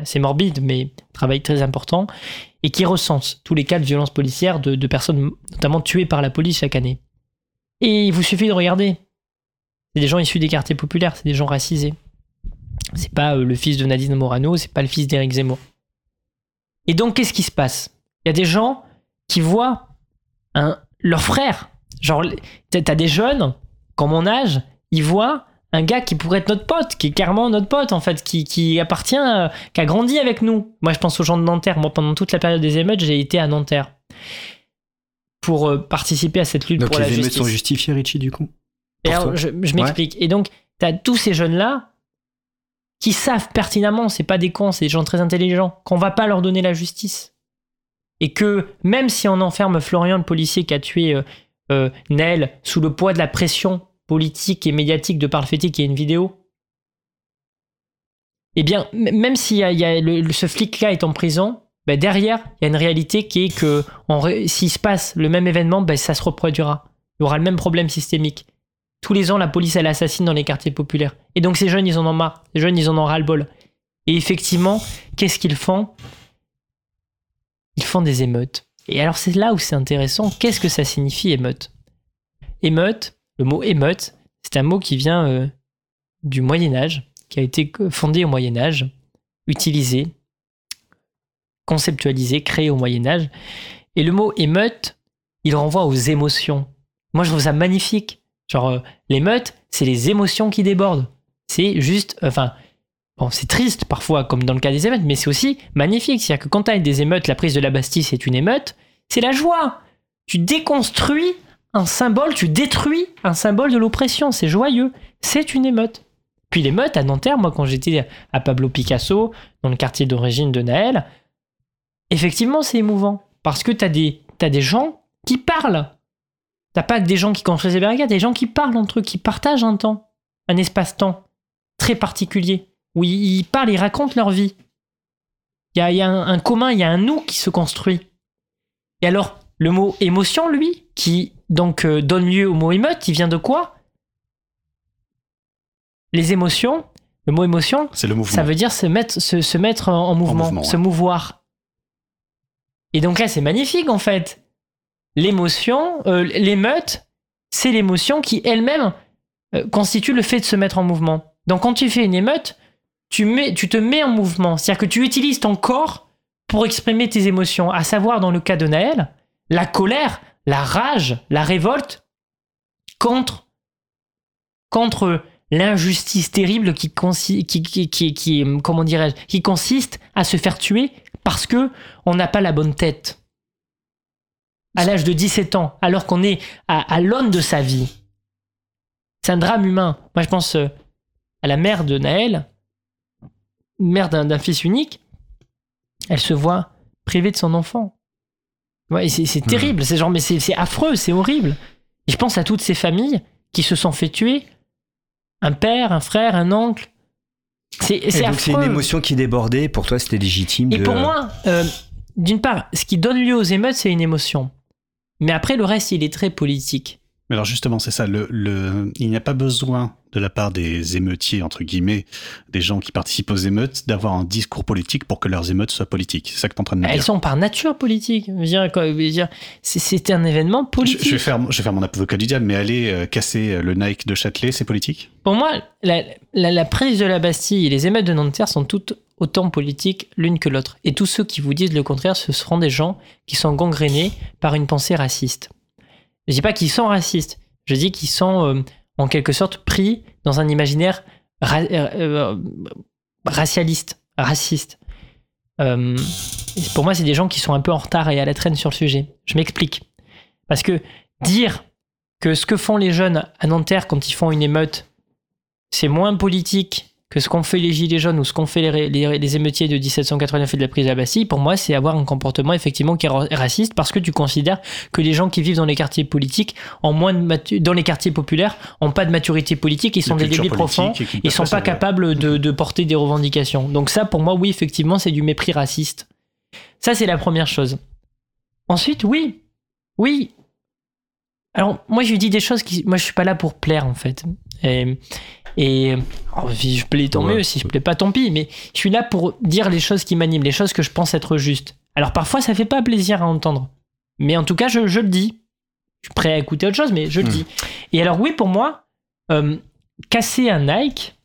c'est morbide, mais travail très important, et qui recense tous les cas de violences policières de personnes notamment tuées par la police chaque année. Et il vous suffit de regarder. C'est des gens issus des quartiers populaires, c'est des gens racisés. C'est pas euh, le fils de Nadine Morano, c'est pas le fils d'Éric Zemmour. Et donc, qu'est-ce qui se passe? Il y a des gens qui voient un, leur frère. Genre, t'as t'as des jeunes, comme mon âge, ils voient un gars qui pourrait être notre pote, qui est carrément notre pote en fait, qui, qui appartient, euh, qui a grandi avec nous. Moi, je pense aux gens de Nanterre. Moi, pendant toute la période des émeutes, j'ai été à Nanterre pour euh, participer à cette lutte Donc pour les la émeutes justice. sont justifiées, Richie, du coup? Pour alors, toi je, je m'explique. Et donc, tu as tous ces jeunes-là qui savent pertinemment, c'est pas des cons, c'est des gens très intelligents, qu'on va pas leur donner la justice. Et que même si on enferme Florian, le policier qui a tué euh, euh, sous le poids de la pression politique et médiatique de par le fait y a une vidéo, eh bien, même si ce flic-là est en prison, ben derrière, il y a une réalité qui est que s'il se passe le même événement, ben ça se reproduira. Il y aura le même problème systémique. Tous les ans, la police, elle assassine dans les quartiers populaires. Et donc, ces jeunes, ils en ont marre. Ces jeunes, ils en ont ras-le-bol. Et effectivement, qu'est-ce qu'ils font? Ils font des émeutes. Et alors, c'est là où c'est intéressant. Qu'est-ce que ça signifie, émeute? Émeute, le mot émeute, c'est un mot qui vient euh, du Moyen-Âge, qui a été fondé au Moyen-Âge, utilisé, conceptualisé, créé au Moyen-Âge. Et le mot émeute, il renvoie aux émotions. Moi, je trouve ça magnifique. Genre, euh, l'émeute, c'est les émotions qui débordent. C'est juste, enfin, bon, c'est triste parfois, comme dans le cas des émeutes, mais c'est aussi magnifique. C'est-à-dire que quand tu as des émeutes, la prise de la Bastille, c'est une émeute, c'est la joie. Tu déconstruis un symbole, tu détruis un symbole de l'oppression. C'est joyeux. C'est une émeute. Puis l'émeute à Nanterre, moi, quand j'étais à Pablo Picasso, dans le quartier d'origine de Naël, effectivement, c'est émouvant. Parce que tu as des, t'as des gens qui parlent. T'as pas que des gens qui construisent des barricades, des gens qui parlent entre eux, qui partagent un temps, un espace-temps très particulier, où ils, parlent, ils racontent leur vie. Il y a, il y a un, un commun, il y a un nous qui se construit. Et alors, le mot émotion, lui, qui donc euh, donne lieu au mot émeute, il vient de quoi? Les émotions, le mot émotion, C'est le mouvement. ça veut dire se mettre, se, se mettre en, en mouvement, mouvement, se mouvoir. Et donc là, c'est magnifique en fait. L'émotion, euh, l'émeute, c'est l'émotion qui elle-même euh, constitue le fait de se mettre en mouvement. Donc quand tu fais une émeute, tu, mets, tu te mets en mouvement. C'est-à-dire que tu utilises ton corps pour exprimer tes émotions. À savoir, dans le cas de Naël, la colère, la rage, la révolte contre, l'injustice terrible qui, qui consiste à se faire tuer parce que on n'a pas la bonne tête. À l'âge de 17 ans, alors qu'on est à, à l'aune de sa vie. C'est un drame humain. Moi, je pense euh, à la mère de Naël, mère d'un d'un fils unique. Elle se voit privée de son enfant. Ouais, c'est c'est terrible. C'est genre, mais c'est c'est affreux, c'est horrible. Et je pense à toutes ces familles qui se sont fait tuer. Un père, un frère, un oncle. C'est c'est donc c'est une émotion qui débordait, pour toi c'était légitime Et de... pour moi, euh, d'une part, ce qui donne lieu aux émeutes, c'est une émotion. Mais après, le reste, il est très politique. Mais alors justement, c'est ça. Il n'y a pas besoin de la part des émeutiers, entre guillemets, des gens qui participent aux émeutes, d'avoir un discours politique pour que leurs émeutes soient politiques. C'est ça que tu es en train de me Elles dire. sont par nature politiques. C'est- un événement Je, politique. je vais faire, je vais faire mon avocat du diable, mais aller euh, casser le Nike de Châtelet, c'est politique? Pour moi, la, la- la prise de la Bastille et les émeutes de Nanterre sont toutes autant politiques l'une que l'autre. Et tous ceux qui vous disent le contraire, ce seront des gens qui sont gangrénés par une pensée raciste. Je dis pas qu'ils sont racistes, je dis qu'ils sont euh, en quelque sorte pris dans un imaginaire euh, euh, racialiste, raciste. Euh, pour moi, c'est des gens qui sont un peu en retard et à la traîne sur le sujet. Je m'explique. Parce que dire que ce que font les jeunes à Nanterre quand ils font une émeute, c'est moins politique que ce qu'ont fait les Gilets jaunes ou ce qu'ont fait les, ré- les- les émeutiers de 1789 et de la prise la Bastille, pour moi, c'est avoir un comportement effectivement qui est ra- raciste parce que tu considères que les gens qui vivent dans les quartiers politiques, moins de dans les quartiers populaires, ont pas de maturité politique, ils sont De des débiles profonds, ils sont pas capables de, de porter des revendications. Donc ça, pour moi, oui, effectivement, c'est du mépris raciste. Ça, c'est la première chose. Ensuite, oui, oui. Alors, moi, je lui dis des choses qui. Moi, je suis pas là pour plaire, en fait. Et, et alors, si je plais, tant Ouais. mieux. Si je plais pas, tant pis. Mais je suis là pour dire les choses qui m'animent, les choses que je pense être justes. Alors, parfois, ça fait pas plaisir à entendre. Mais en tout cas, je, je le dis. Je suis prêt à écouter autre chose, mais je le Hmm. dis. Et alors, oui, pour moi, euh, casser un Nike,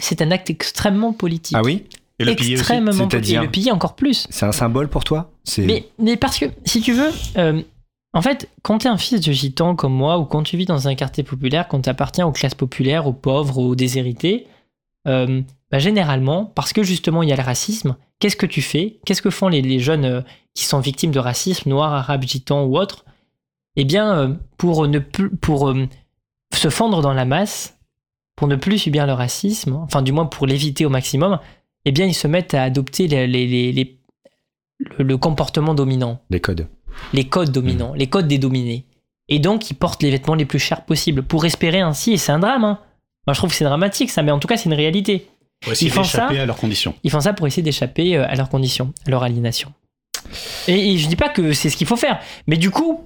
c'est un acte extrêmement politique. Ah oui? Et le piller aussi? extrêmement politique. Et le piller encore plus. C'est un symbole pour toi? C'est Mais, mais parce que, si tu veux, euh, en fait, quand tu es un fils de gitan comme moi, ou quand tu vis dans un quartier populaire, quand tu appartiens aux classes populaires, aux pauvres, aux déshérités, euh, bah, généralement, parce que justement il y a le racisme, qu'est-ce que tu fais? Qu'est-ce que font les, les jeunes euh, qui sont victimes de racisme, noirs, arabes, gitans ou autres? Eh bien, euh, pour, ne se fondre dans la masse, pour ne plus subir le racisme, enfin du moins pour l'éviter au maximum, eh bien ils se mettent à adopter les- les- les- les- le- le comportement dominant. Des codes. Les codes dominants, les codes des dominés. Et donc, ils portent les vêtements les plus chers possibles pour espérer ainsi, et c'est un drame. hein. Moi, je trouve que c'est dramatique, ça, mais en tout cas, c'est une réalité. Pour essayer Ils font ça d'échapper à leurs conditions. Ils font ça pour essayer d'échapper euh, à leurs conditions, à leur aliénation. Et, et je dis pas que c'est ce qu'il faut faire, mais du coup,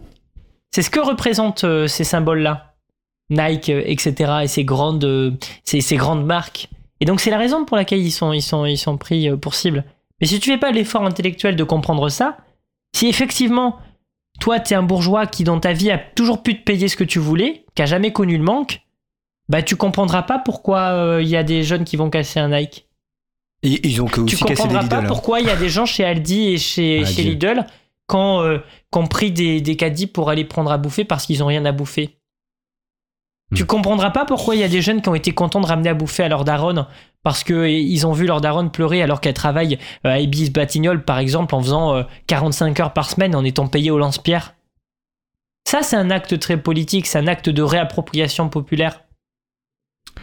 c'est ce que représentent euh, ces symboles-là. Nike, euh, etc., et ces grandes, euh, ces, ces grandes marques. Et donc, c'est la raison pour laquelle ils sont, ils sont, ils sont pris pour cible. Mais si tu fais pas l'effort intellectuel de comprendre ça, si effectivement, toi, t'es un bourgeois qui, dans ta vie, a toujours pu te payer ce que tu voulais, qui a jamais connu le manque, bah, tu comprendras pas pourquoi euh, il y a des jeunes qui vont casser un Nike. Et ils ont que Tu comprendras pas hein. pourquoi il y a des gens chez Aldi et chez, Ah, chez. Lidl quand, euh, qui ont pris des, des caddies pour aller prendre à bouffer parce qu'ils ont rien à bouffer. Tu Hmm. comprendras pas pourquoi il y a des jeunes qui ont été contents de ramener à bouffer à leur daronne parce qu'ils ont vu leur daronne pleurer alors qu'elle travaille euh, à Ibis Batignolles par exemple en faisant euh, 45 heures par semaine en étant payée au lance-pierre. Ça c'est un acte très politique, c'est un acte de réappropriation populaire.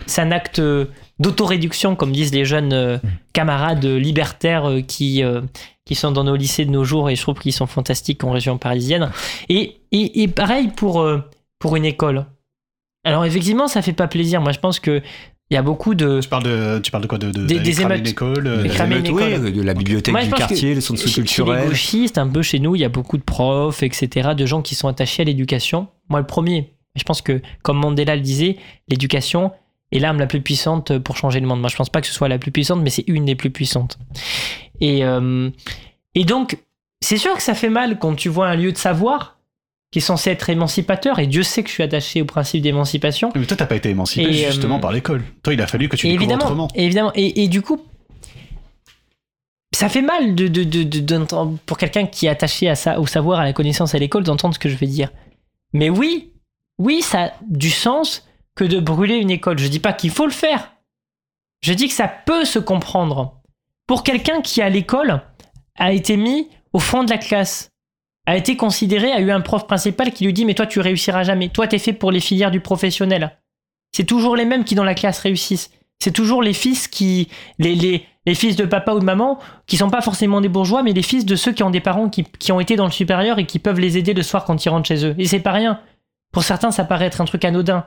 C'est un acte euh, d'autoréduction comme disent les jeunes euh, camarades libertaires euh, qui, euh, qui sont dans nos lycées de nos jours et je trouve qu'ils sont fantastiques en région parisienne. Et, et, et pareil pour, euh, pour une école. Alors effectivement, ça fait pas plaisir. Moi, je pense que il y a beaucoup de... Tu parles de, tu parles de quoi de, de Des- émeutes. euh, Des La cramer émeute, une oui, de la bibliothèque Moi, du quartier, le centre chez, chez les culturel. gauchistes, un peu chez nous, il y a beaucoup de profs, etc., de gens qui sont attachés à l'éducation. Moi, le premier. Je pense que, comme Mandela le disait, l'éducation est l'arme la plus puissante pour changer le monde. Moi, je pense pas que ce soit la plus puissante, mais c'est une des plus puissantes. Et, euh, et donc, c'est sûr que ça fait mal quand tu vois un lieu de savoir qui est censé être émancipateur, et Dieu sait que je suis attaché au principe d'émancipation. Mais toi, t'as pas été émancipé Et, justement euh, par l'école. Toi, il a fallu que tu découvres évidemment, autrement. et évidemment. Et, et du coup, ça fait mal de, de, de, pour quelqu'un qui est attaché à ça, au savoir, à la connaissance, à l'école, d'entendre ce que je vais dire. Mais oui, oui, ça a du sens que de brûler une école. Je dis pas qu'il faut le faire. Je dis que ça peut se comprendre. Pour quelqu'un qui, à l'école, a été mis au fond de la classe, a été considéré, a eu un prof principal qui lui dit Mais toi, tu réussiras jamais. Toi, t'es fait pour les filières du professionnel. C'est toujours les mêmes qui, dans la classe, réussissent. C'est toujours les fils qui. Les, les, les fils de papa ou de maman, qui sont pas forcément des bourgeois, mais les fils de ceux qui ont des parents qui, ont été dans le supérieur et qui peuvent les aider le soir quand ils rentrent chez eux. Et c'est pas rien. Pour certains, ça paraît être un truc anodin.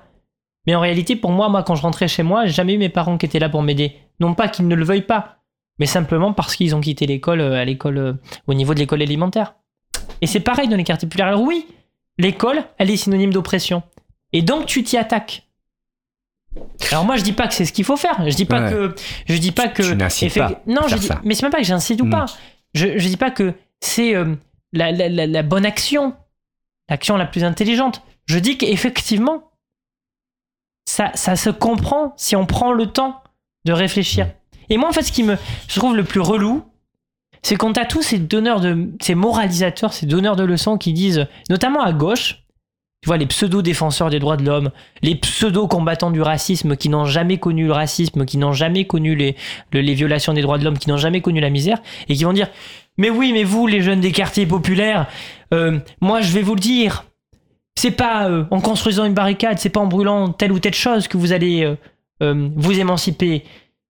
Mais en réalité, pour moi, moi, quand je rentrais chez moi, j'ai jamais eu mes parents qui étaient là pour m'aider. Non pas qu'ils ne le veuillent pas, mais simplement parce qu'ils ont quitté l'école euh, à l'école euh, au niveau de l'école élémentaire. Et c'est pareil dans les quartiers populaires. Alors oui, l'école, elle est synonyme d'oppression. Et donc tu t'y attaques. Alors moi je dis pas que c'est ce qu'il faut faire. Je dis pas Ouais. que je dis pas que Tu effect- pas Non, je dis ça. mais c'est même pas que j'incite ou Mm. pas. Je, je dis pas que c'est euh, la, la- la- la bonne action, l'action la plus intelligente. Je dis qu'effectivement ça, ça se comprend si on prend le temps de réfléchir. Et moi en fait ce qui me je trouve le plus relou, c'est quand t'as tous ces donneurs de ces moralisateurs, ces donneurs de leçons qui disent, notamment à gauche, tu vois les pseudo défenseurs des droits de l'homme, les pseudo combattants du racisme qui n'ont jamais connu le racisme, qui n'ont jamais connu les, le- les violations des droits de l'homme, qui n'ont jamais connu la misère, et qui vont dire, mais oui, mais vous les jeunes des quartiers populaires, euh, moi je vais vous le dire, c'est pas euh, en construisant une barricade, c'est pas en brûlant telle ou telle chose que vous allez euh, vous émanciper,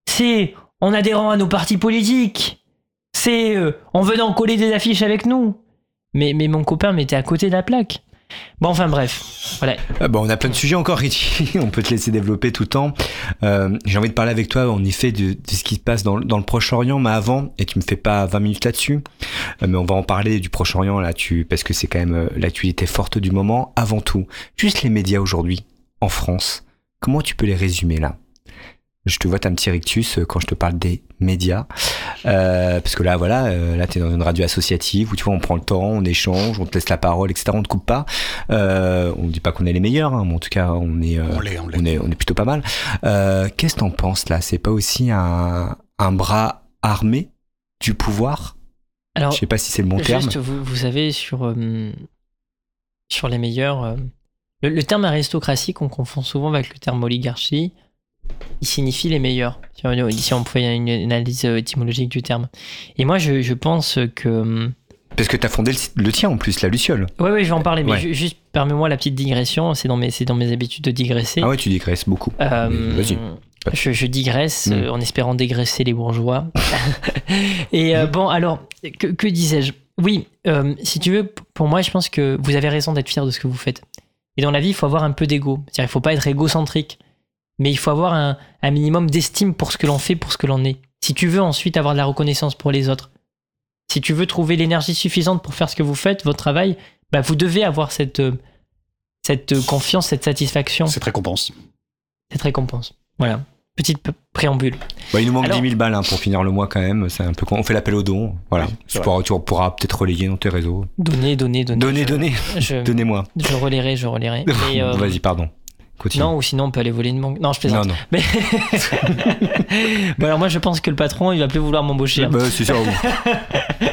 c'est en adhérant à nos partis politiques c'est euh, en coller des affiches avec nous. Mais, mais mon copain m'était à côté de la plaque. Bon, enfin bref. Voilà. Bah, on a plein de sujets encore, Richie. (laughs) on peut te laisser développer tout le temps. Euh, J'ai envie de parler avec toi, en effet, de, ce qui se passe dans, le- Proche-Orient, mais avant, et tu me fais pas 20 minutes là-dessus, euh, mais on va en parler du Proche-Orient là, tu, parce que c'est quand même euh, l'actualité forte du moment. Avant tout, juste les médias aujourd'hui, en France, comment tu peux les résumer là? Je te vois, t'as un petit rictus euh, quand je te parle des médias. Euh, parce que là, voilà, euh, là, t'es dans une radio associative où tu vois, on prend le temps, on échange, on te laisse la parole, etc. On te coupe pas. Euh, on dit pas qu'on est les meilleurs, hein, mais en tout cas, on est, euh, On l'est, on l'est. on est, on est plutôt pas mal. Euh, Qu'est-ce que t'en penses là? C'est pas aussi un, un bras armé du pouvoir? Alors, Je sais pas si c'est le bon terme. Juste, vous, vous savez, sur, euh, sur les meilleurs. euh, le, le terme aristocratie qu'on confond souvent avec le terme oligarchie, il signifie les meilleurs. Si on, pouvait une analyse euh, étymologique du terme. Et moi, je, je pense que. euh, Parce que t'as fondé le, le tien en plus, la Luciole. Ouais, ouais, je vais en parler, mais Ouais. ju- juste permets-moi la petite digression. C'est dans mes, dans mes habitudes de digresser. Ah ouais, tu digresses beaucoup. Euh, Mais Vas-y. Je, je digresse euh, en espérant dégraisser les bourgeois. (laughs) Et euh, bon, alors, que, que disais-je? Oui, euh, si tu veux, pour moi, je pense que vous avez raison d'être fier de ce que vous faites. Et dans la vie, il faut avoir un peu d'ego. C'est-à-dire, il faut pas être égocentrique, mais il faut avoir un, un minimum d'estime pour ce que l'on fait, pour ce que l'on est. Si tu veux ensuite avoir de la reconnaissance pour les autres, si tu veux trouver l'énergie suffisante pour faire ce que vous faites, votre travail, bah, vous devez avoir cette, euh, cette euh, confiance, cette satisfaction, Cette récompense. cette récompense. Voilà, petite préambule. Bah, il nous manque Alors- 10 000 balles hein, pour finir le mois quand même. C'est un peu con. On fait l'appel aux dons. Voilà. Oui, tu, pourras, tu pourras peut-être relayer dans tes réseaux. Donnez, donnez, donnez. Donnez, Je- donnez. Je, Donnez-moi. je relayerai, je relayerai. (laughs) Euh, Vas-y, pardon. Continue. non, ou sinon on peut aller voler une banque. Non, je plaisante. non, non. Mais... (laughs) bon, alors moi je pense que le patron il va plus vouloir m'embaucher. hein. Bah, c'est oui.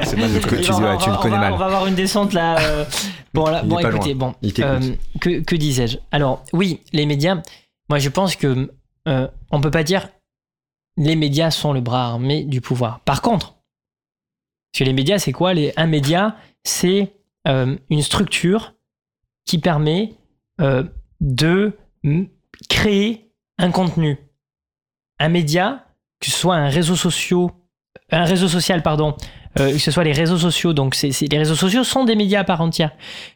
c'est mal de tu, on tu va- le connais va, mal. On va avoir une descente là. euh, (laughs) Bon, là, bon écoutez, loin. bon. Euh, que, que disais-je? Alors, oui, les médias, moi je pense que euh, on peut pas dire les médias sont le bras armé du pouvoir. Par contre, parce que les médias, c'est quoi? Les, Un média, c'est euh, une structure qui permet de créer un contenu. Un média, que ce soit un réseau social, un réseau social, pardon, euh, que ce soit les réseaux sociaux, donc c'est- les réseaux sociaux sont des médias à part entière,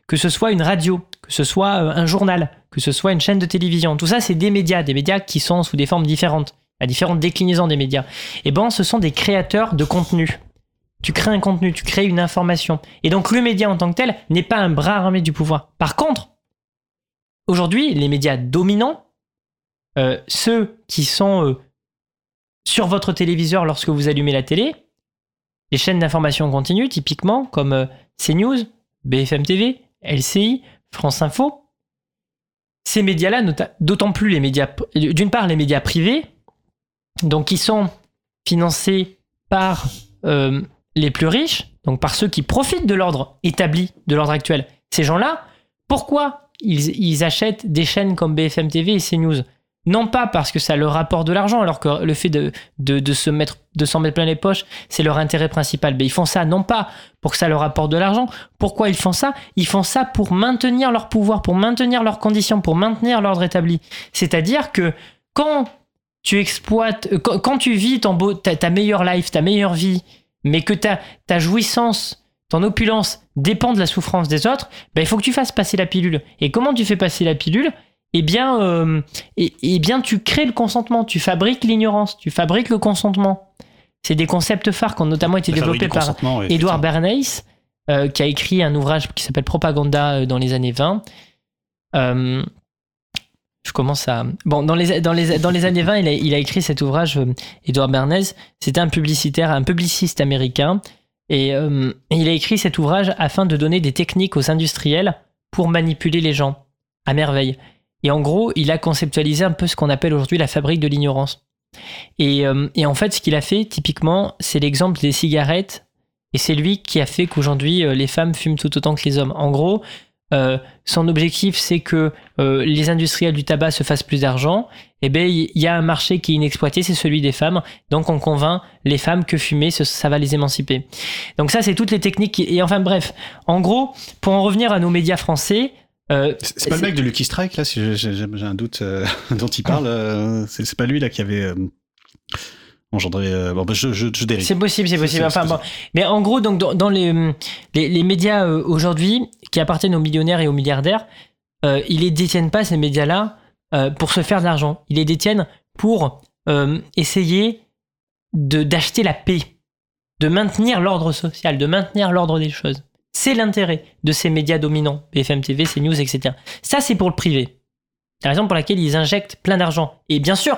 que ce soit une radio, que ce soit euh, un journal, que ce soit une chaîne de télévision, tout ça c'est des médias, des médias qui sont sous des formes différentes, à différentes déclinaisons des médias. Et ben ce sont des créateurs de contenu. Tu crées un contenu, tu crées une information. Et donc le média en tant que tel n'est pas un bras armé du pouvoir. Par contre, aujourd'hui, les médias dominants, euh, ceux qui sont euh, sur votre téléviseur lorsque vous allumez la télé, les chaînes d'information continue, typiquement, comme euh, CNews, BFM TV, LCI, France Info, ces médias-là, d'autant plus les médias, d'une part les médias privés, donc qui sont financés par les plus riches, donc par ceux qui profitent de l'ordre établi, de l'ordre actuel. Ces gens-là, pourquoi ils, achètent des chaînes comme BFM TV et CNews Non pas parce que ça leur rapporte de l'argent, alors que le fait de, de, se mettre, de s'en mettre plein les poches, c'est leur intérêt principal. Mais ils font ça non pas pour que ça leur rapporte de l'argent. Pourquoi ils font ça? Ils font ça pour maintenir leur pouvoir, pour maintenir leurs conditions, pour maintenir l'ordre établi. C'est-à-dire que quand tu exploites, quand, quand tu vis ton beau, ta, ta meilleure life, ta meilleure vie, mais que ta, ta jouissance, ton opulence dépend de la souffrance des autres, ben, il faut que tu fasses passer la pilule. Et comment tu fais passer la pilule? Eh bien, euh, eh, eh bien, tu crées le consentement, tu fabriques l'ignorance, tu fabriques le consentement. C'est des concepts phares qui ont notamment été développés par oui, Edouard. Bernays, euh, qui a écrit un ouvrage qui s'appelle Propaganda euh, dans les années 20. Euh, je commence à. Bon, dans les, dans les, dans les années 20, il a, il a écrit cet ouvrage, Edouard Bernays. C'était un publicitaire, un publiciste américain. Et euh, il a écrit cet ouvrage afin de donner des techniques aux industriels pour manipuler les gens à merveille. Et en gros, il a conceptualisé un peu ce qu'on appelle aujourd'hui la fabrique de l'ignorance. Et, euh, en fait, ce qu'il a fait, typiquement, c'est l'exemple des cigarettes. Et c'est lui qui a fait qu'aujourd'hui, euh, les femmes fument tout autant que les hommes. En gros, euh, son objectif, c'est que euh, les industriels du tabac se fassent plus d'argent. Et bien, il y a un marché qui est inexploité, c'est celui des femmes. Donc, on convainc les femmes que fumer, ça va les émanciper. Donc, ça, c'est toutes les techniques. qui- Et enfin, bref, en gros, pour en revenir à nos médias français, euh, C'est pas le mec de Lucky Strike, là, si j'ai- un doute (laughs) dont il parle. c'est pas lui, là, qui avait engendré. euh, bon, bah, je, je, je dérive. C'est possible, c'est C'est- possible. c'est- Enfin, c'est bon. Mais en gros, donc, dans, dans les, les, les médias euh, aujourd'hui qui appartiennent aux millionnaires et aux milliardaires, euh, ils les détiennent pas, ces médias-là, euh, pour se faire de l'argent. Ils les détiennent pour euh, essayer de- d'acheter la paix, de maintenir l'ordre social, de maintenir l'ordre des choses. C'est l'intérêt de ces médias dominants, BFM TV, CNews, etc. Ça, c'est pour le privé. La raison pour laquelle ils injectent plein d'argent. Et bien sûr,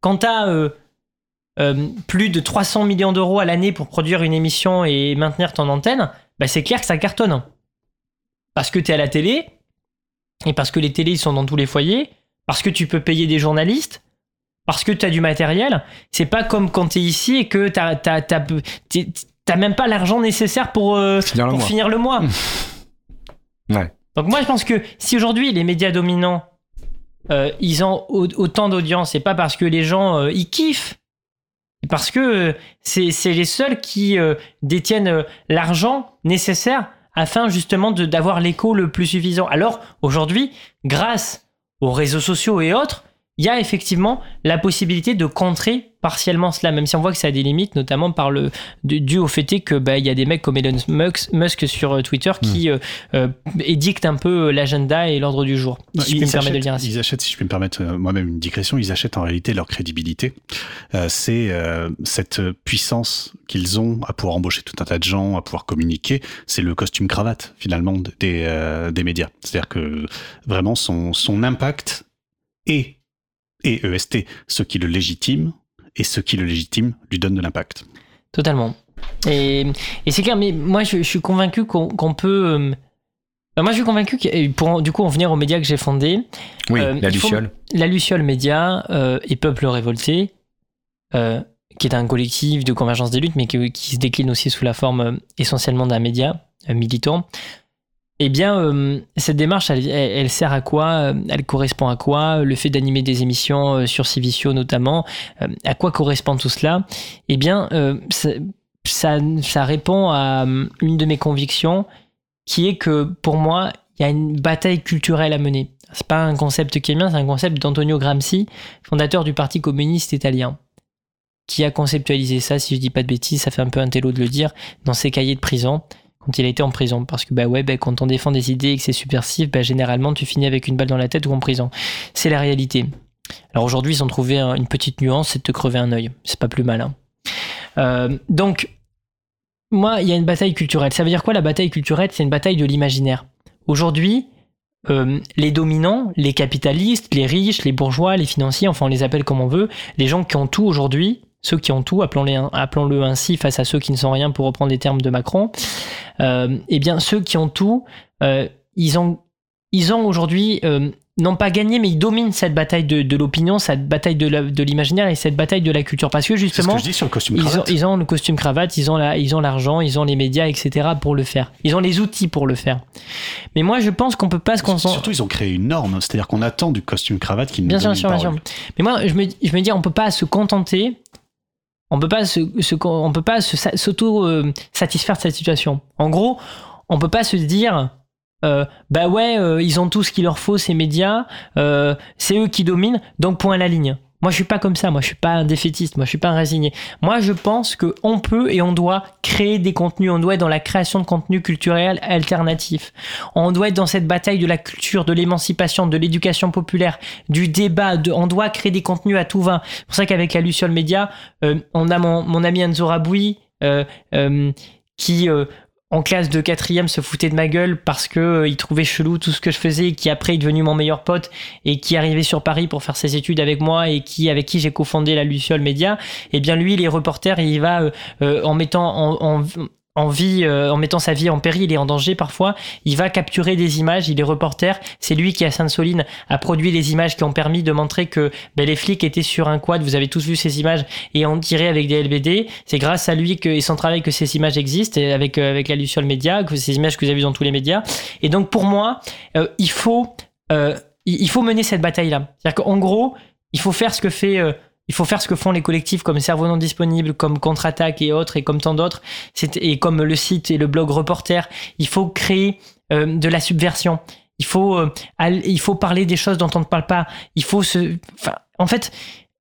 quand tu as plus de 300 millions d'euros à l'année pour produire une émission et maintenir ton antenne, bah, c'est clair que ça cartonne. Parce que tu es à la télé, et parce que les télés sont dans tous les foyers, parce que tu peux payer des journalistes, parce que tu as du matériel. C'est pas comme quand tu es ici et que tu n'as même pas l'argent nécessaire pour, euh, finir, le finir, le mois. (laughs) ouais. Donc moi je pense que si aujourd'hui les médias dominants euh, ils ont autant d'audience, c'est pas parce que les gens euh, ils kiffent, parce que c'est les seuls qui détiennent l'argent nécessaire afin justement d'avoir l'écho le plus suffisant. Alors aujourd'hui, grâce aux réseaux sociaux et autres, il y a effectivement la possibilité de contrer partiellement cela, même si on voit que ça a des limites, notamment par le dû au fait que bah, il y a des mecs comme Elon Musk, sur euh, Twitter qui hmm. euh, euh, édictent un peu l'agenda et l'ordre du jour. Si je me permettre de dire ainsi. Ils achètent, si je peux me permettre moi-même une digression, ils achètent en réalité leur crédibilité. c'est cette puissance qu'ils ont à pouvoir embaucher tout un tas de gens, à pouvoir communiquer. C'est le costume cravate finalement des, des médias. C'est-à-dire que vraiment son, son impact est et EST, ce qui le légitime, et ce qui le légitime lui donne de l'impact. Totalement. Et, c'est clair, mais moi je, suis convaincu qu'on peut. Euh, moi je suis convaincu que pour du coup en venir aux médias que j'ai fondés. Oui, euh, la Luciole. La Luciole Média euh, et Peuple Révolté, qui est un collectif de convergence des luttes, mais qui, qui, se décline aussi sous la forme essentiellement d'un média militant. Eh bien, euh, cette démarche, elle, sert à quoi euh, Elle correspond à quoi Le fait d'animer des émissions euh, sur Civicio notamment, à quoi correspond tout cela? Eh bien, ça, répond à une de mes convictions, qui est que pour moi, il y a une bataille culturelle à mener. C'est pas un concept qui est c'est un concept d'Antonio Gramsci, fondateur du Parti communiste italien, qui a conceptualisé ça, si je dis pas de bêtises, ça fait un peu un télo de le dire, dans ses cahiers de prison quand il a été en prison. Parce que bah ouais, bah, quand on défend des idées et que c'est subversif, bah, généralement tu finis avec une balle dans la tête ou en prison. C'est la réalité. Alors aujourd'hui, ils ont trouvé une petite nuance, c'est de te crever un œil. C'est pas plus mal. Hein. Euh, donc, moi, il y a une bataille culturelle. Ça veut dire quoi la bataille culturelle? C'est une bataille de l'imaginaire. Aujourd'hui, euh, les dominants, les capitalistes, les riches, les bourgeois, les financiers, enfin on les appelle comme on veut, les gens qui ont tout aujourd'hui, ceux qui ont tout, appelons-le ainsi, face à ceux qui ne sont rien, pour reprendre les termes de Macron, euh, eh bien, ceux qui ont tout, euh, ils ont, ils ont aujourd'hui, euh, non pas gagné, mais ils dominent cette bataille de, l'opinion, cette bataille de l'imaginaire et cette bataille de la culture. Parce que justement, ils, ont, le costume cravate, ils ont l'argent, ils ont les médias, etc. pour le faire. Ils ont les outils pour le faire. Mais moi, je pense qu'on peut pas se concentrer. Surtout, ils ont créé une norme, c'est-à-dire qu'on attend du costume cravate qui bien sûr, bien sûr, bien sûr. Mais moi, je me, je me dis, on peut pas se contenter on peut peut pas s'auto euh, satisfaire de cette situation. En gros, on peut pas se dire euh, bah ouais, euh, ils ont tout ce qu'il leur faut ces médias, c'est eux qui dominent, donc point la ligne. Moi, je suis pas comme ça. Moi, je suis pas un défaitiste. Moi, je suis pas un résigné. Moi, je pense que on peut et on doit créer des contenus. On doit être dans la création de contenus culturels alternatifs. On doit être dans cette bataille de la culture, de l'émancipation, de l'éducation populaire, du débat. on doit créer des contenus à tout va. C'est pour ça qu'avec la Luciole Média, euh, on a mon, ami Enzo Raboui, euh, euh, qui en classe de quatrième se foutait de ma gueule parce que euh, il trouvait chelou tout ce que je faisais, qui après est devenu mon meilleur pote et qui arrivait sur Paris pour faire ses études avec moi et qui avec qui j'ai cofondé la Luciole Média. Et eh bien lui, les reporters, il va euh, euh, en mettant en en vie, euh, en mettant sa vie en péril et en danger parfois, il va capturer des images, il est reporter, c'est lui qui à Sainte-Soline a produit les images qui ont permis de montrer que ben, les flics étaient sur un quad, vous avez tous vu ces images, et ont tiré avec des LBD, c'est grâce à lui que, et son travail que ces images existent, et avec, euh, avec la Luciole Média, que ces images que vous avez vues dans tous les médias, et donc pour moi, euh, il faut... il faut mener cette bataille-là. C'est-à-dire qu'en gros, il faut faire ce que fait il faut faire ce que font les collectifs comme Cerveau non disponible, comme Contre-attaque et autres, et comme tant d'autres, et comme le site et le blog Reporter. Il faut créer euh, de la subversion. Il faut, euh, il faut parler des choses dont on ne parle pas. Il faut se, en fait,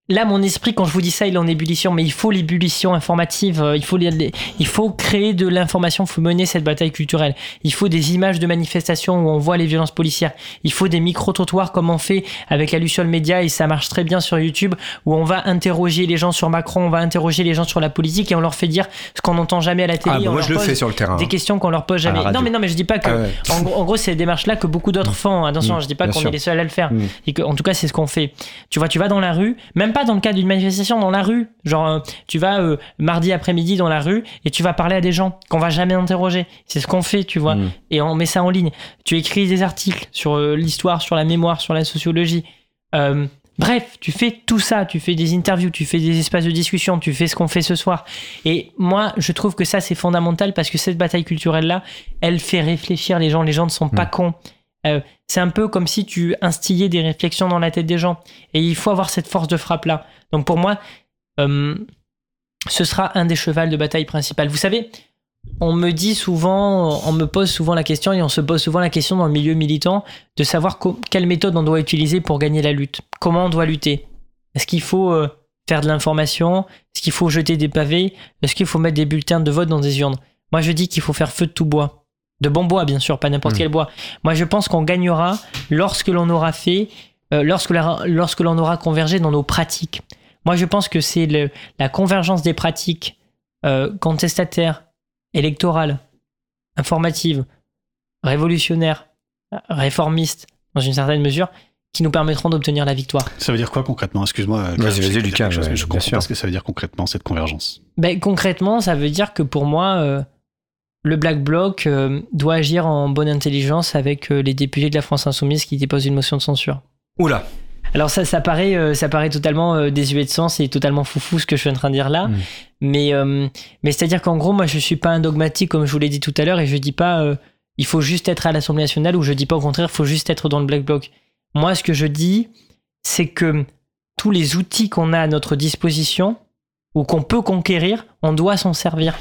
Là, mon esprit, quand je vous dis ça, il est en ébullition, mais il faut l'ébullition informative, euh, il faut, il faut créer de l'information, il faut mener cette bataille culturelle. Il faut des images de manifestations où on voit les violences policières. Il faut des micro-trottoirs comme on fait avec la Luciole Média et ça marche très bien sur YouTube où on va interroger les gens sur Macron, on va interroger les gens sur la politique et on leur fait dire ce qu'on n'entend jamais à la télé. Ah, bah, moi, je le fais sur le terrain. Des questions qu'on leur pose jamais. Non, mais non, mais je dis pas que. Ah en, gros, c'est des démarches-là que beaucoup d'autres mm. font. Attention, mm. je dis pas qu'on est les seuls à le faire. Mm. Et que, en tout cas, c'est ce qu'on fait. Tu vois, tu vas dans la rue, même même pas dans le cadre d'une manifestation dans la rue. Genre, euh, tu vas euh, mardi après-midi dans la rue et tu vas parler à des gens qu'on va jamais interroger. C'est ce qu'on fait, tu vois. Mm. Et on met ça en ligne. Tu écris des articles sur euh, l'histoire, sur la mémoire, sur la sociologie. Euh, bref, tu fais tout ça. Tu fais des interviews, tu fais des espaces de discussion, tu fais ce qu'on fait ce soir. Et moi, je trouve que ça, c'est fondamental parce que cette bataille culturelle-là, elle fait réfléchir les gens. Les gens ne sont pas cons. Euh, c'est un peu comme si tu instillais des réflexions dans la tête des gens. Et il faut avoir cette force de frappe-là. Donc pour moi, euh, ce sera un des chevals de bataille principal. Vous savez, on me dit souvent, on me pose souvent la question et on se pose souvent la question dans le milieu militant de savoir quelle méthode on doit utiliser pour gagner la lutte. Comment on doit lutter? Est-ce qu'il faut euh, faire de l'information? Est-ce qu'il faut jeter des pavés? Est-ce qu'il faut mettre des bulletins de vote dans des urnes? Moi, je dis qu'il faut faire feu de tout bois. De bon bois, bien sûr, pas n'importe Mm. quel bois. Moi, je pense qu'on gagnera lorsque l'on aura fait, euh, lorsque, la- lorsque l'on aura convergé dans nos pratiques. Moi, je pense que c'est le- la convergence des pratiques euh, contestataires, électorales, informatives, révolutionnaires, réformistes, dans une certaine mesure, qui nous permettront d'obtenir la victoire. Ça veut dire quoi concrètement? Excuse-moi. Vas-y, vas-y, Lucas, je comprends pas ce que ça veut dire concrètement cette convergence. Ben, concrètement, ça veut dire que pour moi, euh, le Black Bloc euh, doit agir en bonne intelligence avec euh, les députés de la France Insoumise qui déposent une motion de censure. Oula. Alors ça, ça paraît, euh, ça paraît totalement désuet de sens et totalement foufou ce que je suis en train de dire là. Mm. Mais, mais c'est-à-dire qu'en gros, moi, je suis pas un dogmatique comme je vous l'ai dit tout à l'heure et je dis pas il faut juste être à l'Assemblée nationale ou je dis pas au contraire il faut juste être dans le Black Bloc. Moi, ce que je dis, c'est que tous les outils qu'on a à notre disposition ou qu'on peut conquérir, on doit s'en servir.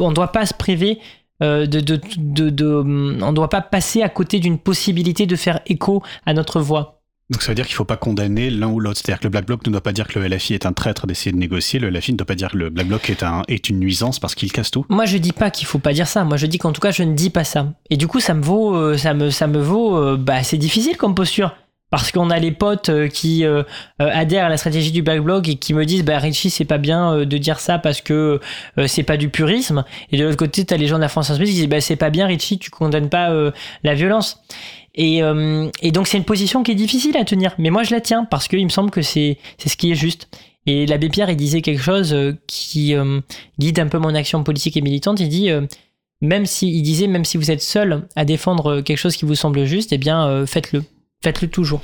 On ne doit pas se priver euh, de, de, de, de- on ne doit pas passer à côté d'une possibilité de faire écho à notre voix. Donc ça veut dire qu'il ne faut pas condamner l'un ou l'autre. C'est-à-dire que le Black Bloc ne doit pas dire que le LFI est un traître d'essayer de négocier. Le LFI ne doit pas dire que le Black Bloc est, un, est une nuisance parce qu'il casse tout. Moi, je dis pas qu'il faut pas dire ça. Moi, je dis qu'en tout cas, je ne dis pas ça. Et du coup, ça me vaut, euh, ça me, ça me vaut. euh, bah, c'est difficile comme posture. Parce qu'on a les potes euh, qui euh, euh, adhèrent à la stratégie du Black Bloc et qui me disent bah Richie c'est pas bien de dire ça parce que euh, c'est pas du purisme. Et de l'autre côté t'as les gens de la France Insoumise qui disent bah c'est pas bien Richie tu condamnes pas la violence. Et, donc c'est une position qui est difficile à tenir. Mais moi je la tiens parce qu'il me semble que c'est c'est ce qui est juste. Et l'abbé Pierre il disait quelque chose qui guide un peu mon action politique et militante. Il dit même si il disait même si vous êtes seul à défendre quelque chose qui vous semble juste eh bien faites-le faites-le toujours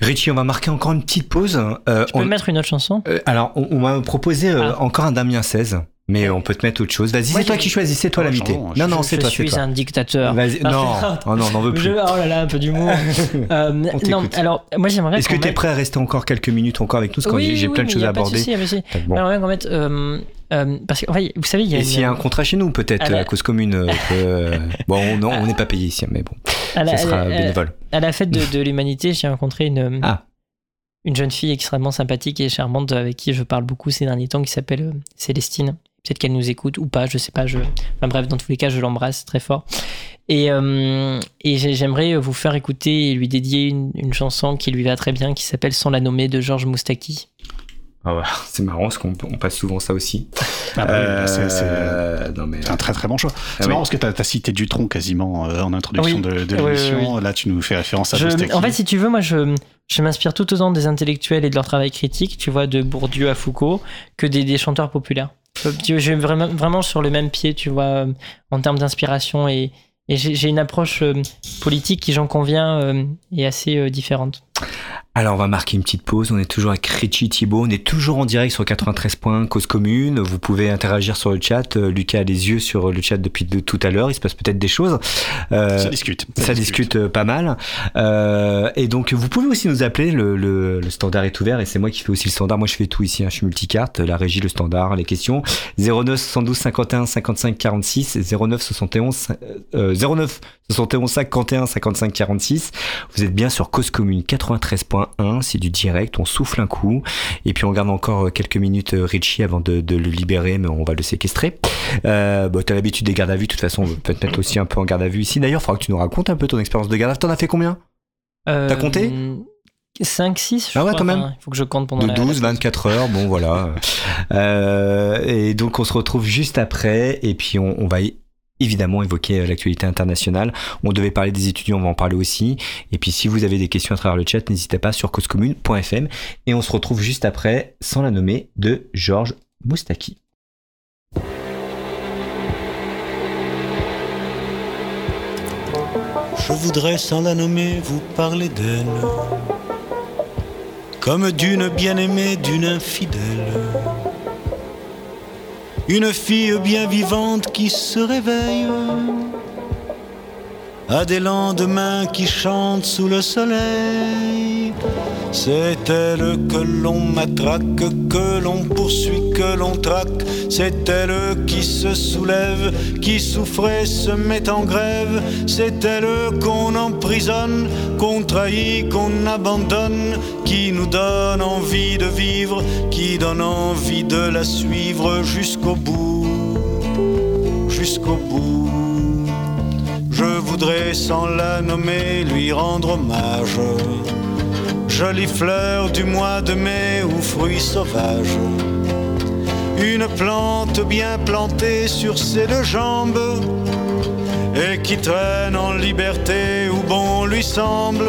Richie, on va marquer encore une petite pause. Euh, tu peux on- me mettre une autre chanson? Euh, alors, on, on m'a proposé euh, Ah. encore un Damien 16, mais on peut te mettre autre chose. Vas-y, c'est toi qui choisis, c'est toi Oh, l'invité. je- Non, non, c'est toi, je c'est suis toi. un dictateur Vas-y, Ah, non, oh non, n'en veux Je- plus. oh là là, un peu d'humour. (laughs) Euh, On non, alors moi j'aimerais. Est-ce que tu es mette- prêt à rester encore quelques minutes encore avec nous Parce que Oui, j'ai oui, plein de oui, choses à aborder. de souci. Bon. J'aimerais qu'on mette. euh, euh, parce que, vous savez, il y a. Et une- s'il y a un contrat chez nous, peut-être, À la- à cause commune. euh, euh, bon, non, on n'est pas payé ici, mais bon, à la, ça sera à la- bénévole. à la fête de, de l'humanité, j'ai rencontré une, Ah. une jeune fille extrêmement sympathique et charmante avec qui je parle beaucoup ces derniers temps qui s'appelle Célestine. Peut-être qu'elle nous écoute ou pas, je sais pas. Je... Enfin bref, dans tous les cas, je l'embrasse très fort. Et, euh, et j'ai- j'aimerais vous faire écouter et lui dédier une, une chanson qui lui va très bien, qui s'appelle Sans la nommer de Georges Moustaki. Ah ouais, (laughs) c'est marrant parce qu'on on passe souvent ça aussi. Ah bah c'est- c'est Euh, mais. c'est un très très bon choix. Ah C'est oui. marrant parce que tu as, cité Dutronc quasiment euh, en introduction Oui. de, de Oui, oui, l'émission. oui. Là, tu nous fais référence à Je- en fait, si tu veux, moi, je, je m'inspire tout autant des intellectuels et de leur travail critique, tu vois, de Bourdieu à Foucault, que des, des chanteurs populaires. Euh, Je vais vraiment, vraiment sur le même pied, tu vois, euh, en termes d'inspiration et, et j'ai une approche euh, politique qui, j'en conviens, euh, est assez euh, différente. Alors, on va marquer une petite pause. On est toujours avec Richie Thibault. On est toujours en direct sur 93 points, cause commune. Vous pouvez interagir sur le chat. Euh, Lucas a les yeux sur le chat depuis de- tout à l'heure. Il se passe peut-être des choses. Euh, ça discute. ça discute euh, pas mal. Euh, et donc, vous pouvez aussi nous appeler. Le, le, le standard est ouvert et c'est moi qui fais aussi le standard. Moi, je fais tout ici. hein. Je suis multicarte. La régie, le standard, les questions. 09 72 51 55 46 09 71 euh, 09 71 51 55 46. Vous êtes bien sur Cause Commune 93.1. C'est du direct. On souffle un coup. Et puis, on garde encore euh, quelques minutes euh, Richie avant de, de le libérer, mais on va le séquestrer. Euh, bah, t'as l'habitude des gardes à vue. De toute façon, on peut te mettre aussi un peu en garde à vue ici. D'ailleurs, il faudra que tu nous racontes un peu ton expérience de garde à vue. T'en as fait combien? T'as compté? 5, 6, je Ah ouais, crois. quand même. Enfin, Il faut que je compte pendant De la- 12, la- 24 heures. Bon, voilà. (laughs) Euh, et donc, on se retrouve juste après. Et puis, on, on va y évidemment évoquer euh, l'actualité internationale. On devait parler des étudiants, on va en parler aussi. Et puis si vous avez des questions à travers le chat, n'hésitez pas sur causecommune.fm. Et on se retrouve juste après, sans la nommer, de Georges Moustaki. Je voudrais sans la nommer vous parler d'elle, comme d'une bien-aimée, d'une infidèle. Une fille bien vivante qui se réveille à des lendemains qui chantent sous le soleil. C'est elle que l'on matraque, que l'on poursuit, que l'on traque. C'est elle qui se soulève, qui souffrait, se met en grève. C'est elle qu'on emprisonne, qu'on trahit, qu'on abandonne, qui nous donne envie de vivre, qui donne envie de la suivre jusqu'au bout, jusqu'au bout. Sans la nommer lui rendre hommage. Jolie fleur du mois de mai ou fruit sauvage. Une plante bien plantée sur ses deux jambes et qui traîne en liberté où bon lui semble.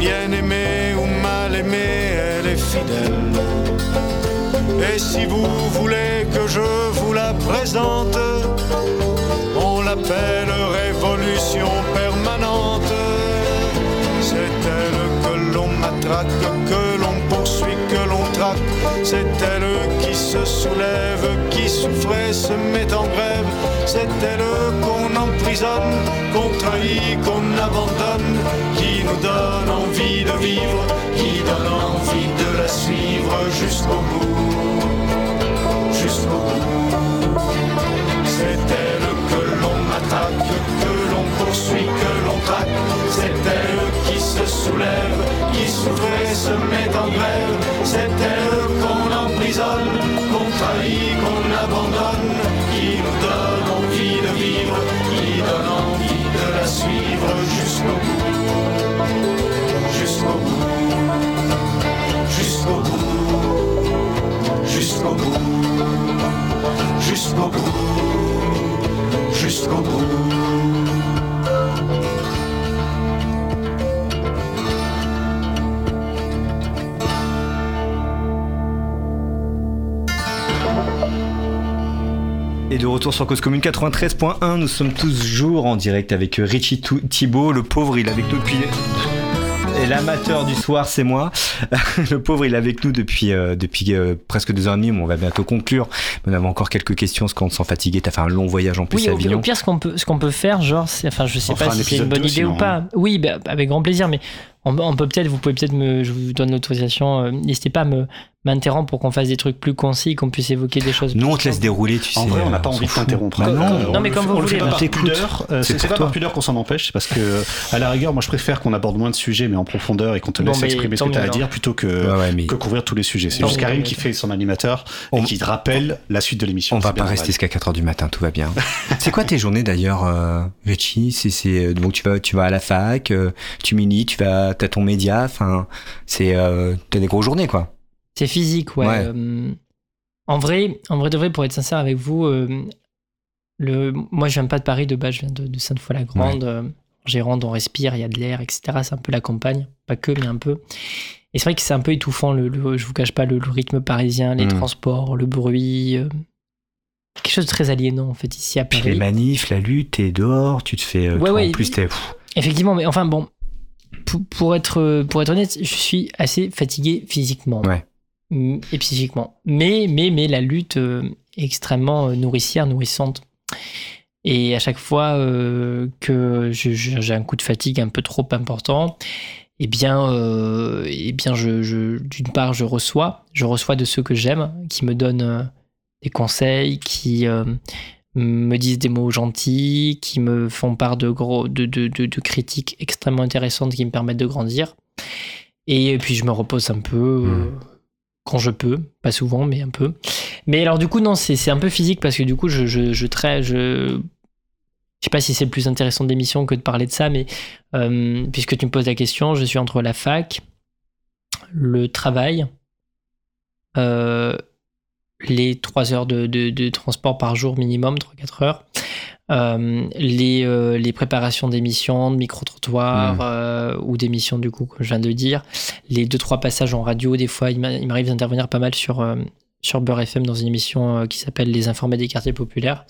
bien aimée ou mal aimée, elle est fidèle. Et si vous voulez que je vous la présente, on l'appelle révolution permanente. C'est elle que l'on matraque, que l'on poursuit, que l'on traque. C'est elle qui se soulève, qui souffrait, se met en grève. C'est elle qu'on emprisonne, qu'on trahit, qu'on abandonne, nous donne envie de vivre, qui donne envie de la suivre jusqu'au bout, jusqu'au bout. C'est elle que l'on matraque, que l'on poursuit, que l'on traque. C'est elle qui se soulève, qui souffrait, se met en grève. C'est elle qu'on emprisonne, qu'on trahit, qu'on abandonne, qui nous donne envie de vivre, qui donne envie suivre jusqu'au bout, jusqu'au bout, jusqu'au bout, jusqu'au bout, jusqu'au bout, jusqu'au bout. Et de retour sur Cause Commune 93.1, nous sommes toujours en direct avec Richie Tou- Thibault. Le pauvre, il est avec nous depuis. Et l'amateur du soir, c'est moi. (laughs) Le pauvre, il est avec nous depuis, euh, depuis euh, presque deux heures et demie. mais On va bientôt conclure. Mais on avait encore quelques questions, parce qu'on te sent fatigué. T'as fait un long voyage en plus Oui, à au, pire- au Avignon. pire, ce qu'on peut, ce qu'on peut faire, genre, c'est- enfin, je sais On pas si c'est une bonne idée ou pas. Oui, bah, avec grand plaisir, mais on, on peut peut-être, vous pouvez peut-être me, je vous donne l'autorisation, euh, n'hésitez pas à me m'interrompre pour qu'on fasse des trucs plus concis, qu'on puisse évoquer des choses. Nous, on te laisse dérouler, tu sais. En vrai, on n'a pas s'en envie de t'interrompre. Bah Euh, non. on Non, mais comme vous on le fait voulez, pas par pudeur. euh, C'est pas par toi. pudeur qu'on s'en empêche, c'est parce que à la rigueur, moi, je préfère qu'on aborde moins de sujets, mais en profondeur, et qu'on te Bon, laisse exprimer ce que tu as à dire, plutôt que Ouais, ouais, mais que couvrir tous les sujets. C'est juste mais- Karim qui fait son animateur On- et qui te rappelle la suite de l'émission. on va pas rester jusqu'à 4h du matin, tout va bien. (laughs) c'est quoi tes journées d'ailleurs, euh, Richie? C'est c'est donc tu vas tu vas à la fac, euh, tu milites, tu vas t'as ton média, enfin c'est euh, t'as des grosses journées quoi. C'est physique, ouais. Ouais. Euh, en vrai, en vrai de vrai, pour être sincère avec vous, euh, le, moi je viens pas de Paris de base, je viens de, de Sainte-Foy-la-Grande. Euh, En Gironde, on respire, il y a de l'air, etc. C'est un peu la campagne, pas que, mais un peu. Et c'est vrai que c'est un peu étouffant, le, le- je vous cache pas, le, le rythme parisien, les Mm. transports, le bruit. euh, quelque chose de très aliénant en fait ici à Puis Paris. les manifs, la lutte, t'es dehors, tu te fais. euh, Ouais, toi, ouais. En plus t'es. Effectivement, mais enfin bon, pour, pour être, pour être honnête, je suis assez fatigué physiquement Ouais. Mm, et psychiquement. Mais, mais, mais la lutte euh, est extrêmement euh, nourricière, nourrissante. Et à chaque fois euh, que j'ai un coup de fatigue un peu trop important, eh bien, euh, eh bien je, je- d'une part, je reçois, je reçois de ceux que j'aime, qui me donnent euh, des conseils, qui euh, me disent des mots gentils, qui me font part de, gros, de, de, de, de critiques extrêmement intéressantes qui me permettent de grandir. Et puis je me repose un peu euh, Mm. quand je peux, pas souvent, mais un peu. Mais alors du coup, non, c'est c'est un peu physique parce que du coup, je, je, je, trai- je, je sais pas si c'est le plus intéressant de l'émission que de parler de ça, mais euh, puisque tu me poses la question, je suis entre la fac, le travail, euh, les 3 heures de, de- de transport par jour minimum, 3-4 heures, euh, les, euh, les préparations d'émissions, de micro-trottoirs Mm. euh, ou d'émissions du coup, comme je viens de dire, les 2-3 passages en radio, des fois il m'a- il m'arrive d'intervenir pas mal sur, sur Beurre FM dans une émission qui s'appelle Les informés des quartiers populaires,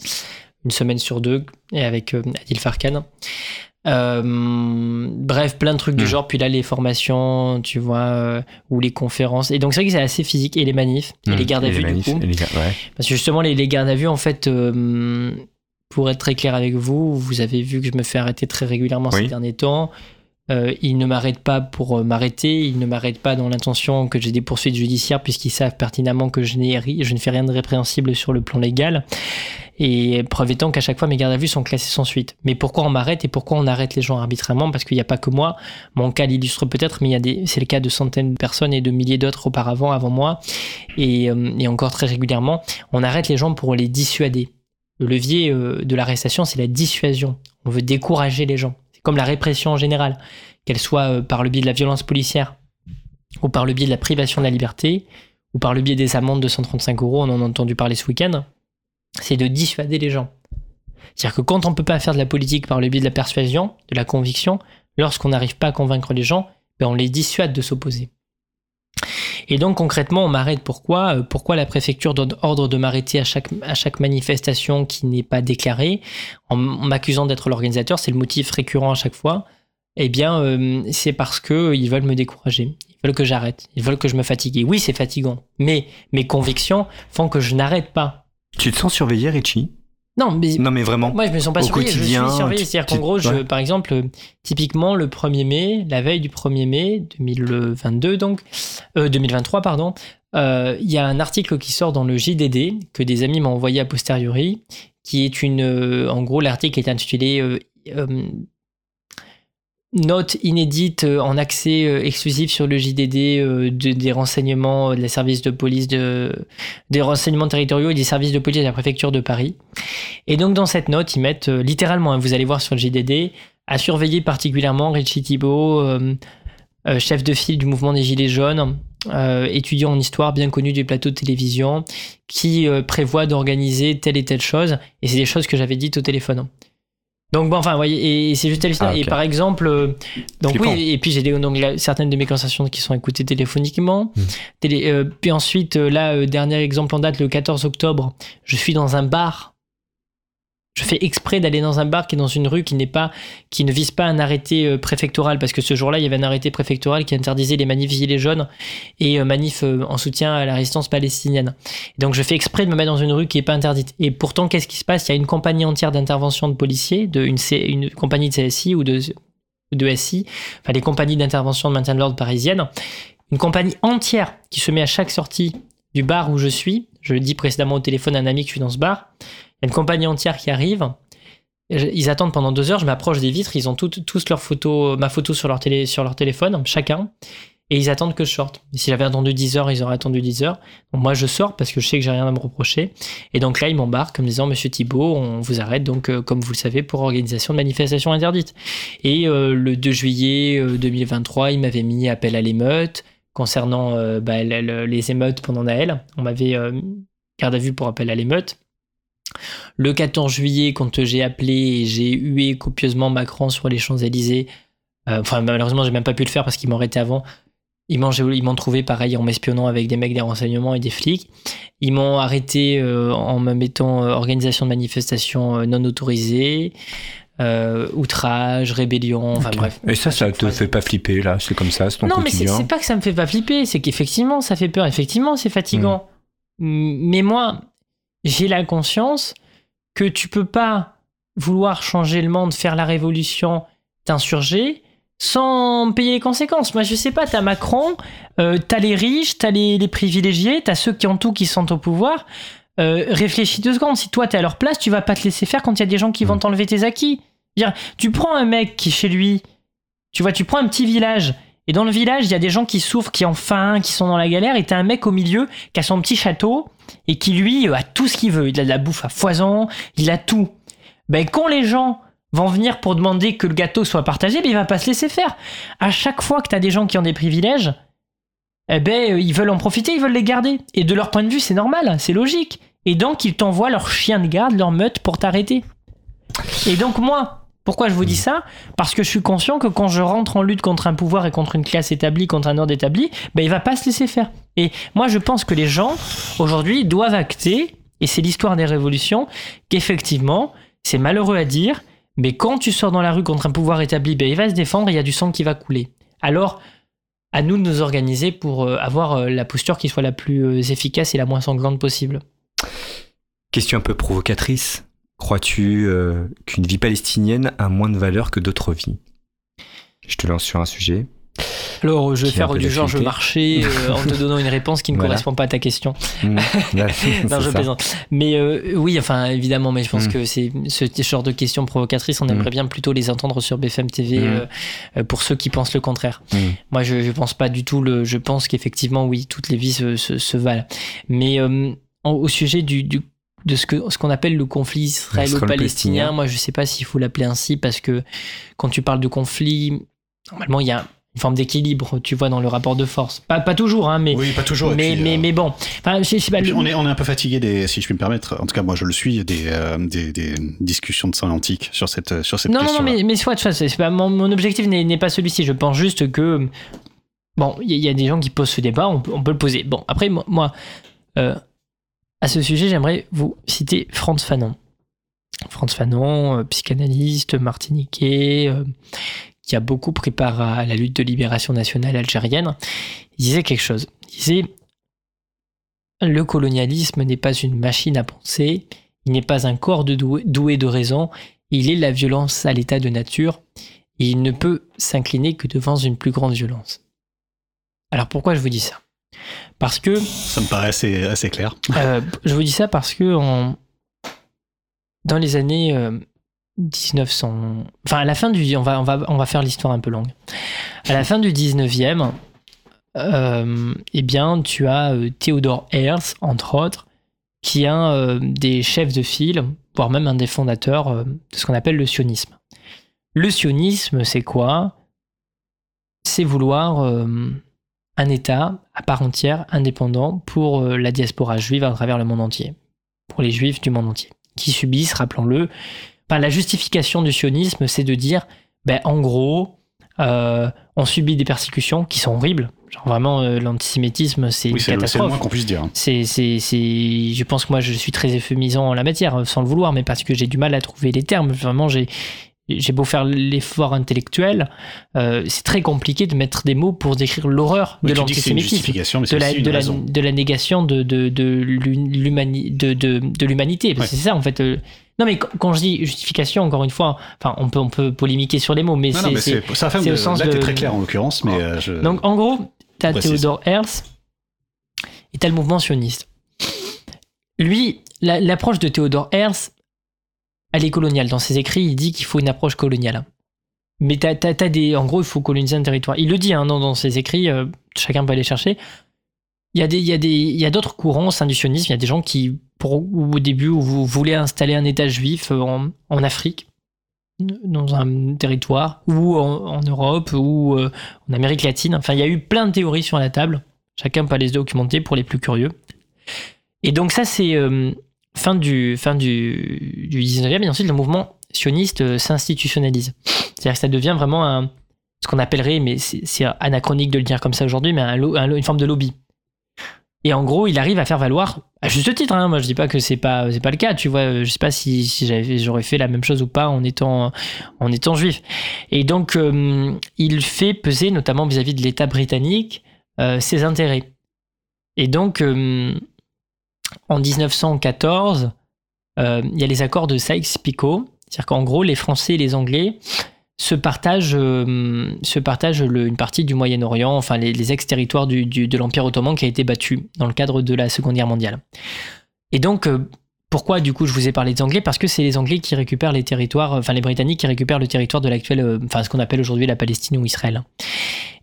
une semaine sur deux, et avec Adil Farkan. Euh, bref, plein de trucs du Mm. genre. Puis là, les formations, tu vois, euh, ou les conférences. Et donc, c'est vrai que c'est assez physique. Et les manifs, et les gardes à vue, du coup. les ouais. Parce que justement, les, les gardes à vue, en fait, euh, pour être très clair avec vous, vous avez vu que je me fais arrêter très régulièrement Oui. ces derniers temps. Euh, ils ne m'arrêtent pas pour euh, m'arrêter, ils ne m'arrêtent pas dans l'intention que j'ai des poursuites judiciaires, puisqu'ils savent pertinemment que je, je ne fais rien de répréhensible sur le plan légal. Et preuve étant qu'à chaque fois, mes gardes à vue sont classés sans suite. Mais pourquoi on m'arrête et pourquoi on arrête les gens arbitrairement? Parce qu'il n'y a pas que moi. Mon cas l'illustre peut-être, mais c'est le cas de centaines de personnes et de milliers d'autres auparavant, avant moi. Et, euh, encore très régulièrement, on arrête les gens pour les dissuader. Le levier de l'arrestation, c'est la dissuasion. On veut décourager les gens. Comme la répression en général, qu'elle soit euh, par le biais de la violence policière, ou par le biais de la privation de la liberté, ou par le biais des amendes de 135 euros, on en a entendu parler ce week-end. C'est de dissuader les gens. C'est-à-dire que quand on ne peut pas faire de la politique par le biais de la persuasion, de la conviction, lorsqu'on n'arrive pas à convaincre les gens, ben on les dissuade de s'opposer. Et donc concrètement, on m'arrête pourquoi? Euh, Pourquoi la préfecture donne ordre de m'arrêter à chaque, à chaque manifestation qui n'est pas déclarée, en m'accusant d'être l'organisateur, c'est le motif récurrent à chaque fois. Eh bien, euh, c'est parce que euh, ils veulent me décourager. Ils veulent que j'arrête. Ils veulent que je me fatigue. Et oui, c'est fatigant. Mais mes convictions font que je n'arrête pas. Tu te sens surveillé, Richie? Non, mais Non, mais vraiment. moi, je me sens pas Au surveillé, je quotidien, suis surveillé. tu- C'est-à-dire qu'en gros, je, ouais. par exemple, euh, typiquement le 1er mai, la veille du 1er mai 2022, donc, euh, 2023, pardon, euh, il y a un article qui sort dans le JDD que des amis m'ont envoyé a posteriori, qui est une. euh, en gros, l'article est intitulé. Euh, euh, Note inédite euh, en accès euh, exclusif sur le JDD euh, de- des renseignements de la de police de, des renseignements territoriaux et des services de police de la préfecture de Paris. Et donc dans cette note, ils mettent littéralement, hein, vous allez voir sur le JDD, à surveiller particulièrement Richie Thibault, chef de file du mouvement des Gilets jaunes, étudiant en histoire bien connu du plateau de télévision, qui prévoit d'organiser telle et telle chose. Et c'est des choses que j'avais dites au téléphone. Donc bon, enfin, voyez, et c'est juste hallucinant. Ah. Et par exemple, euh, donc Flippant. oui, et puis j'ai des- donc là, certaines de mes conversations qui sont écoutées téléphoniquement. Mm. Télé- euh, puis ensuite, euh, là, euh, dernier exemple en date, le 14 octobre, je suis dans un bar. Je fais exprès d'aller dans un bar qui est dans une rue qui n'est pas, qui ne vise pas un arrêté euh, préfectoral, parce que ce jour-là, il y avait un arrêté préfectoral qui interdisait les manifs gilets jaunes et euh, manifs euh, en soutien à la résistance palestinienne. Donc, je fais exprès de me mettre dans une rue qui n'est pas interdite. Et pourtant, qu'est-ce qui se passe? Il y a une compagnie entière d'intervention de policiers, de une, compagnie de CSI ou de, de SI, enfin les compagnies d'intervention de maintien de l'ordre parisienne, une compagnie entière qui se met à chaque sortie du bar où je suis. Je le dis précédemment au téléphone à un ami que je suis dans ce bar. Il y a une compagnie entière qui arrive. Ils attendent pendant deux heures. Je m'approche des vitres. Ils ont tous leur photo, ma photo sur leur, télé, sur leur téléphone, chacun. Et ils attendent que je sorte. Si j'avais attendu 10 heures, ils auraient attendu 10 heures. Moi, je sors parce que je sais que j'ai rien à me reprocher. Et donc là, ils m'embarquent en me disant, Monsieur Thibault, on vous arrête donc, euh, comme vous le savez, pour organisation de manifestation interdite. Et euh, le 2 juillet euh, 2023, il m'avait mis appel à l'émeute concernant euh, bah, le- le- les émeutes pendant Naël. On m'avait euh, garde à vue pour appel à l'émeute. Le 14 juillet, quand j'ai appelé et j'ai hué copieusement Macron sur les Champs-Élysées, euh, enfin malheureusement j'ai même pas pu le faire parce qu'ils m'ont arrêté avant. Ils m'ont, ils m'ont trouvé pareil en m'espionnant avec des mecs des renseignements et des flics. Ils m'ont arrêté euh, en me mettant euh, organisation de manifestation euh, non autorisée, euh, outrage, rébellion, enfin bref. Et ça, ça te fait pas flipper, là C'est comme ça, c'est ton Non, mais c'est quotidien c'est pas que ça me fait pas flipper, c'est qu'effectivement, ça fait peur. Effectivement, c'est fatigant. M- Mais moi, j'ai la conscience que tu peux pas vouloir changer le monde, faire la révolution, t'insurger sans payer les conséquences. Moi, je sais pas, t'as Macron, euh, t'as les riches, t'as les, les privilégiés, t'as ceux qui ont tout qui sont au pouvoir. euh, réfléchis deux secondes. Si toi, t'es à leur place, tu vas pas te laisser faire quand il y a des gens qui vont Mm. t'enlever tes acquis. Dire, tu prends un mec qui, chez lui, tu vois, tu prends un petit village, et dans le village, il y a des gens qui souffrent, qui ont faim, qui sont dans la galère, et t'as un mec au milieu qui a son petit château, et qui, lui, euh, a tout ce qu'il veut. Il a de la bouffe à foison, il a tout. Ben, quand les gens vont venir pour demander que le gâteau soit partagé, ben, il va pas se laisser faire. À chaque fois que t'as des gens qui ont des privilèges, eh ben, euh, ils veulent en profiter, ils veulent les garder. Et de leur point de vue, c'est normal, c'est logique. Et donc, ils t'envoient leur chien de garde, leur meute pour t'arrêter. Et donc, moi, pourquoi je vous dis ça? Parce que je suis conscient que quand je rentre en lutte contre un pouvoir et contre une classe établie, contre un ordre établi, ben, il va pas se laisser faire. Et moi, je pense que les gens, aujourd'hui, doivent acter, et c'est l'histoire des révolutions, qu'effectivement, c'est malheureux à dire, mais quand tu sors dans la rue contre un pouvoir établi, ben, il va se défendre et il y a du sang qui va couler. Alors, à nous de nous organiser pour euh, avoir euh, la posture qui soit la plus euh, efficace et la moins sanglante possible. Question un peu provocatrice. Crois-tu euh, qu'une vie palestinienne a moins de valeur que d'autres vies? Je te lance sur un sujet. Alors, je vais faire du Georges. Marché euh, (laughs) en te donnant une réponse qui ne Voilà. correspond pas à ta question. (laughs) Là, Non, je ça. plaisante. Mais euh, oui, enfin, évidemment, mais je pense Mm. que c'est ce genre de questions provocatrices, on Mm. aimerait bien plutôt les entendre sur BFM TV Mm. euh, pour ceux qui pensent le contraire. Moi, je, je pense pas du tout. Le, je pense qu'effectivement, oui, toutes les vies se, se, se valent. Mais au sujet du, du- de ce que ce qu'on appelle le conflit israélo-palestinien, moi, je sais pas s'il faut l'appeler ainsi parce que quand tu parles de conflit, normalement, il y a une forme d'équilibre, tu vois, dans le rapport de force. Pas, pas toujours, hein, mais, Oui, pas toujours. et mais, puis, mais, euh, mais bon. Enfin, je, je le- on, est, on est un peu fatigué des, si je puis me permettre, en tout cas moi je le suis, des, euh, des, des discussions de sémantique sur cette, sur cette Non, non, question. non, mais, mais soit, soit, c'est c'est pas, mon, mon objectif n'est pas celui-ci. Je pense juste que. Bon, il y, y a des gens qui posent ce débat, on peut, on peut le poser. Bon, après, moi, moi, euh, à ce sujet, j'aimerais vous citer Franz Fanon. Franz Fanon, euh, psychanalyste martiniquais, euh, qui a beaucoup pris part à la lutte de libération nationale algérienne, disait quelque chose. Il disait Le colonialisme n'est pas une machine à penser, il n'est pas un corps doué, de raison, il est la violence à l'état de nature, il ne peut s'incliner que devant une plus grande violence. Alors pourquoi je vous dis ça? Parce que Ça me paraît assez, assez clair. (laughs) euh, je vous dis ça parce que en- dans les années euh, 1900, enfin à la fin du, on va, on va, on va faire l'histoire un peu longue. À la fin du 19e, euh, eh bien, tu as euh, Theodor Herzl, entre autres, qui est un euh, des chefs de file, voire même un des fondateurs euh, de ce qu'on appelle le sionisme. Le sionisme, c'est quoi? C'est vouloir euh, un État à part entière, indépendant, pour euh, la diaspora juive à travers le monde entier. Pour les juifs du monde entier. Qui subissent, rappelons-le. Enfin, la justification du sionisme, c'est de dire, ben, en gros, euh, on subit des persécutions qui sont horribles. Genre vraiment, euh, l'antisémitisme, c'est Oui, une le, c'est le catastrophe. moins qu'on puisse dire. C'est, c'est, c'est, je pense que moi, je suis très euphémisant en la matière, sans le vouloir, mais parce que j'ai du mal à trouver les termes. Vraiment, j'ai, j'ai beau faire l'effort intellectuel, euh, c'est très compliqué de mettre des mots pour décrire l'horreur Oui, de l'antisémitisme de la, aussi une de, la, raison. de la négation de, de, de, l'humani- de, de, de l'humanité. C'est ça, en fait. euh, Non, mais quand je dis justification, encore une fois, enfin, on peut, on peut polémiquer sur les mots, mais c'est. ça fait, au sens là, de- très clair en l'occurrence, mais euh, je... Donc, en gros, t'as Précise. Theodor Herzl et t'as le mouvement sioniste. Lui, la- l'approche de Theodor Herzl, elle est coloniale. Dans ses écrits, il dit qu'il faut une approche coloniale. Mais t'as, des, en gros, il faut coloniser un territoire. Il le dit hein, dans, dans ses écrits, euh, chacun peut aller chercher. Il y a, des, il y a, des, il y a d'autres courants au du sionisme. Il y a des gens qui, pour, au début, vous voulez installer un État juif euh, en, Afrique, dans un territoire, ou en, Europe, ou euh, en Amérique latine. Enfin, il y a eu plein de théories sur la table. Chacun peut aller se documenter pour les plus curieux. Et donc ça, c'est fin, du, fin du, du 19e. Et ensuite, le mouvement sioniste euh, s'institutionnalise. C'est-à-dire que ça devient vraiment ce qu'on appellerait, mais c'est anachronique de le dire comme ça aujourd'hui, mais une forme de lobby. Et en gros, il arrive à faire valoir, à juste titre, hein, moi je dis pas que c'est pas, pas le cas, tu vois, euh, je sais pas si, j'aurais fait la même chose ou pas en étant, en étant juif. Et donc, euh, il fait peser, notamment vis-à-vis de l'État britannique, ses intérêts. Et donc, en 1914, euh, il y a les accords de Sykes-Picot, c'est-à-dire qu'en gros, les Français et les Anglais se partagent, euh, une partie du Moyen-Orient, enfin les, ex-territoires de l'Empire ottoman qui a été battu dans le cadre de la Seconde Guerre mondiale. Et donc, euh, pourquoi du coup je vous ai parlé des Anglais? Parce que c'est les Anglais qui récupèrent les territoires, enfin les Britanniques qui récupèrent le territoire de l'actuel, euh, enfin ce qu'on appelle aujourd'hui la Palestine ou Israël.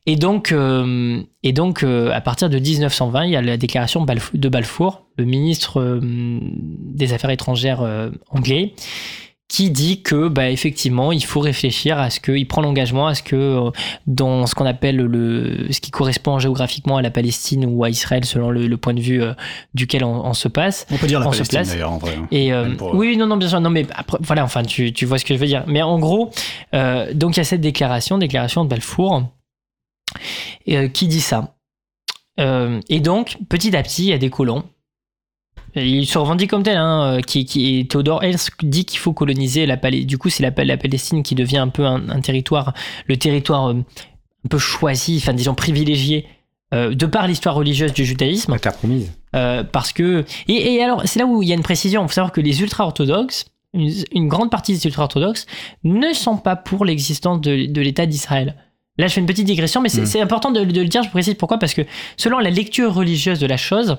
Et donc, euh, et donc euh, à partir de 1920, il y a la déclaration de Balfour, le ministre des Affaires étrangères anglais, qui dit que bah, effectivement il faut réfléchir à ce que il prend l'engagement à ce que euh, dans ce qu'on appelle le ce qui correspond géographiquement à la Palestine ou à Israël selon le, le point de vue euh, duquel on, on se passe On peut dire la On Palestine d'ailleurs en vrai. hein. et euh, pour- oui, non, non, bien sûr, non, mais après, voilà, enfin, tu, tu vois ce que je veux dire. Mais en gros, euh, donc il y a cette déclaration, déclaration de Balfour, qui dit ça. Et donc, petit à petit, il y a des colons. Il se revendique comme tel, hein, euh, qui, qui, Theodore Herzl dit qu'il faut coloniser la Palestine. Du coup, c'est la, la Palestine qui devient un peu un, un territoire, le territoire euh, un peu choisi, enfin, disons privilégié, euh, de par l'histoire religieuse du judaïsme. La terre promise. Euh, parce que et, et alors c'est là où il y a une précision. Il faut savoir que les ultra orthodoxes, une, une grande partie des ultra orthodoxes, ne sont pas pour l'existence de, de l'État d'Israël. Là, je fais une petite digression, mais c'est Mm. c'est important de, de le dire. Je précise pourquoi parce que selon la lecture religieuse de la chose.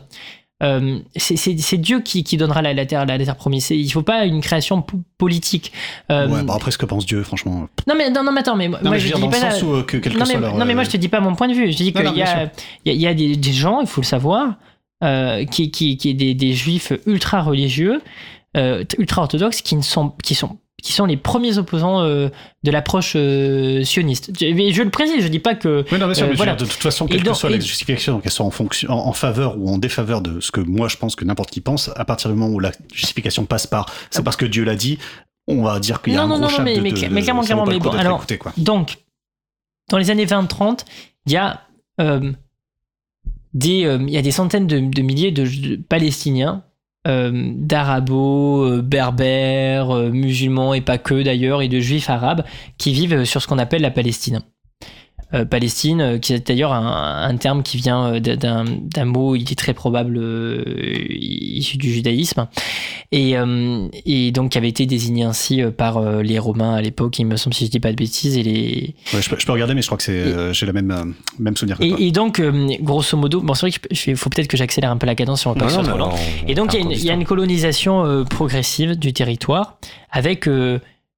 Euh, c'est- Dieu qui, qui donnera la, la terre, la, terre promise. Il ne faut pas une création po- politique. Euh, Ouais, bah après, ce que pense Dieu, franchement. non, mais, non, non, mais attends, mais moi, Non, mais je je veux dire, dis dans le pas sens où, que quel que non, mais, soit leur, non, mais moi je te dis pas mon point de vue. Je dis qu'il y, a- il y a, il y a des, des gens, il faut le savoir, euh, qui, qui, qui des, des juifs ultra religieux, ultra orthodoxes, qui ne sont qui sont qui sont les premiers opposants euh, de l'approche euh, sioniste. Je, le précise, je dis pas que Oui, non, bien sûr, Euh, voilà. de toute façon, quelle que soit et- la justification, qu'elle soit en, fonction, en, en faveur ou en défaveur de ce que moi je pense que n'importe qui pense, à partir du moment où la justification passe par, c'est parce que Dieu l'a dit, on va dire qu'il y a Non, un non, gros non, mais- de, mais de- cla- mais clairement, clairement, mais bon, alors- écouté. Donc, dans les années 20-30, il y a des, il y a des centaines de, de milliers de, de Palestiniens, euh, d'arabos, euh, berbères, euh, musulmans et pas que d'ailleurs, et de juifs arabes qui vivent sur ce qu'on appelle la Palestine. Euh, Palestine, euh, qui est d'ailleurs un, un terme qui vient euh, d'un d'un mot, il est très probable euh, issu du judaïsme, et, euh, et donc qui avait été désigné ainsi par les Romains à l'époque, il me semble si je dis pas de bêtises, et les, Ouais, je, peux, je peux regarder, mais je crois que c'est, euh, j'ai la même, même souvenir que toi. et, et donc, euh, grosso modo, bon, c'est vrai qu'il faut peut-être que j'accélère un peu la cadence si on veut pas que ce soit trop lent. Et donc, il y, a une- il y a une colonisation euh, progressive du territoire avec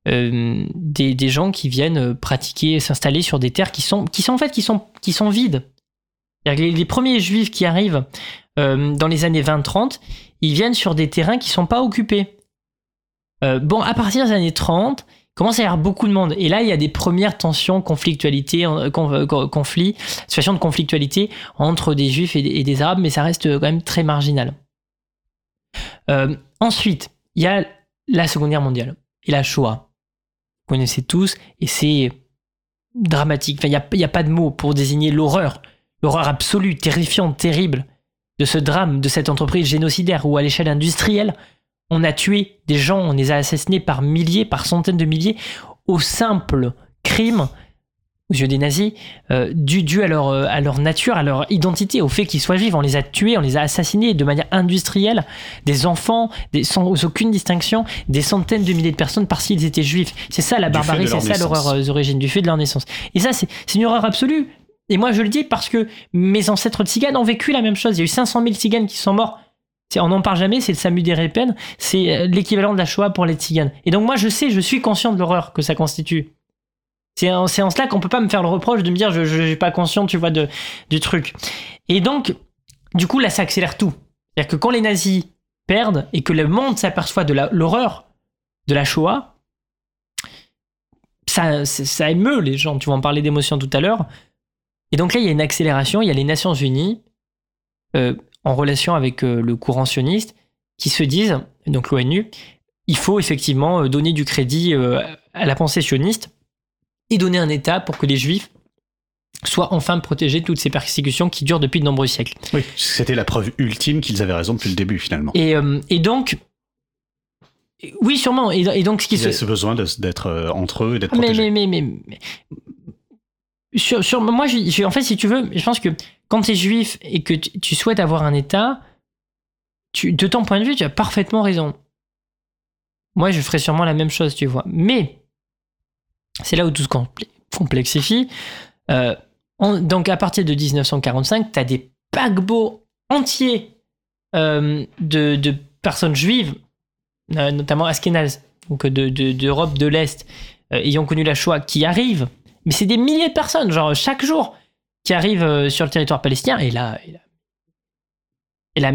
euh, des, gens qui viennent euh, pratiquer, s'installer sur des terres qui sont, en fait qui sont, vides. Les, premiers juifs qui arrivent euh, dans les années 20-30, ils viennent sur des terrains qui sont pas occupés. Bon, à partir des années 30, il commence à y avoir beaucoup de monde. Et là, il y a des premières tensions, conflits, situations de conflictualité entre des juifs et des, arabes, mais ça reste quand même très marginal. Ensuite, il y a la Seconde Guerre mondiale et la Shoah. Connaissez tous, et c'est dramatique. Enfin, il n'y a, il y a pas de mots pour désigner l'horreur, l'horreur absolue, terrifiante, terrible de ce drame, de cette entreprise génocidaire où à l'échelle industrielle, on a tué des gens, on les a assassinés par milliers, par centaines de milliers, au simple crime, aux yeux des nazis, euh, dû, dû à, leur, euh, à leur nature, à leur identité, au fait qu'ils soient juifs. On les a tués, on les a assassinés de manière industrielle, des enfants, des, sans aucune distinction, des centaines de milliers de personnes parce qu'ils étaient juifs. C'est ça la Du barbarie, c'est ça l'horreur euh, d'origine, du fait de leur naissance. Et ça, c'est une horreur absolue. Et moi, je le dis parce que mes ancêtres tziganes ont vécu la même chose. Il y a eu 500 000 tziganes qui sont morts. On n'en parle jamais, c'est le Samu des c'est euh, l'équivalent de la Shoah pour les tziganes. Et donc moi, je sais, je suis conscient de l'horreur que ça constitue. C'est en, en cela qu'on peut pas me faire le reproche de me dire je je suis pas conscient, tu vois, de, du truc. Et donc, du coup, là, ça accélère tout. C'est-à-dire que quand les nazis perdent et que le monde s'aperçoit de l'horreur de la Shoah, ça, ça émeut les gens. Tu vas en parler d'émotion tout à l'heure. Et donc là, il y a une accélération. Il y a les Nations Unies euh, en relation avec euh, le courant sioniste qui se disent, donc l'ONU, il faut effectivement euh, donner du crédit à la pensée sioniste et donner un État pour que les Juifs soient enfin protégés de toutes ces persécutions qui durent depuis de nombreux siècles. Oui, c'était la preuve ultime qu'ils avaient raison depuis le début, finalement. Et, euh, et donc, oui, sûrement. Et, et donc, ce qui Ils se, ce besoin d'être euh, entre eux et d'être mais, protégés. mais, mais, mais, mais- sur, sur- moi, je, je- en fait, si tu veux, je pense que quand tu es juif et que tu, tu souhaites avoir un État, tu, de ton point de vue, tu as parfaitement raison. Moi, je ferais sûrement la même chose, tu vois. Mais, c'est là où tout se complexifie. Euh, donc, à partir de 1945, tu as des paquebots entiers euh, de, personnes juives, euh, notamment Askénaz, donc de, de- d'Europe de l'Est, ayant connu la Shoah, qui arrivent, mais c'est des milliers de personnes, genre chaque jour, qui arrivent sur le territoire palestinien, et là, et là, et là,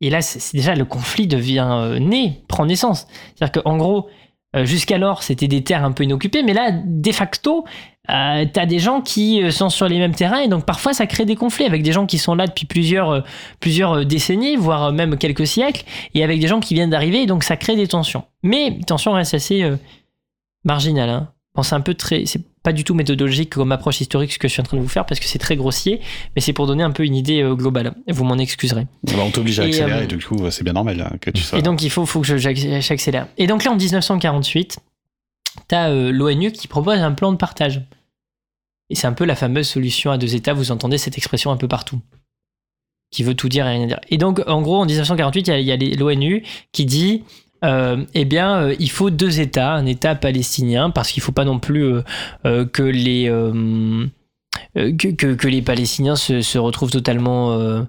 et là, c'est déjà le conflit devient né, prend naissance. C'est-à-dire qu'en gros, euh, jusqu'alors, c'était des terres un peu inoccupées, mais là, de facto, euh, t'as des gens qui euh, sont sur les mêmes terrains, et donc parfois ça crée des conflits avec des gens qui sont là depuis plusieurs, euh, plusieurs décennies, voire même quelques siècles, et avec des gens qui viennent d'arriver, et donc ça crée des tensions. Mais les tensions restent assez marginales. Hein. Bon, c'est un peu très, pas du tout méthodologique comme approche historique ce que je suis en train de vous faire parce que c'est très grossier, mais c'est pour donner un peu une idée euh, globale. Vous m'en excuserez. Bah, on t'oblige à Et, accélérer, euh, du coup, c'est bien normal hein, que tu sois. Et donc, il faut, faut que j'accélère. Et donc là, en 1948, tu as l'ONU qui propose un plan de partage. Et c'est un peu la fameuse solution à deux États. Vous entendez cette expression un peu partout. Qui veut tout dire et rien dire. Et donc, en gros, en 1948, il y a- l'ONU qui dit euh, eh bien, euh, il faut deux États, un État palestinien, parce qu'il ne faut pas non plus euh, que les. que, les Palestiniens se, retrouvent totalement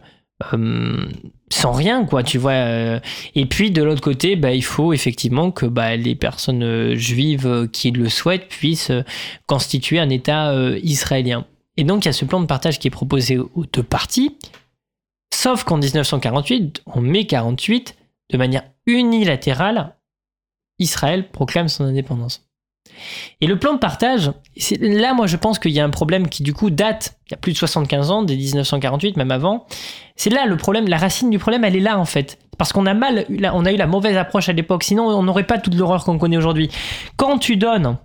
sans rien, quoi, tu vois. Et puis, de l'autre côté, bah, il faut effectivement que bah, les personnes juives qui le souhaitent puissent constituer un État israélien. Et donc, il y a ce plan de partage qui est proposé aux deux parties. Sauf qu'en 1948, en mai 48, de manière unilatérale, Israël proclame son indépendance. Et le plan de partage, là, moi, je pense qu'il y a un problème qui, du coup, date il y a plus de 75 ans, dès 1948, même avant. C'est là le problème, la racine du problème, elle est là, en fait. Parce qu'on a mal, on a eu la mauvaise approche à l'époque, sinon on n'aurait pas toute l'horreur qu'on connaît aujourd'hui. Quand tu donnes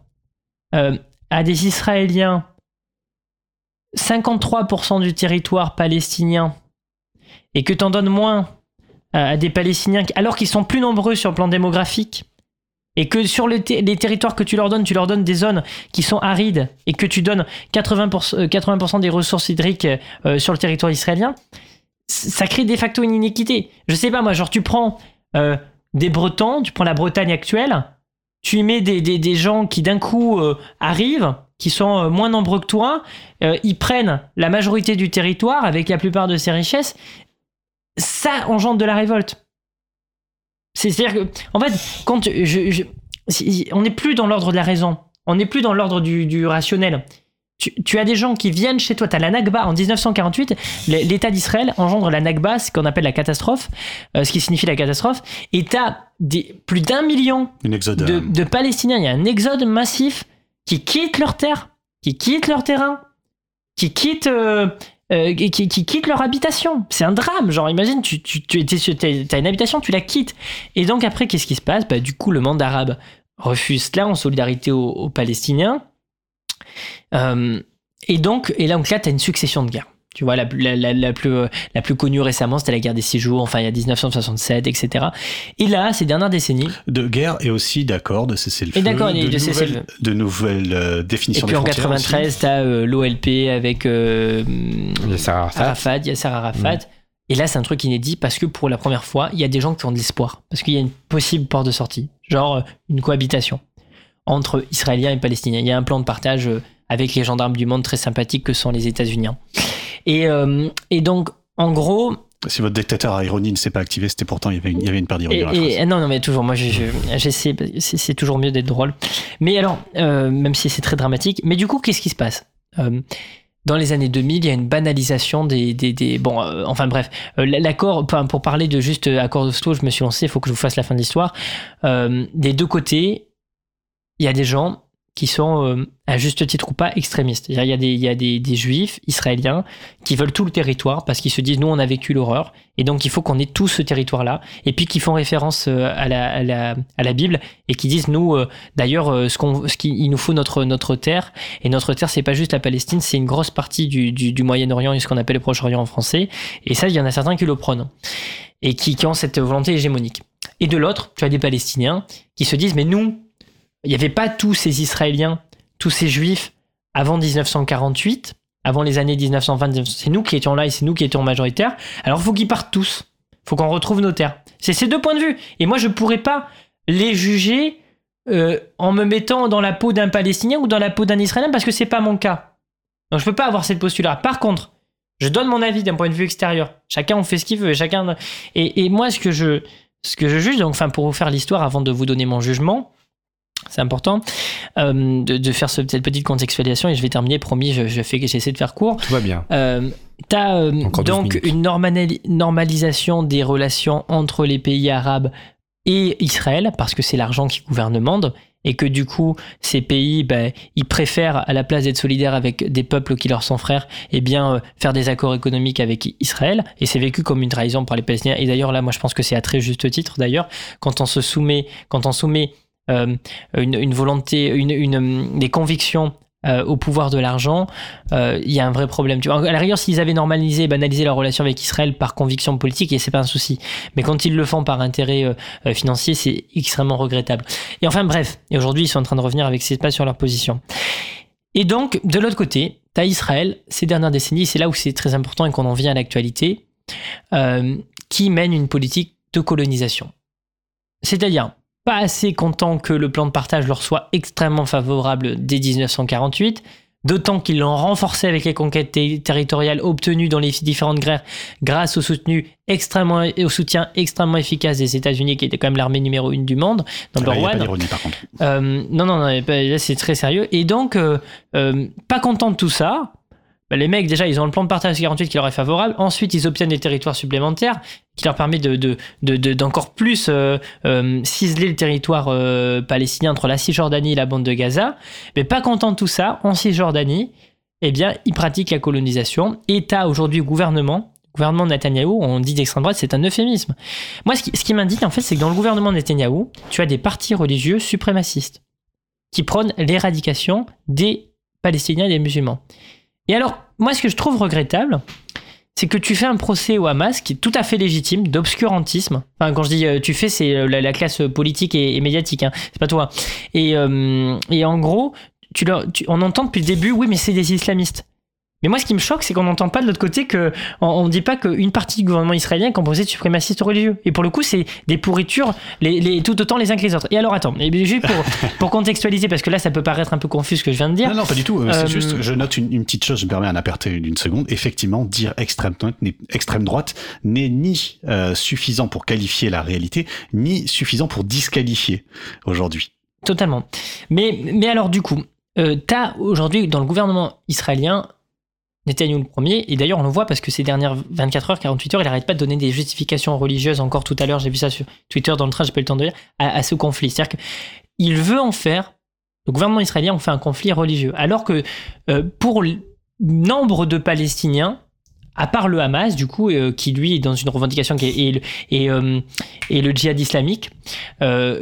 euh, à des Israéliens 53% du territoire palestinien et que tu en donnes moins à à des Palestiniens, alors qu'ils sont plus nombreux sur le plan démographique, et que sur les, ter- les territoires que tu leur donnes, tu leur donnes des zones qui sont arides, et que tu donnes 80%, euh, 80% des ressources hydriques euh, sur le territoire israélien, ça crée de facto une inéquité. Je sais pas, moi, genre tu prends euh, des Bretons, tu prends la Bretagne actuelle, tu y mets des, des, gens qui d'un coup euh, arrivent, qui sont euh, moins nombreux que toi, euh, ils prennent la majorité du territoire avec la plupart de ses richesses, ça engendre de la révolte. C'est- C'est-à-dire que, en fait, quand je, je- si- on n'est plus dans l'ordre de la raison, on n'est plus dans l'ordre du, du rationnel. Tu, tu as des gens qui viennent chez toi, tu as la Nakba. En 1948, l- l'État d'Israël engendre la Nakba, ce qu'on appelle la catastrophe, euh, ce qui signifie la catastrophe, et tu as plus d'un million de, euh, de Palestiniens. Il y a un exode massif qui quittent leur terre, qui quittent leur terrain, qui quittent, euh, euh, qui, qui- qui quittent leur habitation. C'est un drame. Genre, imagine, tu, tu, tu t'as une habitation, tu la quittes. Et donc, après, qu'est-ce qui se passe? Bah, Du coup, le monde arabe refuse cela en solidarité aux, aux Palestiniens. Euh, et donc, et là, donc là, tu as une succession de guerres. Tu vois, la, plus- la, la, la plus, euh, la plus connue récemment, c'était la guerre des six jours, enfin, il y a 1967, etc. Et là, ces dernières décennies, de guerre et aussi d'accord de cesser-le-feu. Et d'accord, et de, de cessez-le-feu. nouvelles, de nouvelles euh, Et définitions puis des en frontières 93, t'as euh, l'OLP avec euh, Yasser Arafat. Arafat, Yasser Arafat. Et là, c'est un truc inédit parce que pour la première fois, il y a des gens qui ont de l'espoir. Parce qu'il y a une possible porte de sortie. Genre euh, une cohabitation entre Israéliens et Palestiniens. Il y a un plan de partage avec les gendarmes du monde très sympathique que sont les États-Unis. Et, euh, et donc, en gros. Si votre détecteur à ironie ne s'est pas activé, c'était pourtant, il y avait une, il y avait une part d'ironie et, dans la phrase. et- non, non, mais toujours, moi, je- je- j'essaie, c'est, toujours mieux d'être drôle. Mais alors, euh, même si c'est très dramatique, mais du coup, qu'est-ce qui se passe? Euh, Dans les années 2000, il y a une banalisation des. des, des- bon, euh, enfin bref, l'accord, pour parler de juste accord d'Oslo, je me suis lancé, il faut que je vous fasse la fin de l'histoire. Des deux côtés, il y a des gens qui sont, euh, à juste titre ou pas, extrémistes. Il y a, des, il y a des, des juifs israéliens qui veulent tout le territoire parce qu'ils se disent, nous, on a vécu l'horreur, et donc il faut qu'on ait tout ce territoire-là. Et puis qui font référence euh, à la, à la, à la Bible et qui disent nous euh, d'ailleurs ce qu'on ce qu'il il nous faut notre notre terre. Et notre terre c'est pas juste la Palestine c'est une grosse partie du, du, du Moyen-Orient et ce qu'on appelle le Proche-Orient en français. Et ça il y en a certains qui le prônent et qui, qui ont cette volonté hégémonique. Et de l'autre tu as des Palestiniens qui se disent mais nous il n'y avait pas tous ces Israéliens tous ces Juifs avant 1948 avant les années 1920 c'est nous qui étions là et c'est nous qui étions majoritaires alors faut qu'ils partent tous faut qu'on retrouve nos terres. C'est ces deux points de vue. Et moi, je pourrais pas les juger euh, en me mettant dans la peau d'un Palestinien ou dans la peau d'un Israélien parce que c'est pas mon cas. Donc je peux pas avoir cette posture-là. Par contre, je donne mon avis d'un point de vue extérieur. Chacun en fait ce qu'il veut. et Chacun et moi, ce que je ce que je juge, donc, enfin, pour vous faire l'histoire avant de vous donner mon jugement, c'est important euh, de, de faire ce- cette petite contextualisation et je vais terminer, promis, je, je fais, j'essaie de faire court. Tout va bien. Euh, T'as euh, Encore 12 donc une normali- normalisation des relations entre les pays arabes et Israël, parce que c'est l'argent qui gouverne le monde, et que du coup, ces pays, ben, ils préfèrent, à la place d'être solidaires avec des peuples qui leur sont frères, eh bien, euh, faire des accords économiques avec Israël, et c'est vécu comme une trahison par les Palestiniens. Et d'ailleurs, là, moi, je pense que c'est à très juste titre, d'ailleurs, quand on se soumet, quand on soumet une, une volonté, une, des convictions euh, au pouvoir de l'argent, euh, il y a un vrai problème. Tu vois, à la rigueur, s'ils avaient normalisé, banalisé leur relation avec Israël par conviction politique, et c'est pas un souci. Mais quand ils le font par intérêt euh, euh, financier, c'est extrêmement regrettable. Et enfin, bref. Et aujourd'hui, ils sont en train de revenir avec ce qui se passe sur leur position. Et donc, de l'autre côté, tu Israël, ces dernières décennies, c'est là où c'est très important et qu'on en vient à l'actualité, euh, qui mène une politique de colonisation. C'est-à-dire, pas assez content que le plan de partage leur soit extrêmement favorable dès 1948, d'autant qu'ils l'ont renforcé avec les conquêtes ter- territoriales obtenues dans les différentes guerres grâce au, soutenu extrêmement, au soutien extrêmement efficace des États-Unis, qui était quand même l'armée numéro une du monde, Là, number il y a pas one. d'ironie par contre. Euh, non, non, non, là c'est très sérieux. Et donc, euh, euh, pas content de tout ça, bah, les mecs, déjà, ils ont le plan de partage 48 qui leur est favorable. Ensuite, ils obtiennent des territoires supplémentaires qui leur permet de, de, d'encore plus euh, euh, ciseler le territoire euh, palestinien entre la Cisjordanie et la bande de Gaza. Mais pas content de tout ça, en Cisjordanie, eh bien, ils pratiquent la colonisation. État aujourd'hui, gouvernement, gouvernement de Netanyahou, on dit d'extrême droite, c'est un euphémisme. Moi, ce qui, ce qui m'indique, en fait, c'est que dans le gouvernement de Netanyahou, tu as des partis religieux suprémacistes qui prônent l'éradication des Palestiniens et des musulmans. Et alors, moi, ce que je trouve regrettable, c'est que tu fais un procès au Hamas qui est tout à fait légitime, d'obscurantisme. Enfin, quand je dis euh, tu fais, c'est euh, la, la classe politique et, médiatique, hein, c'est pas toi. Et, euh, et en gros, tu leur, on entend depuis le début, oui, mais c'est des islamistes. Mais moi, ce qui me choque, c'est qu'on n'entend pas de l'autre côté que on, ne dit pas qu'une partie du gouvernement israélien est composée de suprémacistes religieux. Et pour le coup, c'est des pourritures, les, les- tout autant les uns que les autres. Et alors, attends, juste pour, (laughs) pour contextualiser, parce que là, ça peut paraître un peu confus ce que je viens de dire. Non, non, pas du tout. Euh, Euh, C'est juste, je note une, une petite chose, je me permets un aparté d'une seconde. Effectivement, dire extrême droite n'est- extrême droite n'est ni euh, suffisant pour qualifier la réalité, ni suffisant pour disqualifier aujourd'hui. Totalement. Mais, mais alors, du coup, euh, t'as aujourd'hui dans le gouvernement israélien Netanyahou le premier, et d'ailleurs on le voit parce que ces dernières 24 heures, 48 heures, il n'arrête pas de donner des justifications religieuses. Encore tout à l'heure, j'ai vu ça sur Twitter dans le train, j'ai pas eu le temps de lire, à, ce conflit. C'est-à-dire qu'il veut en faire, le gouvernement israélien en fait un conflit religieux. Alors que euh, pour nombre de Palestiniens, à part le Hamas, du coup, euh, qui lui est dans une revendication qui est, et, le- euh, le djihad islamique,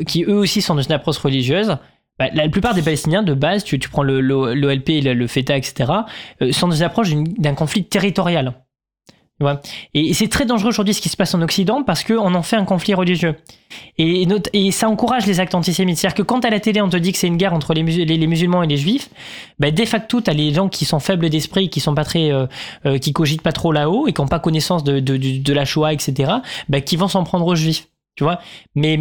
qui eux aussi sont dans une approche religieuse, bah, la plupart des Palestiniens, de base, tu, prends l'OLP, le, le FETA, etc., euh, sont dans une approche d'une- d'un conflit territorial. Et c'est très dangereux aujourd'hui ce qui se passe en Occident parce qu'on en fait un conflit religieux. Et, et ça encourage les actes antisémites. C'est-à-dire que quand à la télé on te dit que c'est une guerre entre les, musul- les- les musulmans et les juifs, bah, de facto tu as les gens qui sont faibles d'esprit, qui sont pas très, euh, euh, qui cogitent pas trop là-haut et qui n'ont pas connaissance de, la Shoah, etc., bah, qui vont s'en prendre aux juifs. Tu vois? Mais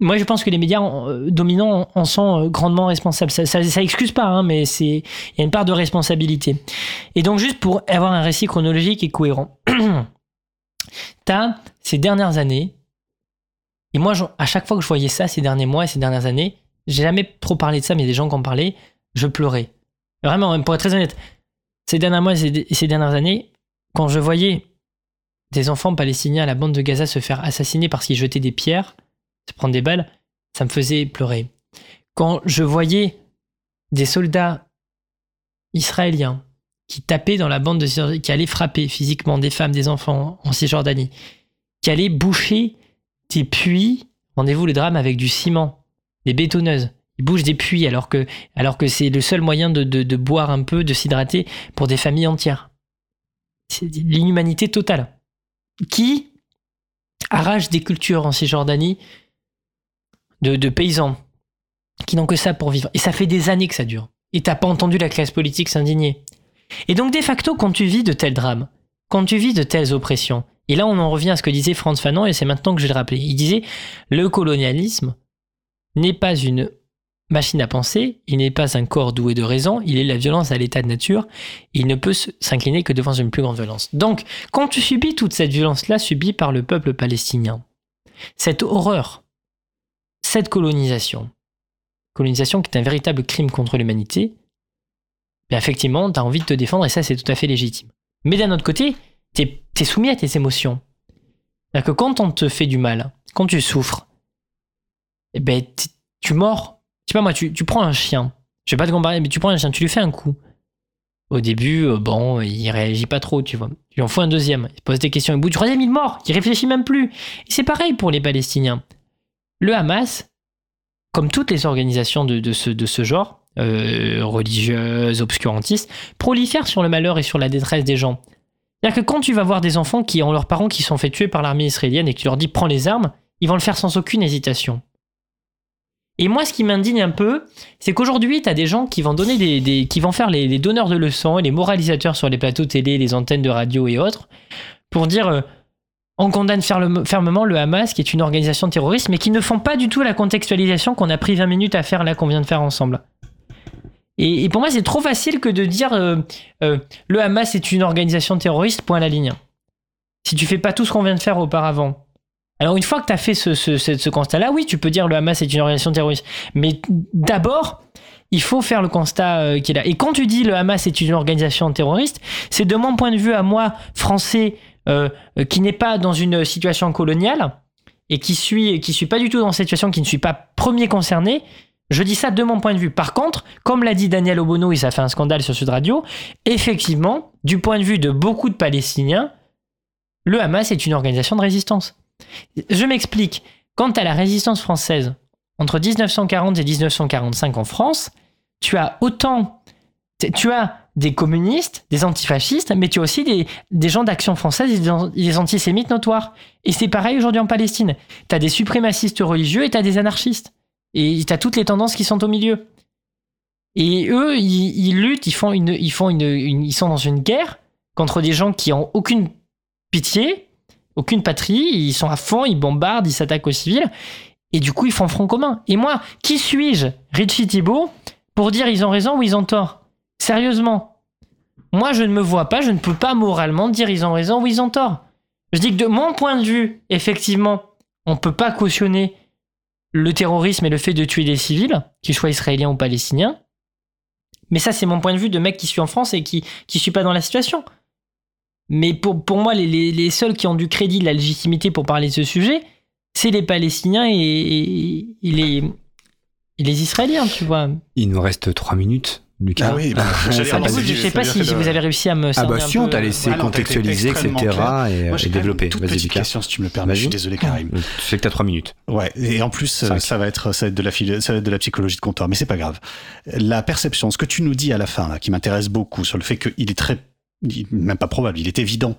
moi, je pense que les médias euh, dominants en sont euh, grandement responsables. Ça, ça, ça excuse pas, hein, mais c'est il y a une part de responsabilité. Et donc, juste pour avoir un récit chronologique et cohérent, (clears throat) t'as ces dernières années, et moi, à chaque fois que je voyais ça ces derniers mois et ces dernières années, j'ai jamais trop parlé de ça, mais des gens qui en parlaient, je pleurais. Vraiment, pour être très honnête, ces derniers mois et ces dernières années, quand je voyais des enfants palestiniens à la bande de Gaza se faire assassiner parce qu'ils jetaient des pierres, se prendre des balles, ça me faisait pleurer. Quand je voyais des soldats israéliens qui tapaient dans la bande de qui allaient frapper physiquement des femmes, des enfants en Cisjordanie, qui allaient boucher des puits, rendez-vous le drame avec du ciment, des bétonneuses. Ils bouchent des puits alors que, alors que c'est le seul moyen de, de- boire un peu, de s'hydrater pour des familles entières. C'est l'inhumanité totale. Qui arrache des cultures en Cisjordanie de, paysans qui n'ont que ça pour vivre. Et ça fait des années que ça dure. Et t'as pas entendu la classe politique s'indigner. Et donc, de facto, quand tu vis de tels drames, quand tu vis de telles oppressions, et là on en revient à ce que disait Franz Fanon, et c'est maintenant que je vais le rappeler. Il disait Le colonialisme n'est pas une machine à penser, il n'est pas un corps doué de raison, il est la violence à l'état de nature, il ne peut s'incliner que devant une plus grande violence. Donc, quand tu subis toute cette violence-là subie par le peuple palestinien, cette horreur, cette colonisation, colonisation qui est un véritable crime contre l'humanité, effectivement, tu as envie de te défendre et ça, c'est tout à fait légitime. Mais d'un autre côté, tu es, soumis à tes émotions. C'est-à-dire que quand on te fait du mal, quand tu souffres, eh ben, tu mords. Je pas moi, tu, prends un chien. Je vais pas te comparer, mais tu prends un chien, tu lui fais un coup. Au début, euh, bon, il réagit pas trop, tu vois. Tu lui en fous un deuxième, il pose des questions. Au bout du troisième, il mord, il réfléchit même plus. Et c'est pareil pour les Palestiniens. Le Hamas, comme toutes les organisations de, ce, genre, euh, religieuses, obscurantistes, prolifèrent sur le malheur et sur la détresse des gens. C'est-à-dire que quand tu vas voir des enfants qui ont leurs parents qui sont fait tuer par l'armée israélienne et que tu leur dis prends les armes, ils vont le faire sans aucune hésitation. Et moi, ce qui m'indigne un peu, c'est qu'aujourd'hui, tu as des gens qui vont, donner des, qui vont faire les, donneurs de leçons et les moralisateurs sur les plateaux télé, les antennes de radio et autres, pour dire euh, on condamne fermement le Hamas, qui est une organisation terroriste, mais qui ne font pas du tout la contextualisation qu'on a pris 20 minutes à faire là, qu'on vient de faire ensemble. Et, pour moi, c'est trop facile que de dire euh, euh, le Hamas est une organisation terroriste, point la ligne. Si tu fais pas tout ce qu'on vient de faire auparavant, alors une fois que tu as fait ce, constat-là, oui, tu peux dire le Hamas est une organisation terroriste. Mais d'abord, il faut faire le constat euh, qu'il a. Et quand tu dis le Hamas est une organisation terroriste, c'est de mon point de vue à moi, français, qui n'est pas dans une situation coloniale et qui suis, qui suis pas du tout dans cette situation, qui ne suis pas premier concerné. Je dis ça de mon point de vue. Par contre, comme l'a dit Daniel Obono, il s'est fait un scandale sur Sud Radio, effectivement, du point de vue de beaucoup de Palestiniens, le Hamas est une organisation de résistance. Je m'explique. Quant à la résistance française, entre 1940 et 1945 en France, tu as autant. Tu as des communistes, des antifascistes, mais tu as aussi des, gens d'action française des, antisémites notoires. Et c'est pareil aujourd'hui en Palestine. Tu as des suprémacistes religieux et tu as des anarchistes. Et tu as toutes les tendances qui sont au milieu. Et eux, ils, luttent, ils, font une, ils, sont dans une guerre contre des gens qui ont aucune pitié, aucune patrie, ils sont à fond, ils bombardent, ils s'attaquent aux civils, et du coup ils font front commun. Et moi, qui suis-je, Richie Thibault, pour dire ils ont raison ou ils ont tort? Sérieusement. Moi je ne me vois pas, je ne peux pas moralement dire ils ont raison ou ils ont tort. Je dis que de mon point de vue, effectivement, on ne peut pas cautionner le terrorisme et le fait de tuer des civils, qu'ils soient israéliens ou palestiniens. Mais ça, c'est mon point de vue de mec qui suis en France et qui ne suis pas dans la situation. Mais pour, pour moi, les, les, seuls qui ont du crédit, de la légitimité pour parler de ce sujet, c'est les Palestiniens et, les, les Israéliens, tu vois. Il nous reste trois minutes. Lucas. Ah oui, bah, (laughs) je sais pas si, vous avez réussi à me Ah bah si, on t'a laissé contextualiser, etc. et, Moi, et développer. Vas-y, Lucas. question, si tu me le permets. Je suis désolé, Karim. Tu sais que t'as trois minutes. Ouais, et en plus, ça va, être, ça, va être de la, ça va être de la psychologie de comptoir, mais c'est pas grave. La perception, ce que tu nous dis à la fin, là, qui m'intéresse beaucoup, sur le fait qu'il est très même pas probable, il est évident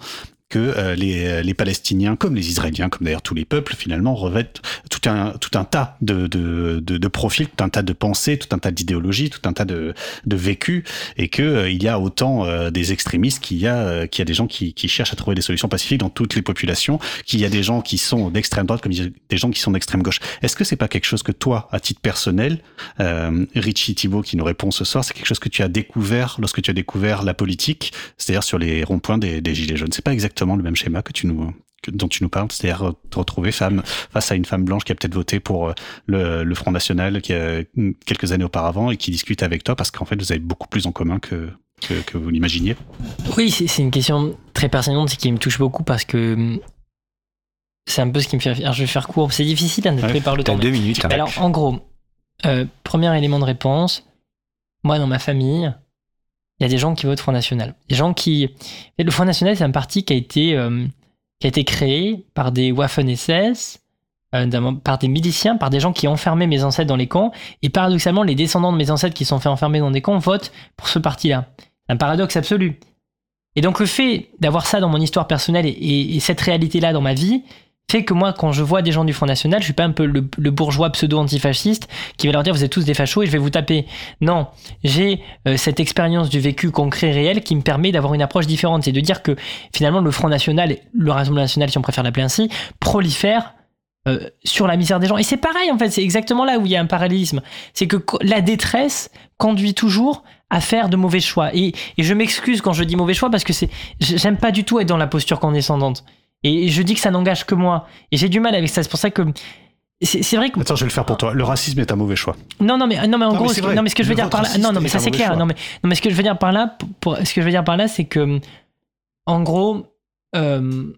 que euh, les, euh, les, Palestiniens, comme les Israéliens, comme d'ailleurs tous les peuples, finalement, revêtent tout un, tout un tas de, de, de, de profils, tout un tas de pensées, tout un tas d'idéologies, tout un tas de, de vécus, et que euh, il y a autant des extrémistes qu'il y a, qu'il y a des gens qui, qui cherchent à trouver des solutions pacifiques dans toutes les populations, qu'il y a des gens qui sont d'extrême droite, comme des gens qui sont d'extrême gauche. Est-ce que c'est pas quelque chose que toi, à titre personnel, euh, Richie Thibault qui nous répond ce soir, c'est quelque chose que tu as découvert lorsque tu as découvert la politique, c'est-à-dire sur les ronds-points des, des gilets jaunes? C'est pas exactement le même schéma que tu nous dont tu nous parles, c'est-à-dire te retrouver femme face à une femme blanche qui a peut-être voté pour euh, le, Front National qui a quelques années auparavant et qui discute avec toi parce qu'en fait vous avez beaucoup plus en commun que, que, vous l'imaginiez. Oui, c'est une question très personnelle qui me touche beaucoup parce que hum, c'est un peu ce qui me fait. Alors je vais faire court, c'est difficile hein, de ouais, par le temps. deux minutes. Hein. Alors en gros, euh, premier élément de réponse, moi dans ma famille, il y a des gens qui votent Front National. Des gens qui. le Front National, c'est un parti qui a été, euh, qui a été créé par des Waffen-SS, euh, par des miliciens, par des gens qui enfermé mes ancêtres dans les camps. Et paradoxalement, les descendants de mes ancêtres qui sont fait enfermer dans des camps votent pour ce parti-là. Un paradoxe absolu. Et donc le fait d'avoir ça dans mon histoire personnelle et cette réalité-là dans ma vie, que moi, quand je vois des gens du Front National, je suis pas un peu le, bourgeois pseudo-antifasciste qui va leur dire vous êtes tous des fachos et je vais vous taper. Non, j'ai euh, cette expérience du vécu concret réel qui me permet d'avoir une approche différente. C'est de dire que finalement le Front National, le Rassemblement National, si on préfère l'appeler ainsi, prolifère euh, sur la misère des gens. Et c'est pareil en fait, c'est exactement là où il y a un parallélisme. C'est que la détresse conduit toujours à faire de mauvais choix. Et, et je m'excuse quand je dis mauvais choix parce que c'est, j'aime pas du tout être dans la posture condescendante. Et je dis que ça n'engage que moi. Et j'ai du mal avec ça. C'est pour ça que c'est vrai que Attends, je vais le faire pour toi. Le racisme est un mauvais choix. non non mais non mais en Non, gros mais ce que, non mais ce que je veux dire par là non non mais ça c'est clair choix. non mais non mais ce que je veux dire par là pour, ce que je veux dire par là c'est que en gros euh,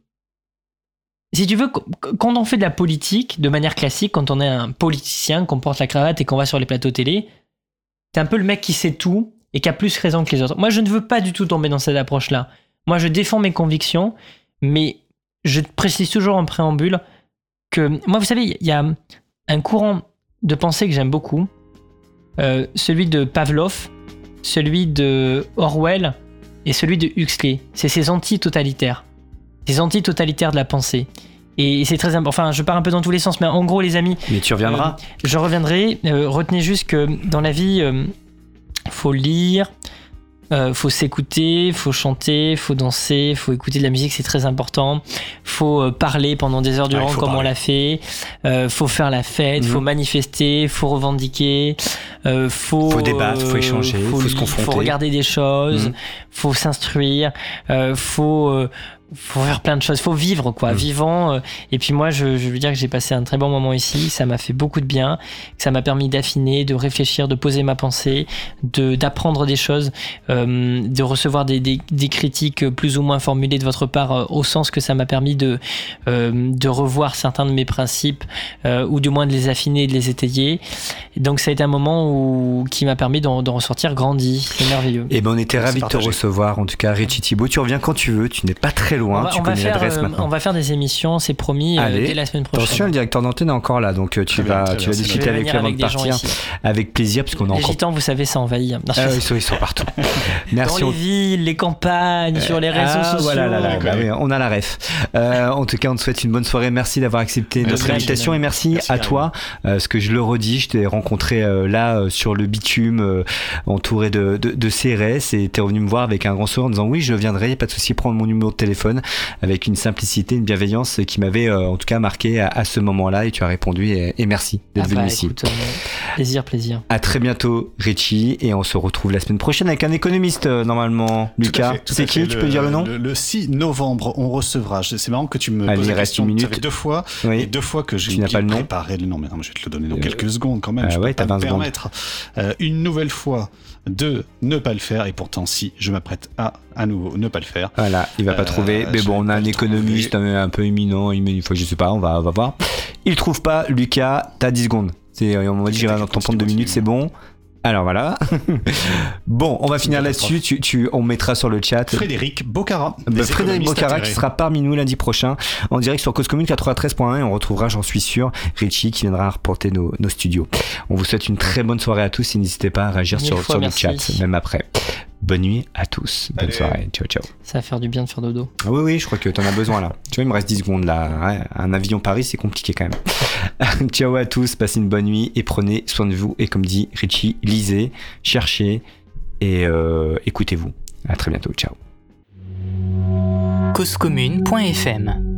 si tu veux qu- quand on fait de la politique de manière classique quand on est un politicien qu'on porte la cravate et qu'on va sur les plateaux télé t'es un peu le mec qui sait tout et qui a plus raison que les autres moi je ne veux pas du tout tomber dans cette approche là moi je défends mes convictions mais je précise toujours en préambule que moi vous savez il y a un courant de pensée que j'aime beaucoup, euh, celui de Pavlov, celui de Orwell et celui de Huxley. C'est ces anti-totalitaires, ces anti-totalitaires de la pensée. Et c'est très important. Enfin, je pars un peu dans tous les sens, mais en gros, les amis, Mais tu reviendras. je reviendrai. Euh, retenez juste que dans la vie, euh, faut lire, euh, faut s'écouter, faut chanter, faut danser, faut écouter de la musique, c'est très important. Faut euh, parler pendant des heures durant Ouais, faut comme on l'a fait. Euh, faut faire la fête, Mhm. faut manifester, faut revendiquer, euh, faut Faut débattre, faut échanger, faut se lire, confronter. faut regarder des choses, Mhm. faut s'instruire, euh, faut euh, faut faire plein de choses, faut vivre quoi, Mhm. vivant. euh, et puis moi, je, je veux dire que j'ai passé un très bon moment ici. Ça m'a fait beaucoup de bien. Ça m'a permis d'affiner, de réfléchir, de poser ma pensée, de d'apprendre des choses, euh, de recevoir des, des, des critiques plus ou moins formulées de votre part, euh, au sens que ça m'a permis de euh, de revoir certains de mes principes euh, ou du moins de les affiner, et de les étayer. Et donc ça a été un moment où qui m'a permis d'en d'en ressortir grandi. C'est merveilleux. Eh ben, on était ravis de te recevoir. En tout cas, Richie Thibault, tu reviens quand tu veux. Tu n'es pas très loin. Va, tu connais l'adresse euh, maintenant. on va faire des émissions, c'est promis, euh, Allez. dès la semaine prochaine. Attention, le directeur d'antenne est encore là, donc euh, tu bien, vas, tu discuter avec lui avant avec de partir. Avec plaisir, puisqu'on a Les gitans, vous savez, ça envahit. Non, Ah, ils, sont, ils sont partout. (laughs) (laughs) Dans Merci. les villes, les campagnes, sur les réseaux Ah, sociaux. voilà, là, là, Ouais. bah oui, on a la ref. Euh, en tout cas, on te souhaite une bonne soirée. Merci d'avoir accepté notre invitation et merci, à toi. Parce que je le redis, je t'ai rencontré là sur le bitume, entouré de, de, de CRS, et t'es revenu me voir avec un grand sourire en disant oui, je viendrai, pas de souci, prendre mon numéro de téléphone, avec une simplicité, une bienveillance qui m'avait euh, en tout cas marqué à, à ce moment-là, et tu as répondu et, et merci d'être Ah venu bah, ici. écoute, euh, plaisir, plaisir. À très bientôt, Richie, et on se retrouve la semaine prochaine avec un économiste euh, normalement. Tout Lucas, c'est qui fait. Tu peux dire le nom le, 6 novembre, on recevra. C'est marrant que tu me Allez, poses il la reste question. une minute. Deux fois, et Oui. deux fois que j'ai Tu n'as oublié pas le nom préparer le nom. Mais non, mais je vais te le donner dans Euh, quelques secondes quand même. ah je ouais, peux t'as pas 20 me secondes. permettre euh, une nouvelle fois de ne pas le faire. Et pourtant, si je m'apprête à à nouveau ne pas le faire. Voilà, il va pas Euh, trouver. Mais bon, on a un économiste un, un peu éminent, une fois, je sais pas, on va, on va voir. Il trouve pas, Lucas, t'as 10 secondes. C'est, on dit, j'irai dans ton temps de 2 minutes, c'est bon. Alors voilà. (laughs) bon, on va finir là-dessus. Tu, tu, on mettra sur le chat. Frédéric Bocara. Bah, Frédéric Bocara qui sera parmi nous lundi prochain en direct sur Cause Commune 93.1 et on retrouvera, j'en suis sûr, Richie qui viendra reporter nos, nos studios. On vous souhaite une très bonne soirée à tous et n'hésitez pas à réagir Mille sur, fois sur le chat, même après. Bonne nuit à tous. Bonne soirée. Ciao, ciao. Ça va faire du bien de faire dodo. Ah oui, oui, je crois que t'en as besoin là. (laughs) Tu vois, il me reste 10 secondes là. Ouais, un avion Paris, c'est compliqué quand même. (laughs) Ciao à tous, passez une bonne nuit et prenez soin de vous. Et comme dit Richie, lisez, cherchez et euh, écoutez-vous. À très bientôt. Ciao. causecommune.fm